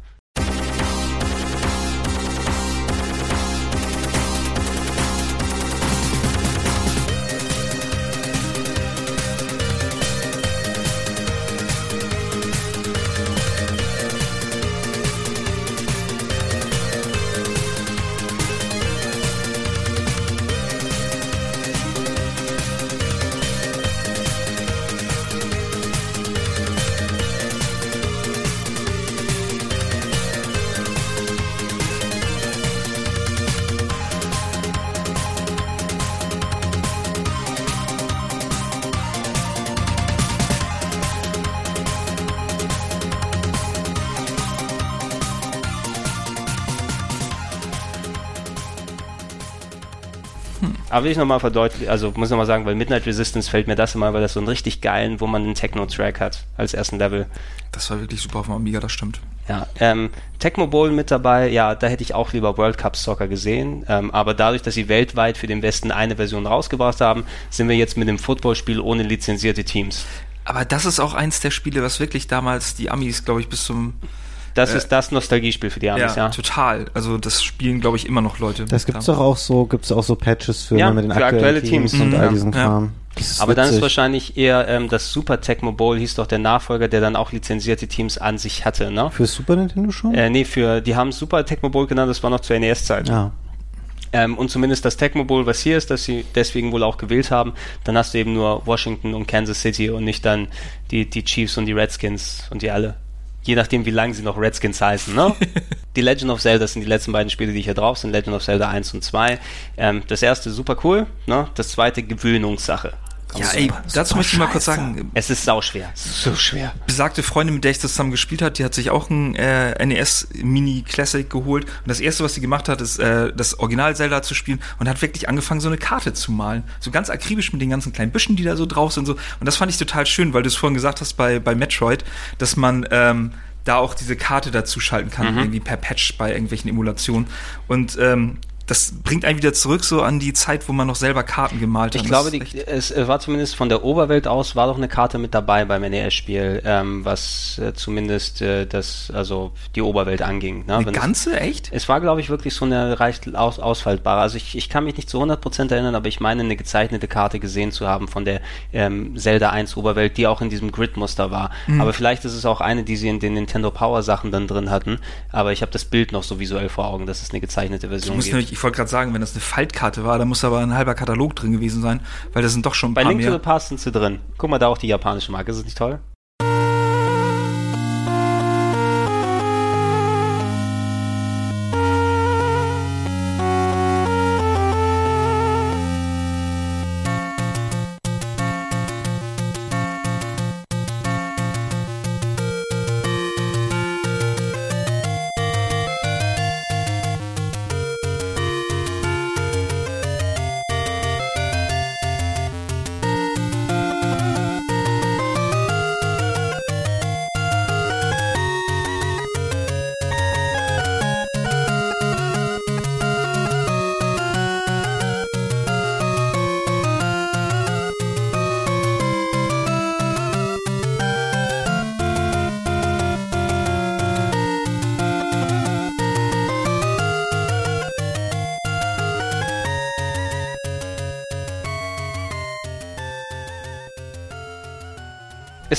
Aber will ich nochmal verdeutlichen, also muss nochmal sagen, weil Midnight Resistance fällt mir das immer, weil das so einen richtig geilen, wo man einen Techno-Track hat als ersten Level. Das war wirklich super auf dem Amiga, das stimmt. Ja, ähm, Tecmo Bowl mit dabei, ja, da hätte ich auch lieber World Cup Soccer gesehen. Ähm, aber dadurch, dass sie weltweit für den Westen eine Version rausgebracht haben, sind wir jetzt mit dem Footballspiel ohne lizenzierte Teams. Aber das ist auch eins der Spiele, was wirklich damals die Amis, glaube ich, bis zum das äh, ist das Nostalgiespiel für die Amis, ja. ja. total. Also das spielen, glaube ich, immer noch Leute. Das gibt's doch auch so, gibt's auch so Patches für, ja, mit den für aktuelle Teams, Teams und mhm, all diesen Kram. Aber dann ist wahrscheinlich eher ähm, das Super Tecmo Bowl hieß doch der Nachfolger, der dann auch lizenzierte Teams an sich hatte, ne? Für Super Nintendo schon? Äh, nee, für, die haben Super Tecmo Bowl genannt, das war noch zur NES-Zeit. Ja. Ähm, und zumindest das Tecmo Bowl, was hier ist, das sie deswegen wohl auch gewählt haben, dann hast du eben nur Washington und Kansas City und nicht dann die, die Chiefs und die Redskins und die alle je nachdem, wie lange sie noch Redskins heißen. Ne? [LAUGHS] die Legend of Zelda sind die letzten beiden Spiele, die hier drauf sind, Legend of Zelda 1 und 2. Ähm, das erste super cool, ne? das zweite Gewöhnungssache. Ja, ey, dazu möchte ich mal kurz sagen. Es ist sauschwer. So schwer. Besagte Freundin, mit der ich das zusammen gespielt hat, die hat sich auch ein äh, NES Mini Classic geholt. Und das erste, was sie gemacht hat, ist äh, das Original Zelda zu spielen und hat wirklich angefangen, so eine Karte zu malen. So ganz akribisch mit den ganzen kleinen Büschen, die da so drauf sind. So. Und das fand ich total schön, weil du es vorhin gesagt hast bei, bei Metroid, dass man ähm, da auch diese Karte dazu schalten kann, mhm. irgendwie per Patch bei irgendwelchen Emulationen. Und ähm, das bringt einen wieder zurück so an die Zeit, wo man noch selber Karten gemalt hat. Ich glaube, die, es war zumindest von der Oberwelt aus war doch eine Karte mit dabei beim NES-Spiel, ähm, was äh, zumindest äh, das, also die Oberwelt anging. Ne? Eine ganze, es, echt? Es war, glaube ich, wirklich so eine recht aus, ausfaltbare. Also ich, ich kann mich nicht zu 100% erinnern, aber ich meine, eine gezeichnete Karte gesehen zu haben von der ähm, Zelda 1 Oberwelt, die auch in diesem Grid-Muster war. Mhm. Aber vielleicht ist es auch eine, die sie in den Nintendo Power Sachen dann drin hatten. Aber ich habe das Bild noch so visuell vor Augen, dass es eine gezeichnete Version gibt ich wollte gerade sagen, wenn das eine Faltkarte war, dann muss aber ein halber Katalog drin gewesen sein, weil das sind doch schon ein Bei paar Link mehr. to the Past sind sie drin. Guck mal da auch die japanische Marke, ist das nicht toll?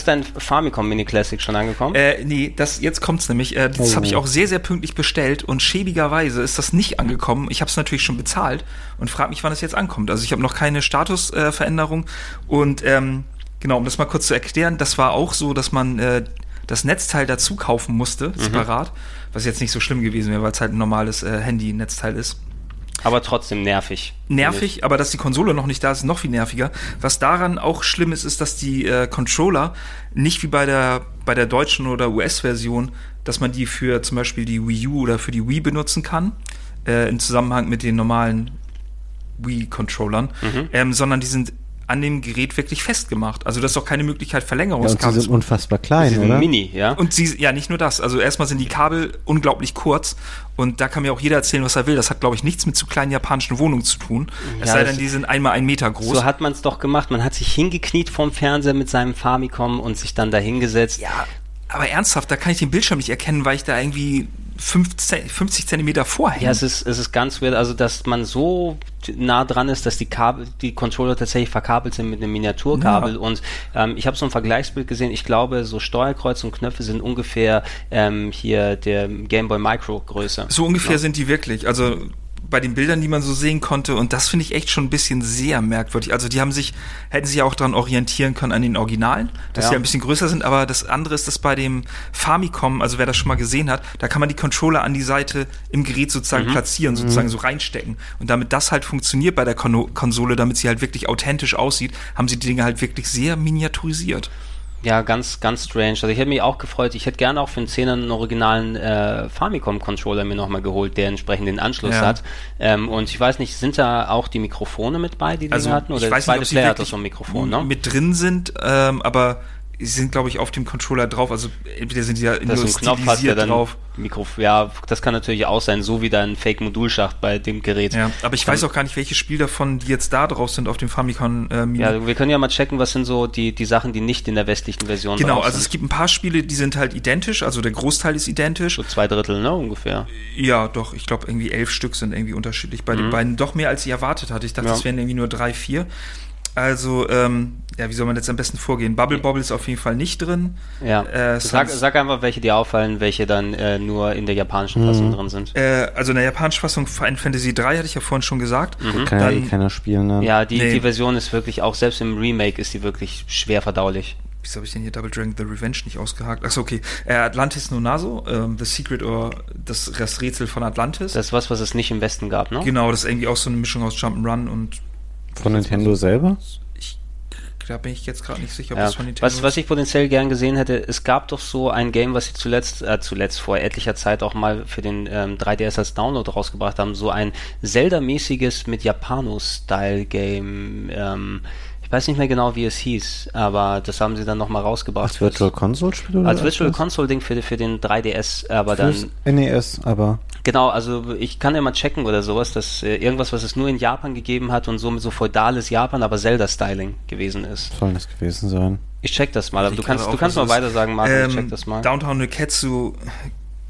Dein Famicom Mini Classic schon angekommen? Äh, nee, das, jetzt kommt's nämlich. Äh, das oh. habe ich auch sehr, sehr pünktlich bestellt und schäbigerweise ist das nicht angekommen. Ich habe es natürlich schon bezahlt und frage mich, wann es jetzt ankommt. Also ich habe noch keine Statusveränderung äh, und ähm, genau, um das mal kurz zu erklären, das war auch so, dass man äh, das Netzteil dazu kaufen musste, mhm. separat, was jetzt nicht so schlimm gewesen wäre, weil es halt ein normales äh, Handy-Netzteil ist. Aber trotzdem nervig. Nervig, aber dass die Konsole noch nicht da ist, ist noch viel nerviger. Was daran auch schlimm ist, ist, dass die äh, Controller nicht wie bei der, bei der deutschen oder US-Version, dass man die für zum Beispiel die Wii U oder für die Wii benutzen kann, äh, im Zusammenhang mit den normalen Wii-Controllern, mhm. ähm, sondern die sind an dem Gerät wirklich festgemacht. Also das ist doch keine Möglichkeit, Verlängerungskabel. Ja, und sie sind unfassbar klein, sie oder? Mini, ja. Und sie, ja, nicht nur das. Also erstmal sind die Kabel unglaublich kurz und da kann mir auch jeder erzählen, was er will. Das hat, glaube ich, nichts mit zu kleinen japanischen Wohnungen zu tun. Ja, es sei denn, die sind einmal einen Meter groß. So hat man es doch gemacht. Man hat sich hingekniet vorm Fernseher mit seinem Famicom und sich dann da hingesetzt. Ja, aber ernsthaft, da kann ich den Bildschirm nicht erkennen, weil ich da irgendwie 50, 50 Zentimeter vorhänge. Ja, es ist, es ist ganz weird, also dass man so nah dran ist, dass die Kabel, die Controller tatsächlich verkabelt sind mit einem Miniaturkabel. Ja. Und ähm, ich habe so ein Vergleichsbild gesehen. Ich glaube, so Steuerkreuz und Knöpfe sind ungefähr ähm, hier der Game Boy Micro Größe. So ungefähr ja. sind die wirklich. Also bei den Bildern, die man so sehen konnte. Und das finde ich echt schon ein bisschen sehr merkwürdig. Also die haben sich, hätten sich ja auch daran orientieren können an den Originalen, dass ja. sie ein bisschen größer sind. Aber das andere ist, dass bei dem Famicom, also wer das schon mal gesehen hat, da kann man die Controller an die Seite im Gerät sozusagen mhm. platzieren, sozusagen mhm. so reinstecken. Und damit das halt funktioniert bei der Kon Konsole, damit sie halt wirklich authentisch aussieht, haben sie die Dinge halt wirklich sehr miniaturisiert. Ja, ganz, ganz strange. Also ich hätte mich auch gefreut, ich hätte gerne auch für den 10er einen originalen äh, Famicom-Controller mir nochmal geholt, der entsprechend den Anschluss ja. hat. Ähm, und ich weiß nicht, sind da auch die Mikrofone mit bei, die also, die hatten? Oder ich weiß beide nicht, Player hat das so ein Mikrofon, ne? Mit drin sind, ähm, aber sind, glaube ich, auf dem Controller drauf. Also entweder sind die ja nur das Knopf hat, der dann drauf. Mikro ja, das kann natürlich auch sein, so wie dein Fake-Modulschacht bei dem Gerät. Ja, aber ich dann, weiß auch gar nicht, welche Spiele davon, die jetzt da drauf sind auf dem Famicom äh, Mini. Ja, wir können ja mal checken, was sind so die, die Sachen, die nicht in der westlichen Version sind. Genau, also es gibt ein paar Spiele, die sind halt identisch, also der Großteil ist identisch. So zwei Drittel, ne, ungefähr. Ja, doch, ich glaube irgendwie elf Stück sind irgendwie unterschiedlich bei mhm. den beiden. Doch mehr, als ich erwartet hatte. Ich dachte, es ja. wären irgendwie nur drei, vier. Also, ähm, ja, wie soll man jetzt am besten vorgehen? Bubble Bobble ist auf jeden Fall nicht drin. Ja. Äh, sag, sag, einfach, welche dir auffallen, welche dann äh, nur in der japanischen Fassung mhm. drin sind. Äh, also in der japanischen Fassung Final Fantasy 3 hatte ich ja vorhin schon gesagt. Mhm. Kann dann, ja eh keiner spielen. Ne? Ja, die, nee. die Version ist wirklich, auch selbst im Remake ist die wirklich schwer verdaulich. Wieso habe ich denn hier Double Dragon The Revenge nicht ausgehakt? Achso, okay. Äh, Atlantis Nonaso, ähm, The Secret or das, das Rätsel von Atlantis. Das ist was, was es nicht im Westen gab, ne? Genau, das ist irgendwie auch so eine Mischung aus Jump'n'Run und von Nintendo selber? Da bin ich jetzt gerade nicht sicher, ob ja. das von Nintendo was, was ich potenziell gern gesehen hätte, es gab doch so ein Game, was sie zuletzt, äh, zuletzt vor etlicher Zeit auch mal für den ähm, 3DS als Download rausgebracht haben, so ein Zelda-mäßiges mit Japano-Style-Game. Ähm, ich weiß nicht mehr genau, wie es hieß, aber das haben sie dann nochmal rausgebracht. Als Virtual Console Spiel? Als Virtual Console Ding für, für den 3DS, aber Fürs dann. NES, aber. Genau, also ich kann ja mal checken oder sowas, dass äh, irgendwas, was es nur in Japan gegeben hat und somit so feudales Japan, aber Zelda-Styling gewesen ist. Soll das gewesen sein? Ich check das mal, aber du kannst, du kannst mal weiter sagen, Martin, ähm, ich check das mal. Downtown Neketsu,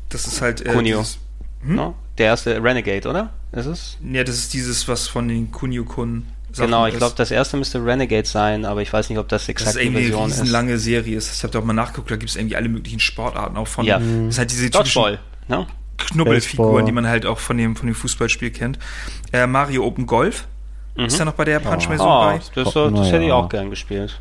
das ist halt. Äh, Kunio. Dieses, hm? no? Der erste Renegade, oder? Ist es? Ja, das ist dieses, was von den Kunio-Kun Genau, ich glaube, das erste müsste Renegade sein, aber ich weiß nicht, ob das exakt das die Version ist. Das ist eine lange Serie. Ist. Ich habe da auch mal nachgeguckt, da gibt es irgendwie alle möglichen Sportarten auch von. Ja. Das ist halt diese Dodgeball, ne? Knubbelfiguren, die man halt auch von dem, von dem Fußballspiel kennt. Äh, Mario Open Golf mhm. ist ja noch bei der japanischen Version oh, bei. Das, das, das hätte ich auch gern gespielt.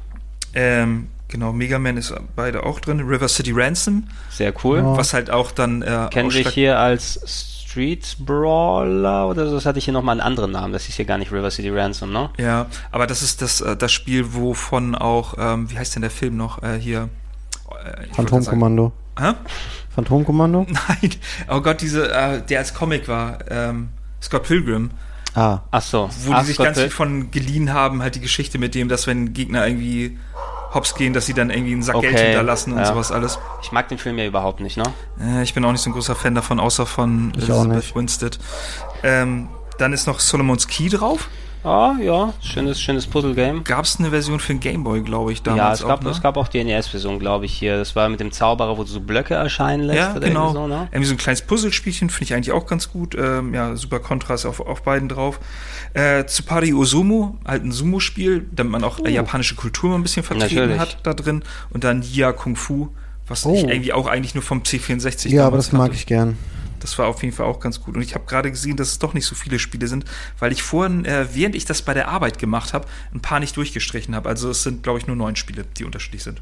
Ähm, genau, Mega Man ist beide auch drin. River City Ransom. Sehr cool. Was halt auch dann. Äh, Kennen sich hier als Street Brawler oder so, das hatte ich hier nochmal einen anderen Namen. Das ist hier gar nicht River City Ransom, ne? Ja, aber das ist das, äh, das Spiel, wovon auch, ähm, wie heißt denn der Film noch? Äh, hier. Äh, Phantomkommando. Hä? Phantomkommando? [LAUGHS] Nein. Oh Gott, diese, äh, der als Comic war. Ähm, Scott Pilgrim. Ah. Ach so. Wo Ach, die sich Scott ganz viel von geliehen haben, halt die Geschichte mit dem, dass wenn Gegner irgendwie hops gehen, dass sie dann irgendwie einen Sack okay, Geld hinterlassen und ja. sowas alles. Ich mag den Film ja überhaupt nicht, ne? Äh, ich bin auch nicht so ein großer Fan davon, außer von ich Elizabeth Winstead. Ähm, dann ist noch Solomon's Key drauf. Ah, ja, schönes, schönes Puzzle-Game. Gab es eine Version für den Gameboy, glaube ich, damals? Ja, es gab, auch, ne? es gab auch die NES-Version, glaube ich, hier. Das war mit dem Zauberer, wo du so Blöcke erscheinen lässt. Ja, genau. So, ne? Irgendwie so ein kleines Puzzlespielchen finde ich eigentlich auch ganz gut. Ähm, ja, super Kontrast auf, auf beiden drauf. Äh, Tsupari Osumu, halt ein Sumo-Spiel, damit man auch uh. japanische Kultur mal ein bisschen vertreten Natürlich. hat da drin. Und dann Nia Kung Fu, was oh. ich irgendwie auch eigentlich nur vom C64 Ja, aber das mag ich gern. Das war auf jeden Fall auch ganz gut. Und ich habe gerade gesehen, dass es doch nicht so viele Spiele sind, weil ich vorhin, äh, während ich das bei der Arbeit gemacht habe, ein paar nicht durchgestrichen habe. Also es sind, glaube ich, nur neun Spiele, die unterschiedlich sind.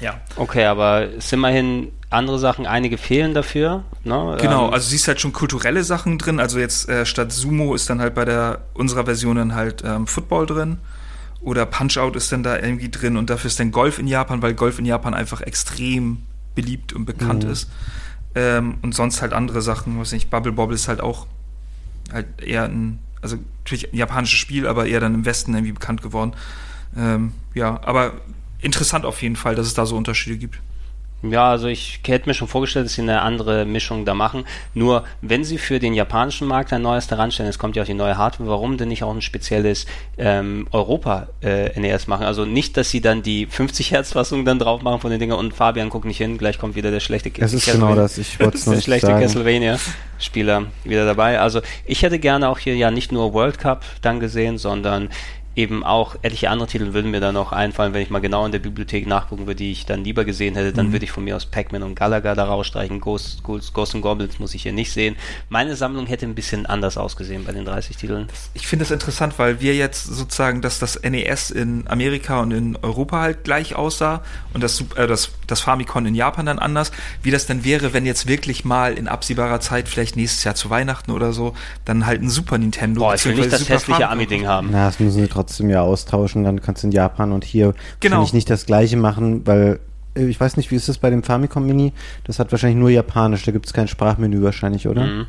Ja. Okay, aber es sind immerhin andere Sachen, einige fehlen dafür. Ne? Genau, ähm, also siehst halt schon kulturelle Sachen drin. Also jetzt äh, statt Sumo ist dann halt bei der unserer Version dann halt ähm, Football drin. Oder Punch-Out ist dann da irgendwie drin und dafür ist dann Golf in Japan, weil Golf in Japan einfach extrem beliebt und bekannt mhm. ist. Ähm, und sonst halt andere Sachen, was nicht, Bubble Bobble ist halt auch halt eher ein, also natürlich ein japanisches Spiel, aber eher dann im Westen irgendwie bekannt geworden. Ähm, ja, aber interessant auf jeden Fall, dass es da so Unterschiede gibt. Ja, also ich hätte mir schon vorgestellt, dass sie eine andere Mischung da machen. Nur, wenn sie für den japanischen Markt ein neues daran stellen, es kommt ja auch die neue Hardware, warum denn nicht auch ein spezielles ähm, Europa-NES äh, machen? Also nicht, dass sie dann die 50 Hertz-Fassung dann drauf machen von den Dingen und Fabian guckt nicht hin, gleich kommt wieder der schlechte Das ist genau das, ich wollte es [LAUGHS] Der schlechte Castlevania-Spieler wieder dabei. Also ich hätte gerne auch hier ja nicht nur World Cup dann gesehen, sondern eben auch etliche andere Titel würden mir dann noch einfallen, wenn ich mal genau in der Bibliothek nachgucken würde, die ich dann lieber gesehen hätte, dann mhm. würde ich von mir aus Pac-Man und Galaga da rausstreichen. Ghost, Ghost, Ghost and Goblins muss ich hier nicht sehen. Meine Sammlung hätte ein bisschen anders ausgesehen bei den 30 Titeln. Ich finde es interessant, weil wir jetzt sozusagen, dass das NES in Amerika und in Europa halt gleich aussah und das, äh, das, das Famicom in Japan dann anders. Wie das dann wäre, wenn jetzt wirklich mal in absehbarer Zeit, vielleicht nächstes Jahr zu Weihnachten oder so, dann halt ein Super Nintendo. Boah, ich will nicht das hässliche Ami-Ding haben. Na, das müssen sie trotzdem ja austauschen, dann kannst du in Japan und hier genau. ich nicht das gleiche machen, weil äh, ich weiß nicht, wie ist das bei dem Famicom Mini? Das hat wahrscheinlich nur Japanisch, da gibt es kein Sprachmenü wahrscheinlich, oder? Mhm.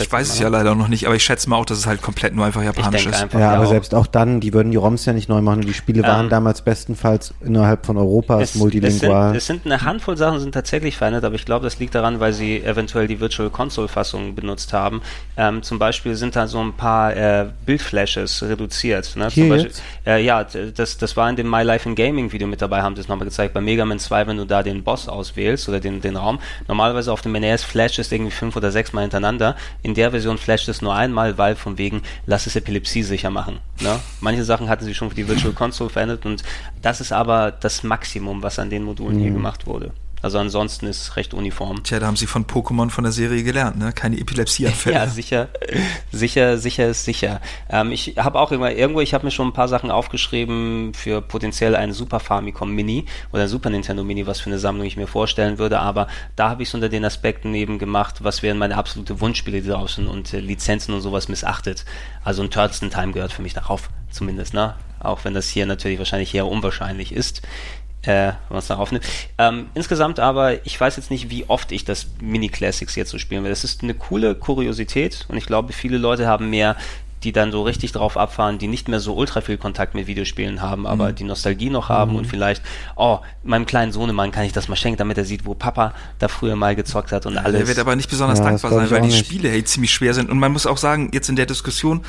Ich weiß es ja leider noch nicht, aber ich schätze mal auch, dass es halt komplett nur einfach japanisch ist. Einfach, ja, aber auch. selbst auch dann, die würden die ROMs ja nicht neu machen. Die Spiele waren ähm, damals bestenfalls innerhalb von Europas es, multilingual. Es sind, es sind eine Handvoll Sachen, sind tatsächlich verändert, aber ich glaube, das liegt daran, weil sie eventuell die Virtual Console Fassung benutzt haben. Ähm, zum Beispiel sind da so ein paar äh, Bildflashes reduziert. Ne? Hier zum Beispiel, äh, ja, das, das war in dem My Life in Gaming Video mit dabei, haben sie es nochmal gezeigt. Bei Mega Man 2, wenn du da den Boss auswählst oder den, den Raum, normalerweise auf dem NES Flash ist irgendwie fünf oder sechs Mal hintereinander. In der Version Flash flasht es nur einmal, weil von wegen, lass es Epilepsie sicher machen. Ne? Manche Sachen hatten sie schon für die Virtual Console verändert und das ist aber das Maximum, was an den Modulen mhm. hier gemacht wurde. Also ansonsten ist es recht uniform. Tja, da haben sie von Pokémon von der Serie gelernt, ne? Keine Epilepsieanfälle. [LAUGHS] ja, sicher, sicher, sicher ist sicher. Ähm, ich habe auch immer irgendwo, ich habe mir schon ein paar Sachen aufgeschrieben für potenziell einen Super Famicom Mini oder ein Super Nintendo Mini, was für eine Sammlung ich mir vorstellen würde. Aber da habe ich es unter den Aspekten eben gemacht, was wären meine absolute Wunschspiele draußen und äh, Lizenzen und sowas missachtet. Also ein Turtles in Time gehört für mich darauf, zumindest, ne? Auch wenn das hier natürlich wahrscheinlich eher unwahrscheinlich ist äh, wenn man es darauf nimmt. Ähm, insgesamt aber, ich weiß jetzt nicht, wie oft ich das Mini-Classics jetzt so spielen will. Das ist eine coole Kuriosität und ich glaube, viele Leute haben mehr die dann so richtig drauf abfahren, die nicht mehr so ultra viel Kontakt mit Videospielen haben, aber mhm. die Nostalgie noch haben mhm. und vielleicht, oh, meinem kleinen Sohnemann kann ich das mal schenken, damit er sieht, wo Papa da früher mal gezockt hat und alles. Er wird aber nicht besonders ja, dankbar sein, weil die nicht. Spiele hey, ziemlich schwer sind. Und man muss auch sagen, jetzt in der Diskussion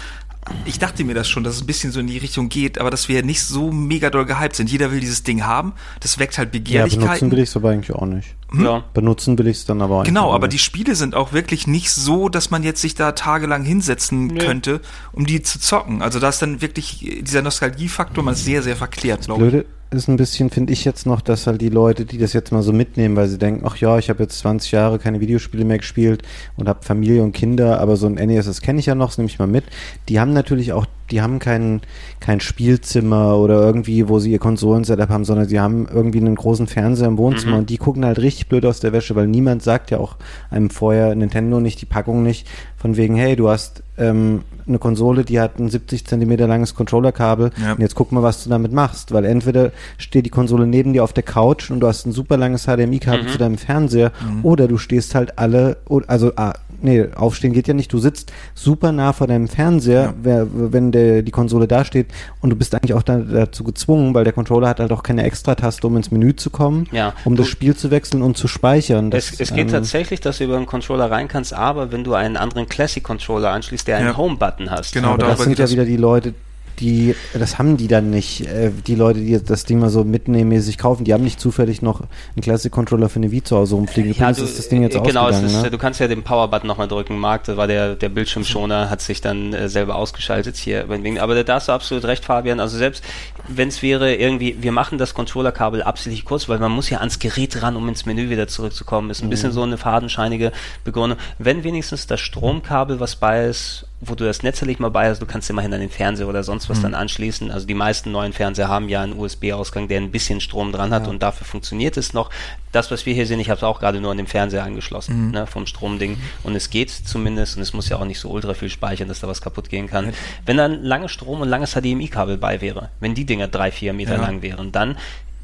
ich dachte mir das schon, dass es ein bisschen so in die Richtung geht, aber dass wir nicht so mega doll gehypt sind. Jeder will dieses Ding haben. Das weckt halt Begehrlichkeiten. Ja, benutzen will ich es aber eigentlich auch nicht. Hm? Ja. Benutzen will ich es dann aber auch Genau, aber nicht. die Spiele sind auch wirklich nicht so, dass man jetzt sich da tagelang hinsetzen nee. könnte, um die zu zocken. Also da ist dann wirklich dieser Nostalgiefaktor, ist sehr, sehr verklärt, glaube ich ist ein bisschen, finde ich jetzt noch, dass halt die Leute, die das jetzt mal so mitnehmen, weil sie denken, ach ja, ich habe jetzt 20 Jahre keine Videospiele mehr gespielt und habe Familie und Kinder, aber so ein NES, das kenne ich ja noch, das nehme ich mal mit. Die haben natürlich auch, die haben kein, kein Spielzimmer oder irgendwie, wo sie ihr Konsolen-Setup haben, sondern sie haben irgendwie einen großen Fernseher im Wohnzimmer mhm. und die gucken halt richtig blöd aus der Wäsche, weil niemand sagt ja auch einem vorher Nintendo nicht, die Packung nicht, von wegen, hey, du hast ähm, eine Konsole, die hat ein 70 Zentimeter langes Controllerkabel ja. und jetzt guck mal, was du damit machst, weil entweder steht die Konsole neben dir auf der Couch und du hast ein super langes HDMI-Kabel mhm. zu deinem Fernseher mhm. oder du stehst halt alle, also ah, nee, aufstehen geht ja nicht. Du sitzt super nah vor deinem Fernseher, ja. wenn der, die Konsole da steht und du bist eigentlich auch da, dazu gezwungen, weil der Controller hat halt auch keine Extra-Taste, um ins Menü zu kommen, ja. um das Spiel zu wechseln und zu speichern. Das, es, es geht ähm, tatsächlich, dass du über einen Controller rein kannst, aber wenn du einen anderen Classic-Controller anschließt, der einen ja. Home-Button hast. Genau, aber das sind ja wieder die Leute, die, das haben die dann nicht, äh, die Leute, die das Ding mal so mitnehmmäßig kaufen, die haben nicht zufällig noch einen Classic Controller für eine Wii zu Hause rumfliegen. Ja, du, ist das Ding jetzt genau, ist, ne? du kannst ja den Power-Button nochmal drücken, Marc, da war der, der Bildschirmschoner, hat sich dann äh, selber ausgeschaltet hier. Aber da hast du absolut recht, Fabian. Also selbst wenn es wäre irgendwie, wir machen das Controllerkabel absichtlich kurz, weil man muss ja ans Gerät ran, um ins Menü wieder zurückzukommen. Ist ein mhm. bisschen so eine fadenscheinige Begründung. Wenn wenigstens das Stromkabel was bei ist, wo du das Netzteil mal bei hast, du kannst immerhin an den Fernseher oder sonst was mhm. dann anschließen. Also die meisten neuen Fernseher haben ja einen USB-Ausgang, der ein bisschen Strom dran hat ja. und dafür funktioniert es noch. Das, was wir hier sehen, ich habe es auch gerade nur an dem Fernseher angeschlossen, mhm. ne, vom Stromding. Und es geht zumindest und es muss ja auch nicht so ultra viel speichern, dass da was kaputt gehen kann. Ja. Wenn dann lange Strom und langes HDMI-Kabel bei wäre, wenn die Dinger drei, vier Meter ja. lang wären, dann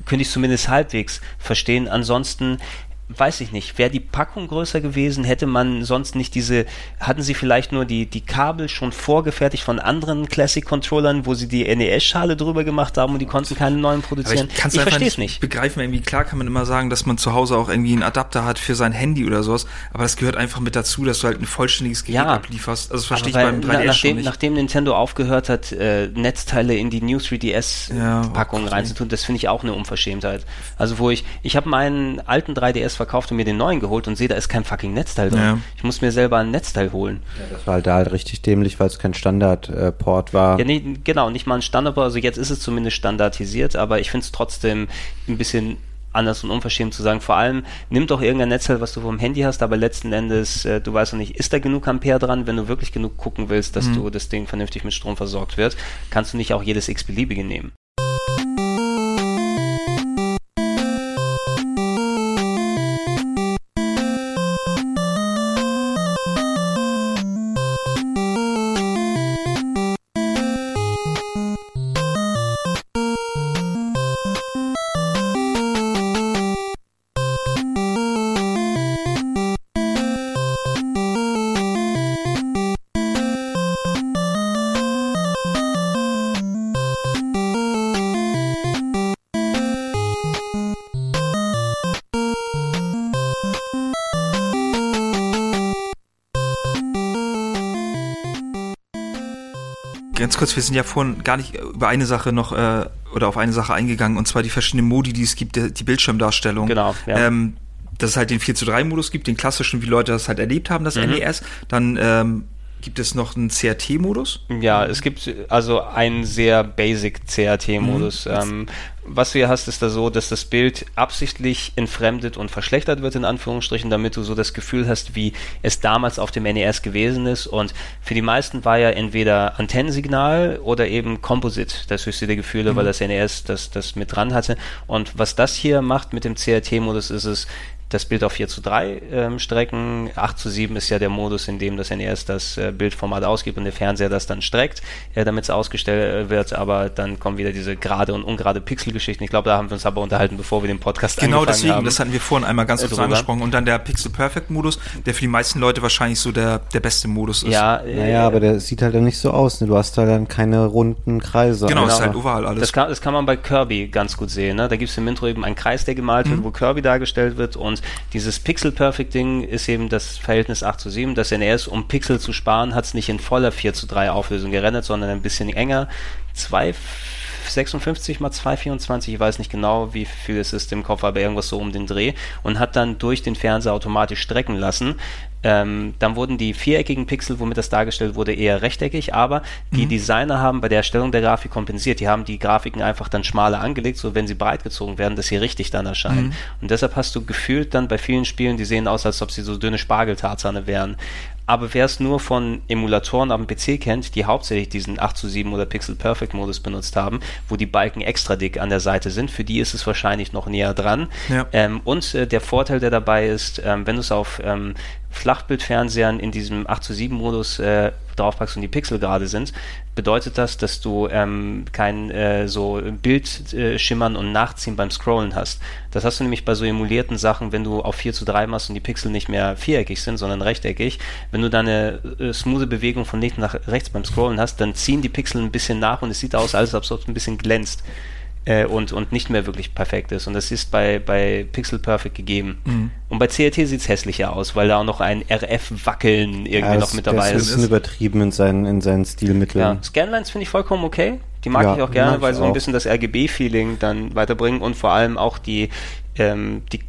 könnte ich zumindest halbwegs verstehen. Ansonsten weiß ich nicht, wäre die Packung größer gewesen, hätte man sonst nicht diese, hatten sie vielleicht nur die, die Kabel schon vorgefertigt von anderen Classic-Controllern, wo sie die NES-Schale drüber gemacht haben und die konnten keine neuen produzieren. ich, ich verstehe es nicht. Begreifen irgendwie, klar kann man immer sagen, dass man zu Hause auch irgendwie einen Adapter hat für sein Handy oder sowas, aber das gehört einfach mit dazu, dass du halt ein vollständiges Gerät ja, ablieferst. Also das verstehe ich beim 3DS nachdem, nicht. Nachdem Nintendo aufgehört hat, äh, Netzteile in die New 3DS-Packung ja, reinzutun, das finde ich auch eine Unverschämtheit. Also wo ich, ich habe meinen alten 3DS verkauft und mir den neuen geholt und sehe, da ist kein fucking Netzteil drin. Ja. Ich muss mir selber ein Netzteil holen. Ja, das war halt da halt richtig dämlich, weil es kein Standardport äh, war. Ja, nee, genau, nicht mal ein Standardport. Also jetzt ist es zumindest standardisiert, aber ich finde es trotzdem ein bisschen anders und unverschämt zu sagen. Vor allem, nimm doch irgendein Netzteil, was du vom Handy hast, aber letzten Endes, äh, du weißt noch nicht, ist da genug Ampere dran, wenn du wirklich genug gucken willst, dass mhm. du das Ding vernünftig mit Strom versorgt wird, kannst du nicht auch jedes x-beliebige nehmen. Ganz kurz, wir sind ja vorhin gar nicht über eine Sache noch äh, oder auf eine Sache eingegangen, und zwar die verschiedenen Modi, die es gibt, die, Bildschirmdarstellung. Genau. Ja. Ähm, dass es halt den 4 zu 3 Modus gibt, den klassischen, wie Leute das halt erlebt haben, das mhm. NES. Dann ähm, Gibt es noch einen CRT-Modus? Ja, es gibt also einen sehr basic CRT-Modus. Mhm. Ähm, was du hier hast, ist da so, dass das Bild absichtlich entfremdet und verschlechtert wird, in Anführungsstrichen, damit du so das Gefühl hast, wie es damals auf dem NES gewesen ist. Und für die meisten war ja entweder Antennensignal oder eben Composite das höchste der Gefühle, mhm. weil das NES das, das mit dran hatte. Und was das hier macht mit dem CRT-Modus, ist es, das Bild auf 4 zu 3 ähm, strecken. 8 zu 7 ist ja der Modus, in dem das NES das äh, Bildformat ausgibt und der Fernseher das dann streckt, äh, damit es ausgestellt äh, wird. Aber dann kommen wieder diese gerade und ungerade Pixelgeschichten. Ich glaube, da haben wir uns aber unterhalten, bevor wir den Podcast genau angefangen deswegen, haben. Genau deswegen, das hatten wir vorhin einmal ganz kurz angesprochen. Und dann der Pixel Perfect Modus, der für die meisten Leute wahrscheinlich so der, der beste Modus ist. Ja, äh, naja, aber der sieht halt dann nicht so aus. Ne? Du hast da dann keine runden Kreise. Genau, genau. ist halt oval alles. Das kann, das kann man bei Kirby ganz gut sehen. Ne? Da gibt es im Intro eben einen Kreis, der gemalt mhm. wird, wo Kirby dargestellt wird und dieses Pixel Pixel Perfect Ding ist eben das Verhältnis 8 zu 7. Das NES, um Pixel zu sparen, hat es nicht in voller 4 zu 3 Auflösung gerendert, sondern ein bisschen enger. 256 mal 224, ich weiß nicht genau, wie viel es ist im Kopf, aber irgendwas so um den Dreh und hat dann durch den Fernseher automatisch strecken lassen. Ähm, dann wurden die viereckigen Pixel, womit das dargestellt wurde, eher rechteckig, aber die mhm. Designer haben bei der Erstellung der Grafik kompensiert. Die haben die Grafiken einfach dann schmaler angelegt, so wenn sie breit gezogen werden, dass sie richtig dann erscheinen. Mhm. Und deshalb hast du gefühlt dann bei vielen Spielen, die sehen aus, als ob sie so dünne Spargeltarzane wären. Aber wer es nur von Emulatoren am PC kennt, die hauptsächlich diesen 8 zu 7 oder Pixel Perfect Modus benutzt haben, wo die Balken extra dick an der Seite sind, für die ist es wahrscheinlich noch näher dran. Ja. Ähm, und äh, der Vorteil, der dabei ist, ähm, wenn du es auf ähm, Flachbildfernsehern in diesem 8 zu 7 Modus äh, draufpackst und die Pixel gerade sind, bedeutet das, dass du ähm, kein äh, so Bildschimmern äh, und Nachziehen beim Scrollen hast. Das hast du nämlich bei so emulierten Sachen, wenn du auf 4 zu 3 machst und die Pixel nicht mehr viereckig sind, sondern rechteckig. Wenn du da eine äh, smooth Bewegung von links nach rechts beim Scrollen hast, dann ziehen die Pixel ein bisschen nach und es sieht aus, als ob es ein bisschen glänzt äh, und, und nicht mehr wirklich perfekt ist. Und das ist bei, bei Pixel Perfect gegeben. Mhm. Und bei CRT sieht es hässlicher aus, weil da auch noch ein RF-Wackeln irgendwie ja, noch mit dabei ist. Das ist übertrieben in seinen, in seinen Stilmitteln. Ja, Scanlines finde ich vollkommen okay. Die mag ja, ich auch gerne, weil sie so ein bisschen das RGB-Feeling dann weiterbringen und vor allem auch die, ähm, die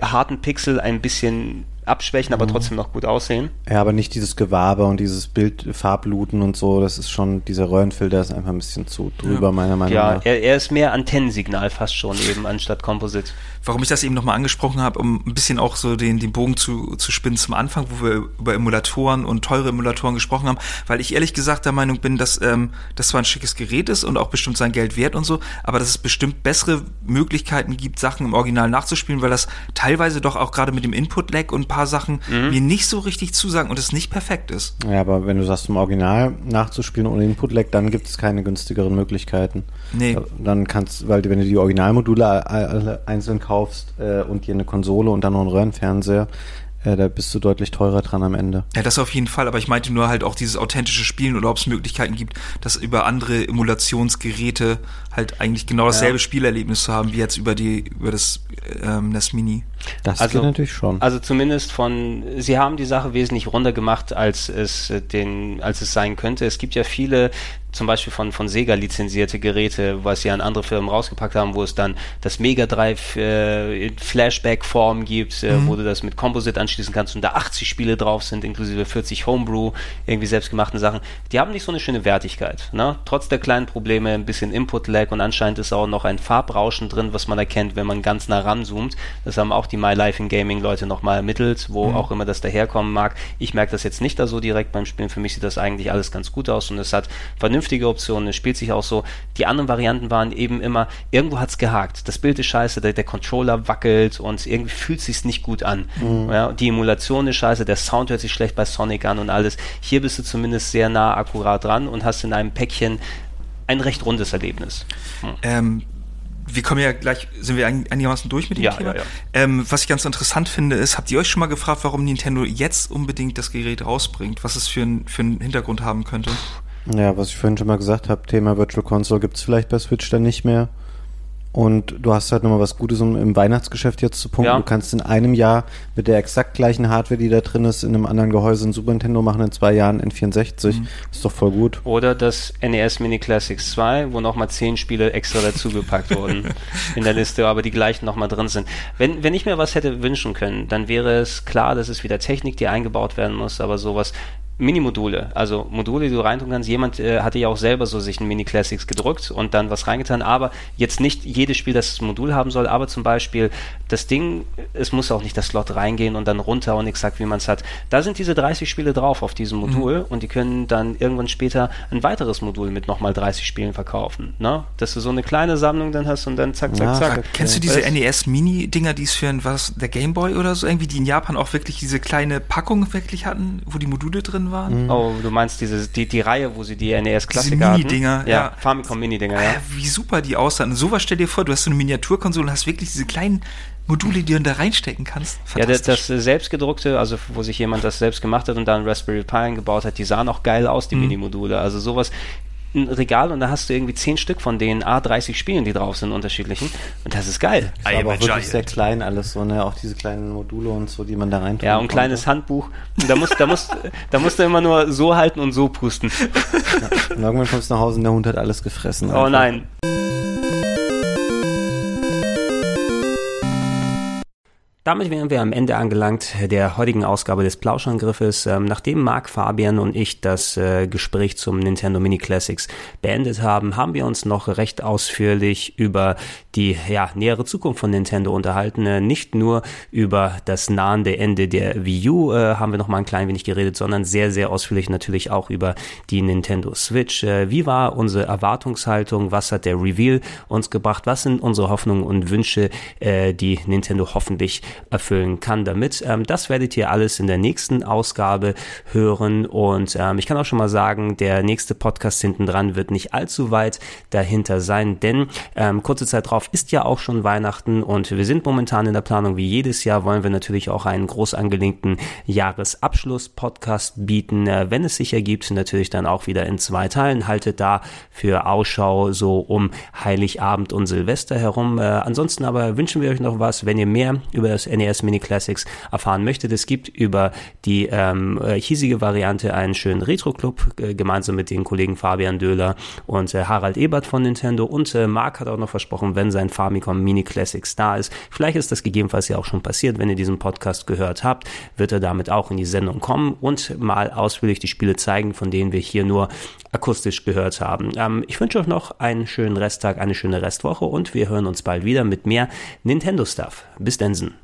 harten Pixel ein bisschen abschwächen, aber mhm. trotzdem noch gut aussehen. Ja, aber nicht dieses Gewabe und dieses Bildfarbluten und so. Das ist schon, dieser Röhrenfilter ist einfach ein bisschen zu drüber, ja. meiner Meinung ja, nach. Ja, er, er, ist mehr Antennensignal fast schon eben anstatt Composite. Warum ich das eben nochmal angesprochen habe, um ein bisschen auch so den, den Bogen zu, zu spinnen zum Anfang, wo wir über Emulatoren und teure Emulatoren gesprochen haben, weil ich ehrlich gesagt der Meinung bin, dass ähm, das zwar ein schickes Gerät ist und auch bestimmt sein Geld wert und so, aber dass es bestimmt bessere Möglichkeiten gibt, Sachen im Original nachzuspielen, weil das teilweise doch auch gerade mit dem Input-Lag und ein paar Sachen mhm. mir nicht so richtig zusagen und es nicht perfekt ist. Ja, aber wenn du sagst, im Original nachzuspielen ohne Input-Lag, dann gibt es keine günstigeren Möglichkeiten. Nee. Dann kannst, weil wenn du die Originalmodule alle einzeln kaufst äh, und dir eine Konsole und dann noch einen Röhrenfernseher, äh, da bist du deutlich teurer dran am Ende. Ja, das auf jeden Fall, aber ich meinte nur halt auch dieses authentische Spielen oder ob es Möglichkeiten gibt, das über andere Emulationsgeräte halt eigentlich genau dasselbe ja. Spielerlebnis zu haben, wie jetzt über die, über das ähm, NES Mini. Das also, geht natürlich schon. Also zumindest von, sie haben die Sache wesentlich runder gemacht, als es äh, den, als es sein könnte. Es gibt ja viele zum Beispiel von, von Sega lizenzierte Geräte, was sie an andere Firmen rausgepackt haben, wo es dann das Mega Drive äh, in Flashback-Form gibt, äh, mhm. wo du das mit Composite anschließen kannst und da 80 Spiele drauf sind, inklusive 40 Homebrew, irgendwie selbstgemachten Sachen. Die haben nicht so eine schöne Wertigkeit. Ne? Trotz der kleinen Probleme, ein bisschen Input-Lag und anscheinend ist auch noch ein Farbrauschen drin, was man erkennt, wenn man ganz nah ranzoomt. Das haben auch die My Life in Gaming Leute nochmal ermittelt, wo mhm. auch immer das daherkommen mag. Ich merke das jetzt nicht da so direkt beim Spielen. Für mich sieht das eigentlich alles ganz gut aus und es hat vernünftige Optionen. Es spielt sich auch so. Die anderen Varianten waren eben immer, irgendwo hat es gehakt. Das Bild ist scheiße, der, der Controller wackelt und irgendwie fühlt sich nicht gut an. Mhm. Ja, die Emulation ist scheiße, der Sound hört sich schlecht bei Sonic an und alles. Hier bist du zumindest sehr nah akkurat dran und hast in einem Päckchen ein recht rundes Erlebnis. Hm. Ähm, wir kommen ja gleich, sind wir einigermaßen durch mit dem ja, Thema. Ja, ja. Ähm, was ich ganz interessant finde, ist, habt ihr euch schon mal gefragt, warum Nintendo jetzt unbedingt das Gerät rausbringt? Was es für, ein, für einen Hintergrund haben könnte? Ja, was ich vorhin schon mal gesagt habe, Thema Virtual Console gibt es vielleicht bei Switch dann nicht mehr. Und du hast halt nochmal was Gutes, um im Weihnachtsgeschäft jetzt zu punkten. Ja. Du kannst in einem Jahr mit der exakt gleichen Hardware, die da drin ist, in einem anderen Gehäuse ein Super Nintendo machen, in zwei Jahren N64. Mhm. Ist doch voll gut. Oder das NES Mini Classics 2, wo nochmal zehn Spiele extra dazugepackt wurden [LAUGHS] in der Liste, aber die gleichen nochmal drin sind. Wenn, wenn ich mir was hätte wünschen können, dann wäre es klar, dass es wieder Technik, die eingebaut werden muss, aber sowas Mini-Module, also Module, die du reintun kannst. Jemand äh, hatte ja auch selber so sich ein Mini-Classics gedruckt und dann was reingetan, aber jetzt nicht jedes Spiel, das das Modul haben soll, aber zum Beispiel das Ding, es muss auch nicht das Slot reingehen und dann runter und exakt wie man es hat. Da sind diese 30 Spiele drauf auf diesem Modul mhm. und die können dann irgendwann später ein weiteres Modul mit nochmal 30 Spielen verkaufen. Ne? Dass du so eine kleine Sammlung dann hast und dann zack, zack, ja, zack. Kennst du diese NES-Mini-Dinger, die es für ein, was, der Gameboy oder so, irgendwie, die in Japan auch wirklich diese kleine Packung wirklich hatten, wo die Module drin waren? Mhm. Oh, du meinst diese, die, die Reihe, wo sie die NES-Klassiker Mini-Dinger, ja, ja. Famicom Mini-Dinger, ja. Wie super die aussahen. Und sowas stell dir vor, du hast so eine Miniaturkonsole und hast wirklich diese kleinen Module, die du da reinstecken kannst. Ja, das, das selbstgedruckte, also wo sich jemand das selbst gemacht hat und dann Raspberry Pi eingebaut hat, die sahen auch geil aus, die mhm. Mini-Module. Also sowas ein Regal und da hast du irgendwie zehn Stück von den A30 Spielen, die drauf sind, unterschiedlichen. Und das ist geil. Das aber auch wirklich sehr klein alles so, ne? Auch diese kleinen Module und so, die man da rein Ja, und ein kleines Handbuch. Und da musst, da musst, da musst du immer nur so halten und so pusten. Ja, und irgendwann kommst du nach Hause und der Hund hat alles gefressen. Oh einfach. nein. Damit wären wir am Ende angelangt der heutigen Ausgabe des Plauschangriffes. Ähm, nachdem Marc, Fabian und ich das äh, Gespräch zum Nintendo Mini Classics beendet haben, haben wir uns noch recht ausführlich über die ja, nähere Zukunft von Nintendo unterhalten. Äh, nicht nur über das nahende Ende der Wii U äh, haben wir noch mal ein klein wenig geredet, sondern sehr, sehr ausführlich natürlich auch über die Nintendo Switch. Wie war unsere Erwartungshaltung? Was hat der Reveal uns gebracht? Was sind unsere Hoffnungen und Wünsche, die Nintendo hoffentlich erfüllen kann damit. Ähm, das werdet ihr alles in der nächsten Ausgabe hören und ähm, ich kann auch schon mal sagen, der nächste Podcast hinten dran wird nicht allzu weit dahinter sein, denn ähm, kurze Zeit drauf ist ja auch schon Weihnachten und wir sind momentan in der Planung, wie jedes Jahr wollen wir natürlich auch einen groß angelegten Jahresabschluss-Podcast bieten, äh, wenn es sich ergibt, natürlich dann auch wieder in zwei Teilen. Haltet da für Ausschau so um Heiligabend und Silvester herum. Äh, ansonsten aber wünschen wir euch noch was, wenn ihr mehr über das NES Mini Classics erfahren möchtet. Es gibt über die ähm, äh, hiesige Variante einen schönen Retro-Club, äh, gemeinsam mit den Kollegen Fabian Döhler und äh, Harald Ebert von Nintendo. Und äh, Marc hat auch noch versprochen, wenn sein Famicom Mini Classics da ist, vielleicht ist das gegebenenfalls ja auch schon passiert, wenn ihr diesen Podcast gehört habt, wird er damit auch in die Sendung kommen und mal ausführlich die Spiele zeigen, von denen wir hier nur akustisch gehört haben. Ähm, ich wünsche euch noch einen schönen Resttag, eine schöne Restwoche und wir hören uns bald wieder mit mehr Nintendo-Stuff. Bis Densen.